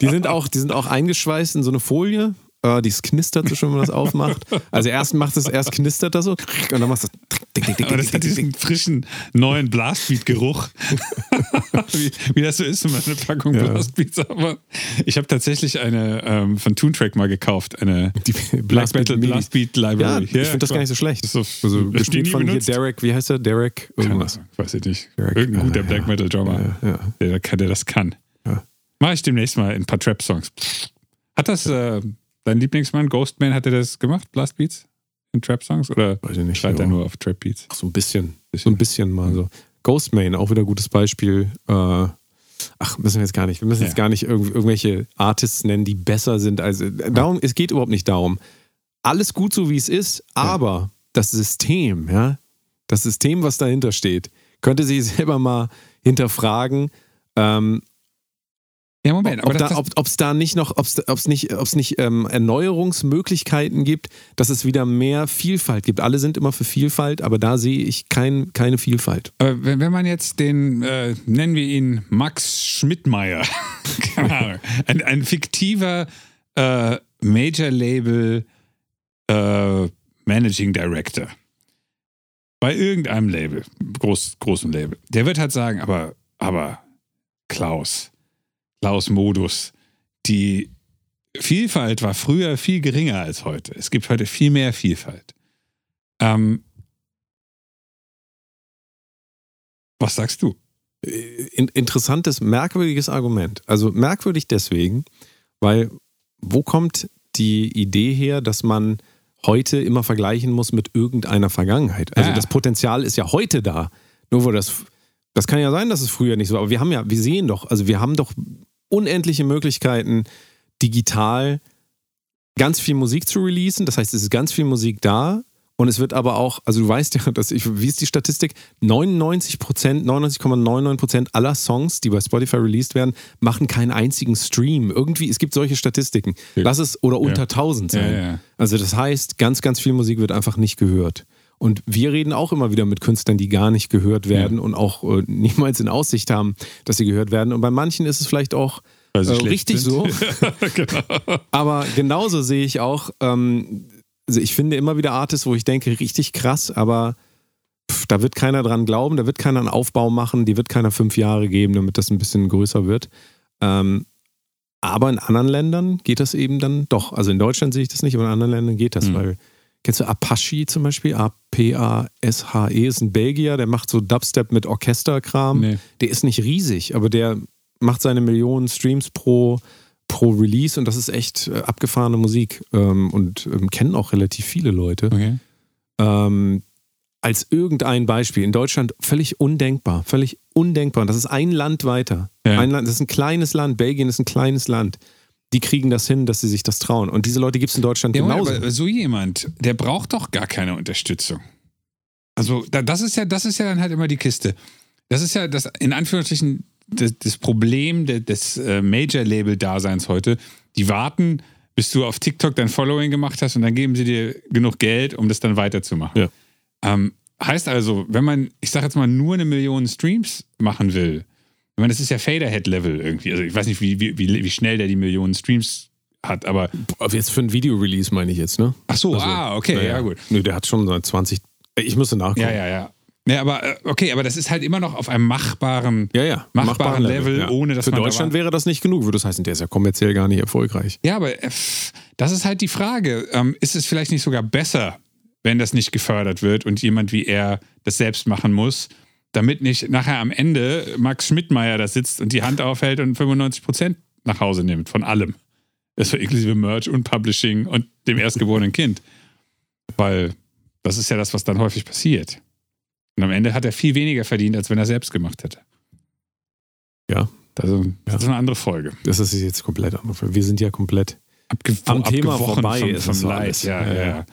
Speaker 2: Die sind auch, die sind auch eingeschweißt in so eine Folie. Äh, die knistert so schon, wenn man das aufmacht. Also erst macht es, erst knistert das so und dann machst du das.
Speaker 3: Aber das hat diesen frischen, neuen Blastbeat-Geruch. [LAUGHS] wie, wie das so ist, wenn man eine Packung
Speaker 2: Ja.
Speaker 3: Blastbeats aber Ich habe tatsächlich eine ähm, von Toontrack mal gekauft, eine
Speaker 2: Die
Speaker 3: Black Metal
Speaker 2: Midi.
Speaker 3: Blastbeat
Speaker 2: Ja,
Speaker 3: Library.
Speaker 2: ich finde das gar nicht so schlecht.
Speaker 3: Das ist
Speaker 2: Also
Speaker 3: so- die
Speaker 2: gespielt von hier
Speaker 3: benutzt.
Speaker 2: Derek, wie heißt er? Derek irgendwas.
Speaker 3: Ahnung, weiß ich nicht.
Speaker 2: Derek,
Speaker 3: Irgendein guter Black
Speaker 2: ja.
Speaker 3: Metal Drummer,
Speaker 2: Ja, ja.
Speaker 3: Der, kann- der das kann.
Speaker 2: Ja.
Speaker 3: Mache ich demnächst mal in ein paar Trap-Songs. Hat das äh, dein Lieblingsmann, Ghostman, hat er das gemacht, Blastbeats? In Trap-Songs? Oder
Speaker 2: Weiß ich nicht.
Speaker 3: schreibt er
Speaker 2: ja.
Speaker 3: nur auf Trap-Beats?
Speaker 2: So ein bisschen. So ein bisschen mal so. Ghostman, auch wieder ein gutes Beispiel. Äh, ach, müssen wir jetzt gar nicht. Wir müssen jetzt
Speaker 3: Ja.
Speaker 2: gar nicht irgendw irgendwelche Artists nennen, die besser sind. Also darum, es geht überhaupt nicht darum. Alles gut so wie es ist, aber das System, ja, das System, was dahinter steht, könnte sich [LAUGHS] selber mal hinterfragen, ähm,
Speaker 3: Ja, Moment,
Speaker 2: ob da, ob es da nicht noch, ob es nicht, ob's nicht ähm, Erneuerungsmöglichkeiten gibt, dass es wieder mehr Vielfalt gibt. Alle sind immer für Vielfalt, aber da sehe ich kein, keine Vielfalt.
Speaker 3: Aber wenn, wenn man jetzt den, äh, nennen wir ihn Max Schmidtmeier, [LAUGHS] ein, ein fiktiver äh, Major-Label äh, Managing Director bei irgendeinem Label, groß, großem Label, der wird halt sagen, aber, aber Klaus, Klaus Modus, die Vielfalt war früher viel geringer als heute. Es gibt heute viel mehr Vielfalt. Ähm, was sagst du?
Speaker 2: In, interessantes, merkwürdiges Argument. Also merkwürdig deswegen, weil wo kommt die Idee her, dass man heute immer vergleichen muss mit irgendeiner Vergangenheit? Also
Speaker 3: Ja.
Speaker 2: das Potenzial ist ja heute da. Nur wo das, das kann ja sein, dass es früher nicht so war. Aber wir haben ja, wir sehen doch, also wir haben doch unendliche Möglichkeiten, digital ganz viel Musik zu releasen. Das heißt, es ist ganz viel Musik da. Und es wird aber auch, also du weißt [LAUGHS] ja, dass ich, wie ist die Statistik? 99 Prozent, 99,99 Prozent aller Songs, die bei Spotify released werden, machen keinen einzigen Stream. Irgendwie, es gibt solche Statistiken.
Speaker 3: Ja.
Speaker 2: Lass es oder unter 1000 sein.
Speaker 3: Ja, ja.
Speaker 2: Also das heißt, ganz, ganz viel Musik wird einfach nicht gehört. Und wir reden auch immer wieder mit Künstlern, die gar nicht gehört werden und auch äh, niemals in Aussicht haben, dass sie gehört werden. Und bei manchen ist es vielleicht auch äh, richtig
Speaker 3: sind.
Speaker 2: so.
Speaker 3: genau. [LAUGHS] [LAUGHS]
Speaker 2: Aber genauso sehe ich auch, ähm, also ich finde immer wieder Artists, wo ich denke, richtig krass, aber pff, da wird keiner dran glauben, da wird keiner einen Aufbau machen, die wird keiner fünf Jahre geben, damit das ein bisschen größer wird. Ähm, aber in anderen Ländern geht das eben dann doch. Also in Deutschland sehe ich das nicht, aber in anderen Ländern geht das,
Speaker 3: Mhm.
Speaker 2: weil Kennst du Apache zum Beispiel? A-P-A-S-H-E ist ein Belgier, der macht so Dubstep mit Orchesterkram.
Speaker 3: Nee.
Speaker 2: Der ist nicht riesig, aber der macht seine Millionen Streams pro, pro Release und das ist echt äh, abgefahrene Musik ähm, und ähm, kennen auch relativ viele Leute.
Speaker 3: Okay.
Speaker 2: Ähm, als irgendein Beispiel. In Deutschland völlig undenkbar, völlig undenkbar. Und das ist ein Land weiter.
Speaker 3: Ja.
Speaker 2: Ein Land, das ist ein kleines Land. Belgien ist ein kleines Land. Die kriegen das hin, dass sie sich das trauen. Und diese Leute gibt es in Deutschland
Speaker 3: Ja,
Speaker 2: genauso.
Speaker 3: aber so jemand, der braucht doch gar keine Unterstützung. Also, da- das ist ja, das ist ja dann halt immer die Kiste. Das ist ja das, in Anführungsstrichen, das, das Problem de- des äh, Major-Label-Daseins heute. Die warten, bis du auf TikTok dein Following gemacht hast und dann geben sie dir genug Geld, um das dann weiterzumachen.
Speaker 2: Ja.
Speaker 3: Ähm, heißt also, wenn man, ich sag jetzt mal, nur eine Million Streams machen will, meine, das ist ja Faderhead-Level irgendwie. Also ich weiß nicht, wie, wie, wie schnell der die Millionen Streams hat, aber
Speaker 2: jetzt für ein Video-Release meine ich jetzt, ne?
Speaker 3: Ach so,
Speaker 2: Also,
Speaker 3: ah, okay,
Speaker 2: naja.
Speaker 3: ja gut.
Speaker 2: Nö, der hat schon so 20. Ich müsste nachgucken.
Speaker 3: Ja, ja, ja. Ja, aber äh, okay, aber das ist halt immer noch auf einem machbaren,
Speaker 2: Ja, ja.
Speaker 3: machbaren Level, ohne dass
Speaker 2: Für
Speaker 3: man da
Speaker 2: Deutschland
Speaker 3: war-
Speaker 2: wäre das nicht genug, würde das heißen, der ist ja kommerziell gar nicht erfolgreich.
Speaker 3: Ja, aber äh, das ist halt die Frage. Ähm, ist es vielleicht nicht sogar besser, wenn das nicht gefördert wird und jemand wie er das selbst machen muss, damit nicht nachher am Ende Max Schmidtmeier da sitzt und die Hand aufhält und 95 Prozent nach Hause nimmt von allem. Das war inklusive Merch und Publishing und dem erstgeborenen Kind. Weil das ist ja das, was dann häufig passiert. Und am Ende hat er viel weniger verdient, als wenn er selbst gemacht hätte.
Speaker 2: Ja.
Speaker 3: Also, das
Speaker 2: Ja.
Speaker 3: ist eine andere Folge.
Speaker 2: Das ist jetzt komplett anders. Wir sind ja komplett.
Speaker 3: Abge
Speaker 2: Am Thema vorbei
Speaker 3: vom, vom Leid. ja.
Speaker 2: ja.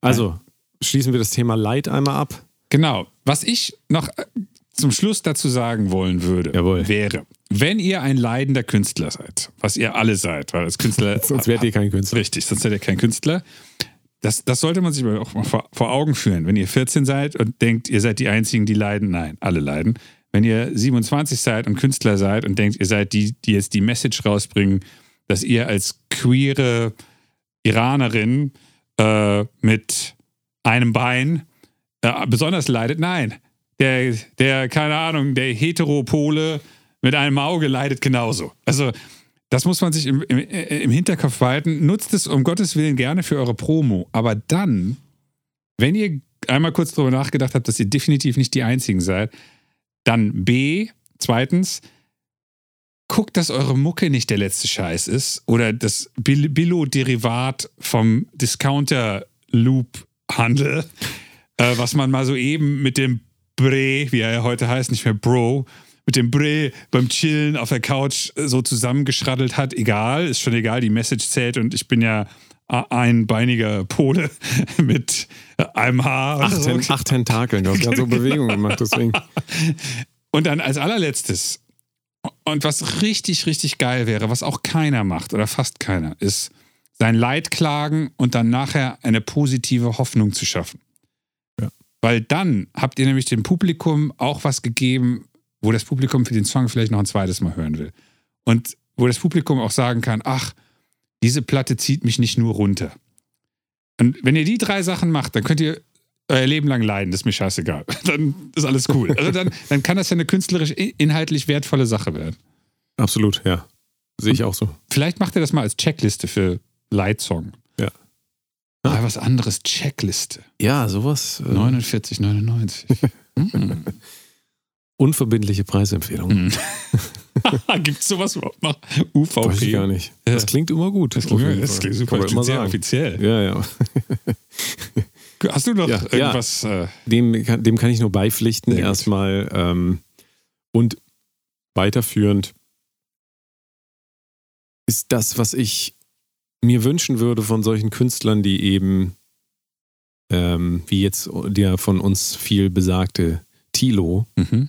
Speaker 2: Also, schließen wir das Thema Leid einmal ab.
Speaker 3: Genau. Was ich noch äh, zum Schluss dazu sagen wollen würde,
Speaker 2: Jawohl.
Speaker 3: wäre, wenn ihr ein leidender Künstler seid, was ihr alle seid, weil als Künstler. [LAUGHS]
Speaker 2: Sonst wärt ihr kein Künstler.
Speaker 3: Richtig, sonst seid ihr kein Künstler. Das, das sollte man sich auch mal vor, vor Augen führen. Wenn ihr 14 seid und denkt, ihr seid die Einzigen, die leiden, nein, alle leiden. Wenn ihr 27 seid und Künstler seid und denkt, ihr seid die, die jetzt die Message rausbringen, dass ihr als queere Iranerin äh, mit einem Bein äh, besonders leidet, nein. Der, der, keine Ahnung, der Heteropole mit einem Auge leidet genauso. Also, das muss man sich im, im, im Hinterkopf behalten. Nutzt es um Gottes Willen gerne für eure Promo. Aber dann, wenn ihr einmal kurz darüber nachgedacht habt, dass ihr definitiv nicht die Einzigen seid, dann B, zweitens, guckt, dass eure Mucke nicht der letzte Scheiß ist oder das Bil- Billo-Derivat vom Discounter-Loop-Handel, äh, was man mal so eben mit dem Bre, wie er heute heißt, nicht mehr Bro, mit dem Bre beim Chillen auf der Couch äh, so zusammengeschraddelt hat. Egal, ist schon egal, die Message zählt und ich bin ja a- einbeiniger Pole [LAUGHS] mit äh, einem Haar.
Speaker 2: Acht,
Speaker 3: so.
Speaker 2: Acht Tentakeln. Du hast gerade so [LAUGHS] Bewegungen gemacht, deswegen.
Speaker 3: Und dann als allerletztes, und was richtig, richtig geil wäre, was auch keiner macht oder fast keiner, ist sein Leid klagen und dann nachher eine positive Hoffnung zu schaffen. Weil dann habt ihr nämlich dem Publikum auch was gegeben, wo das Publikum für den Song vielleicht noch ein zweites Mal hören will. Und wo das Publikum auch sagen kann, ach, diese Platte zieht mich nicht nur runter. Und wenn ihr die drei Sachen macht, dann könnt ihr euer Leben lang leiden, das ist mir scheißegal. [LAUGHS] Dann ist alles cool. Also dann, dann kann das ja eine künstlerisch inhaltlich wertvolle Sache werden.
Speaker 2: Absolut, ja. Sehe ich auch so.
Speaker 3: Vielleicht macht ihr das mal als Checkliste für Leitsong.
Speaker 2: Ja.
Speaker 3: Ah, was anderes, Checkliste.
Speaker 2: Ja, sowas. Äh,
Speaker 3: 49,99. [LAUGHS] Hm.
Speaker 2: unverbindliche Preisempfehlung.
Speaker 3: Hm. [LAUGHS] Gibt es sowas überhaupt noch? UVP?
Speaker 2: Weiß ich gar nicht. Das
Speaker 3: Ja.
Speaker 2: klingt immer gut.
Speaker 3: Das klingt, das klingt super.
Speaker 2: Kann man immer
Speaker 3: offiziell.
Speaker 2: Ja, ja.
Speaker 3: Hast du noch
Speaker 2: Ja, ja.
Speaker 3: irgendwas? Äh,
Speaker 2: Dem, kann- dem kann ich nur beipflichten,
Speaker 3: gut.
Speaker 2: erstmal. Ähm, und weiterführend ist das, was ich mir wünschen würde von solchen Künstlern, die eben, ähm, wie jetzt der von uns viel besagte Tilo,
Speaker 3: mhm.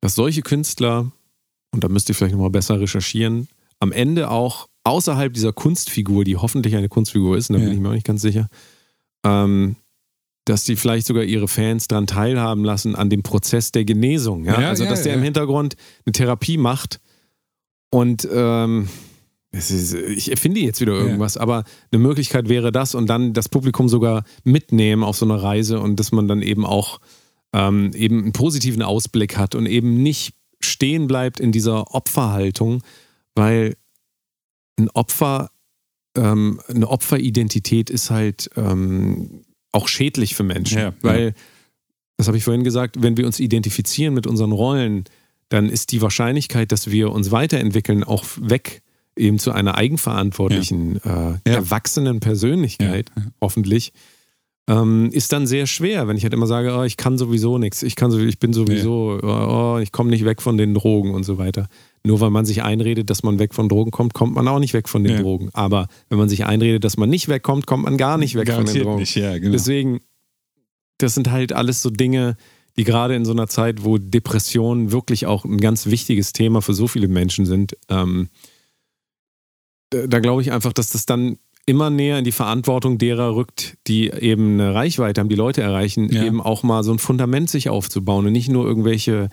Speaker 2: dass solche Künstler, und da müsst ihr vielleicht nochmal besser recherchieren, am Ende auch außerhalb dieser Kunstfigur, die hoffentlich eine Kunstfigur ist, und da
Speaker 3: Ja.
Speaker 2: bin ich mir auch nicht ganz sicher, ähm, dass die vielleicht sogar ihre Fans daran teilhaben lassen an dem Prozess der Genesung. Ja?
Speaker 3: Ja,
Speaker 2: also, dass der im Hintergrund eine Therapie macht und ähm, ist, ich erfinde jetzt wieder irgendwas, aber eine Möglichkeit wäre das und dann das Publikum sogar mitnehmen auf so eine Reise und dass man dann eben auch ähm, eben einen positiven Ausblick hat und eben nicht stehen bleibt in dieser Opferhaltung, weil ein Opfer, ähm, eine Opferidentität ist halt ähm, auch schädlich für Menschen,
Speaker 3: Ja,
Speaker 2: weil, das habe ich vorhin gesagt, wenn wir uns identifizieren mit unseren Rollen, dann ist die Wahrscheinlichkeit, dass wir uns weiterentwickeln, auch weg eben zu einer eigenverantwortlichen, äh, erwachsenen Persönlichkeit, hoffentlich, ähm, ist dann sehr schwer, wenn ich halt immer sage, oh, ich kann sowieso nichts, ich kann so, ich bin sowieso, oh, ich komme nicht weg von den Drogen und so weiter. Nur weil man sich einredet, dass man weg von Drogen kommt, kommt man auch nicht weg von den
Speaker 3: Ja.
Speaker 2: Drogen. Aber wenn man sich einredet, dass man nicht wegkommt, kommt man gar nicht weg von den
Speaker 3: Garantiert
Speaker 2: Drogen.
Speaker 3: nicht, ja, genau.
Speaker 2: Deswegen, das sind halt alles so Dinge, die gerade in so einer Zeit, wo Depressionen wirklich auch ein ganz wichtiges Thema für so viele Menschen sind, ähm, da, da glaube ich einfach, dass das dann immer näher in die Verantwortung derer rückt, die eben eine Reichweite haben, die Leute erreichen,
Speaker 3: Ja.
Speaker 2: eben auch mal so ein Fundament sich aufzubauen und nicht nur irgendwelche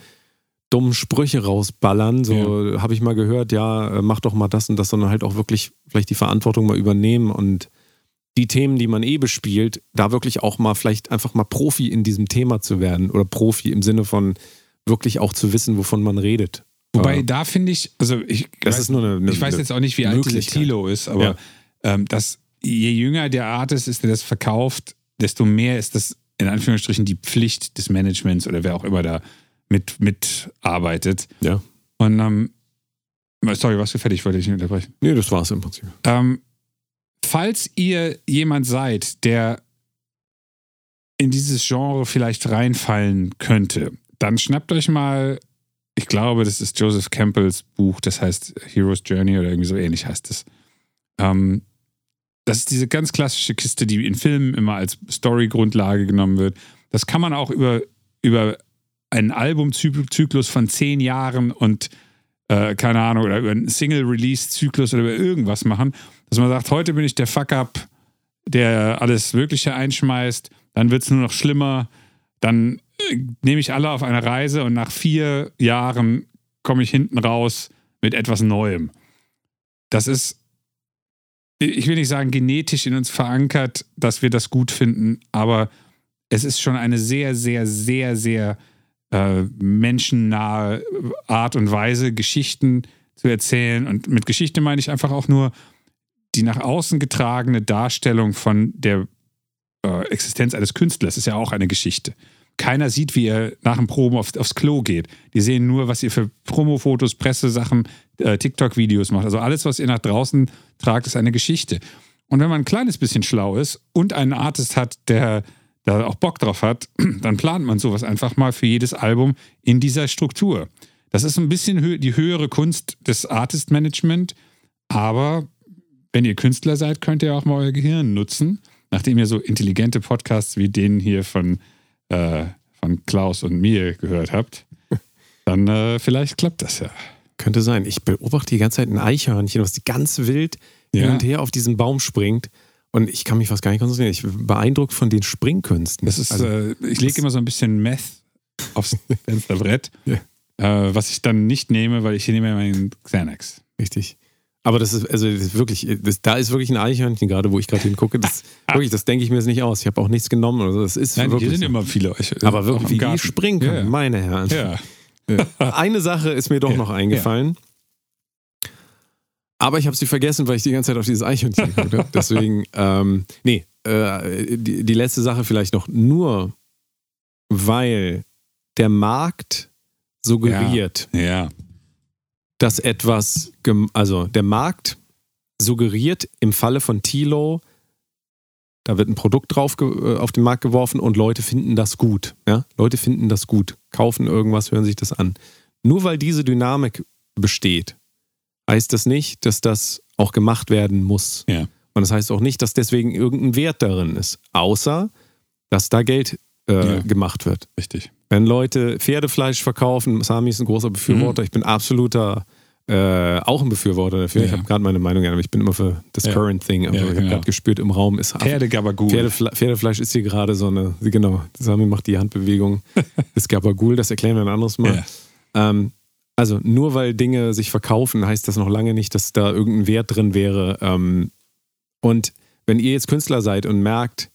Speaker 2: dummen Sprüche rausballern, so habe ich mal gehört, ja, äh, mach doch mal das und das, sondern halt auch wirklich vielleicht die Verantwortung mal übernehmen und die Themen, die man eh bespielt, da wirklich auch mal vielleicht einfach mal Profi in diesem Thema zu werden oder Profi im Sinne von wirklich auch zu wissen, wovon man redet.
Speaker 3: Wobei,
Speaker 2: Ja.
Speaker 3: da finde ich, also ich,
Speaker 2: Das
Speaker 3: weiß,
Speaker 2: ist nur eine- eine-
Speaker 3: ich weiß jetzt auch nicht, wie alt
Speaker 2: Möglichkeit.
Speaker 3: Tilo ist, aber
Speaker 2: Ja.
Speaker 3: ähm, das, je jünger der Artist ist, der das verkauft, desto mehr ist das in Anführungsstrichen die Pflicht des Managements oder wer auch immer da mit, mitarbeitet.
Speaker 2: Ja.
Speaker 3: Und ähm, sorry, warst du fertig? Wollte ich nicht unterbrechen.
Speaker 2: Nee, das war es im Prinzip.
Speaker 3: Ähm, falls ihr jemand seid, der in dieses Genre vielleicht reinfallen könnte, dann schnappt euch mal, ich glaube, das ist Joseph Campbells Buch, das heißt Hero's Journey oder irgendwie so ähnlich heißt es. Ähm, das ist diese ganz klassische Kiste, die in Filmen immer als Story-Grundlage genommen wird. Das kann man auch über, über einen Albumzyklus von zehn Jahren und äh, keine Ahnung, oder über einen Single-Release-Zyklus oder über irgendwas machen, dass man sagt, heute bin ich der Fuck-Up, der alles Mögliche einschmeißt, dann wird es nur noch schlimmer, dann nehme ich alle auf eine Reise und nach vier Jahren komme ich hinten raus mit etwas Neuem. Das ist, ich will nicht sagen genetisch in uns verankert, dass wir das gut finden, aber es ist schon eine sehr, sehr, sehr, sehr äh, menschennahe Art und Weise, Geschichten zu erzählen. Und mit Geschichte meine ich einfach auch nur die nach außen getragene Darstellung von der äh, Existenz eines Künstlers ist ja auch eine Geschichte. Keiner sieht, wie er nach dem Proben auf, aufs Klo geht. Die sehen nur, was ihr für Promo-Fotos, Pressesachen, äh, TikTok-Videos macht. Also alles, was ihr nach draußen tragt, ist eine Geschichte. Und wenn man ein kleines bisschen schlau ist und einen Artist hat, der da auch Bock drauf hat, [CLEARS THROAT] dann plant man sowas einfach mal für jedes Album in dieser Struktur. Das ist ein bisschen hö die höhere Kunst des Artist-Management, aber wenn ihr Künstler seid, könnt ihr auch mal euer Gehirn nutzen, nachdem ihr so intelligente Podcasts wie den hier von, äh, von Klaus und mir gehört habt. [LAUGHS] Dann äh, vielleicht klappt das ja.
Speaker 2: Könnte sein. Ich beobachte die ganze Zeit ein Eichhörnchen, was ganz wild
Speaker 3: Ja.
Speaker 2: hin und her auf diesen Baum springt. Und ich kann mich fast gar nicht konzentrieren. Ich bin beeindruckt von den Springkünsten.
Speaker 3: Das ist,
Speaker 2: Also,
Speaker 3: äh, ich lege immer so ein bisschen Meth aufs [LAUGHS] Fensterbrett,
Speaker 2: Ja.
Speaker 3: äh, was ich dann nicht nehme, weil ich hier nehme meinen Xanax.
Speaker 2: richtig. Aber das ist, also das ist wirklich, das, da ist wirklich ein Eichhörnchen gerade, wo ich gerade hingucke. Das, [LAUGHS] wirklich, das denke ich mir jetzt nicht aus. Ich habe auch nichts genommen oder so. Das ist
Speaker 3: Nein,
Speaker 2: wirklich
Speaker 3: hier sind immer viele euch.
Speaker 2: Aber
Speaker 3: auch
Speaker 2: wirklich, wie die springen können,
Speaker 3: Ja,
Speaker 2: meine Herren.
Speaker 3: ja. [LAUGHS]
Speaker 2: Eine Sache ist mir doch noch eingefallen. Aber ich habe sie vergessen, weil ich die ganze Zeit auf dieses Eichhörnchen [LAUGHS] geguckt habe. Deswegen, ähm, nee, äh, die, die letzte Sache vielleicht noch. Nur weil der Markt suggeriert,
Speaker 3: ja. ja.
Speaker 2: Dass etwas, also der Markt suggeriert im Falle von Tilo, da wird ein Produkt drauf äh, auf den Markt geworfen und Leute finden das gut. Ja? Leute finden das gut, kaufen irgendwas, hören sich das an. Nur weil diese Dynamik besteht, heißt das nicht, dass das auch gemacht werden muss.
Speaker 3: Ja.
Speaker 2: Und das heißt auch nicht, dass deswegen irgendein Wert darin ist, außer dass da Geld äh,
Speaker 3: Ja.
Speaker 2: gemacht wird.
Speaker 3: Richtig.
Speaker 2: Wenn Leute Pferdefleisch verkaufen, Sami ist ein großer Befürworter, ich bin absoluter äh, auch ein Befürworter dafür. Ich
Speaker 3: Mhm. Ja.
Speaker 2: habe gerade meine Meinung, aber ich bin immer für das
Speaker 3: Ja.
Speaker 2: Current Thing. Aber
Speaker 3: Ja,
Speaker 2: ich habe
Speaker 3: genau.
Speaker 2: gerade gespürt, im Raum ist
Speaker 3: Pferdegabagul.
Speaker 2: Pferdefle Pferdefleisch ist hier gerade so eine, genau, Sami macht die Handbewegung, [LAUGHS] das Gabagul, das erklären wir ein anderes Mal. Ähm, also nur weil Dinge sich verkaufen, heißt das noch lange nicht, dass da irgendein Wert drin wäre. Ähm, und wenn ihr jetzt Künstler seid und merkt,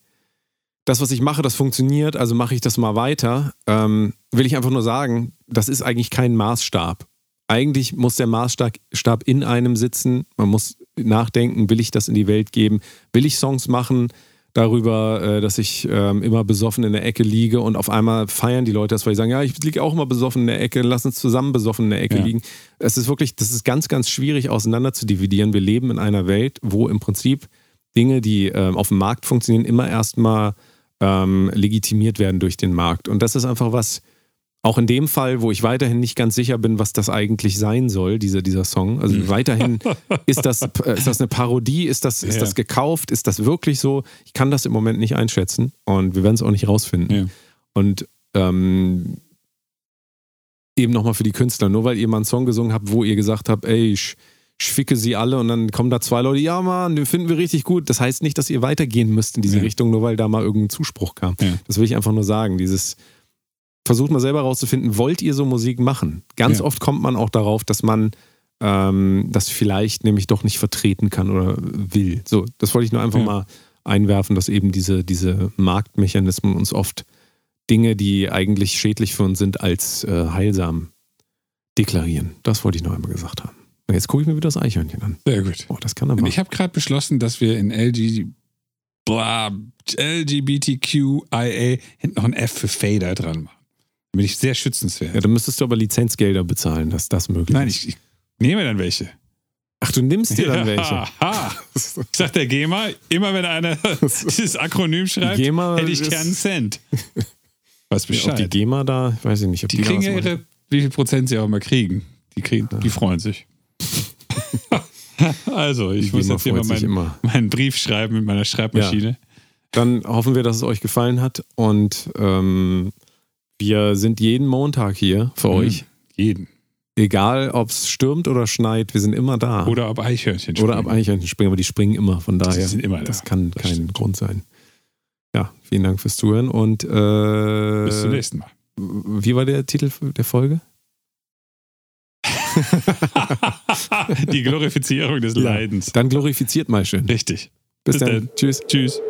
Speaker 2: das, was ich mache, das funktioniert, also mache ich das mal weiter, ähm, will ich einfach nur sagen, das ist eigentlich kein Maßstab. Eigentlich muss der Maßstab Stab in einem sitzen. Man muss nachdenken, will ich das in die Welt geben? Will ich Songs machen darüber, äh, dass ich ähm, immer besoffen in der Ecke liege und auf einmal feiern die Leute das, weil die sagen, ja, ich liege auch immer besoffen in der Ecke, lass uns zusammen besoffen in der Ecke
Speaker 3: Ja.
Speaker 2: liegen. Es ist wirklich, das ist ganz, ganz schwierig auseinander zu dividieren. Wir leben in einer Welt, wo im Prinzip Dinge, die ähm, auf dem Markt funktionieren, immer erstmal ähm, legitimiert werden durch den Markt. Und das ist einfach was, auch in dem Fall, wo ich weiterhin nicht ganz sicher bin, was das eigentlich sein soll, dieser, dieser Song. Also weiterhin, [LAUGHS] ist das, äh, ist das eine Parodie? Ist das, ist
Speaker 3: Ja.
Speaker 2: das gekauft? Ist das wirklich so? Ich kann das im Moment nicht einschätzen und wir werden es auch nicht rausfinden.
Speaker 3: Ja.
Speaker 2: Und ähm, eben nochmal für die Künstler, nur weil ihr mal einen Song gesungen habt, wo ihr gesagt habt, ey, ich, ich ficke sie alle und dann kommen da zwei Leute, ja Mann, den finden wir richtig gut. Das heißt nicht, dass ihr weitergehen müsst in diese
Speaker 3: Ja.
Speaker 2: Richtung, nur weil da mal irgendein Zuspruch kam.
Speaker 3: Ja.
Speaker 2: Das will ich einfach nur sagen. Dieses, versucht mal selber rauszufinden, wollt ihr so Musik machen? Ganz
Speaker 3: Ja.
Speaker 2: oft kommt man auch darauf, dass man ähm, das vielleicht nämlich doch nicht vertreten kann oder will. So, das wollte ich nur einfach mal einwerfen, dass eben diese, diese Marktmechanismen uns oft Dinge, die eigentlich schädlich für uns sind, als äh, heilsam deklarieren. Das wollte ich noch einmal gesagt haben. Jetzt gucke ich mir wieder das Eichhörnchen an.
Speaker 3: Sehr gut.
Speaker 2: Oh, das kann aber.
Speaker 3: Ich habe gerade beschlossen, dass wir in LG, bla, LGBTQIA hinten noch ein F für Fader dran machen. Damit ich sehr schützenswert.
Speaker 2: Ja, dann müsstest du aber Lizenzgelder bezahlen, dass das möglich
Speaker 3: Nein,
Speaker 2: ist.
Speaker 3: ich, ich nehme dann welche.
Speaker 2: Ach, du nimmst dir dann welche. [LAUGHS]
Speaker 3: Ha. Ich sag der GEMA, immer wenn einer [LAUGHS] dieses Akronym schreibt,
Speaker 2: GEMA
Speaker 3: hätte ich gern einen Cent. [LAUGHS] Was
Speaker 2: Ob die
Speaker 3: Bescheid.
Speaker 2: GEMA da, weiß ich nicht, ob die,
Speaker 3: die kriegen ja
Speaker 2: machen.
Speaker 3: ihre, wie viel Prozent sie auch immer kriegen. Die, kriegen, die freuen sich. [LAUGHS] also, ich
Speaker 2: Die
Speaker 3: muss jetzt hier mal meinen,
Speaker 2: immer.
Speaker 3: meinen Brief schreiben mit meiner Schreibmaschine.
Speaker 2: Dann hoffen wir, dass es euch gefallen hat und ähm, wir sind jeden Montag hier für
Speaker 3: Mhm.
Speaker 2: euch.
Speaker 3: Jeden.
Speaker 2: Egal, ob es stürmt oder schneit, wir sind immer da.
Speaker 3: Oder ob Eichhörnchen
Speaker 2: Oder ab
Speaker 3: springen.
Speaker 2: Eichhörnchen springen, aber die springen immer, von daher.
Speaker 3: sind immer da.
Speaker 2: Das kann
Speaker 3: Das
Speaker 2: kein
Speaker 3: stimmt.
Speaker 2: Grund sein. Ja, vielen Dank fürs Zuhören und äh,
Speaker 3: Bis zum nächsten Mal.
Speaker 2: wie war der Titel der Folge? [LAUGHS]
Speaker 3: die Glorifizierung des. Leidens.
Speaker 2: Dann glorifiziert mal schön.
Speaker 3: Richtig.
Speaker 2: Bis,
Speaker 3: Bis
Speaker 2: dann.
Speaker 3: dann.
Speaker 2: Tschüss.
Speaker 3: Tschüss.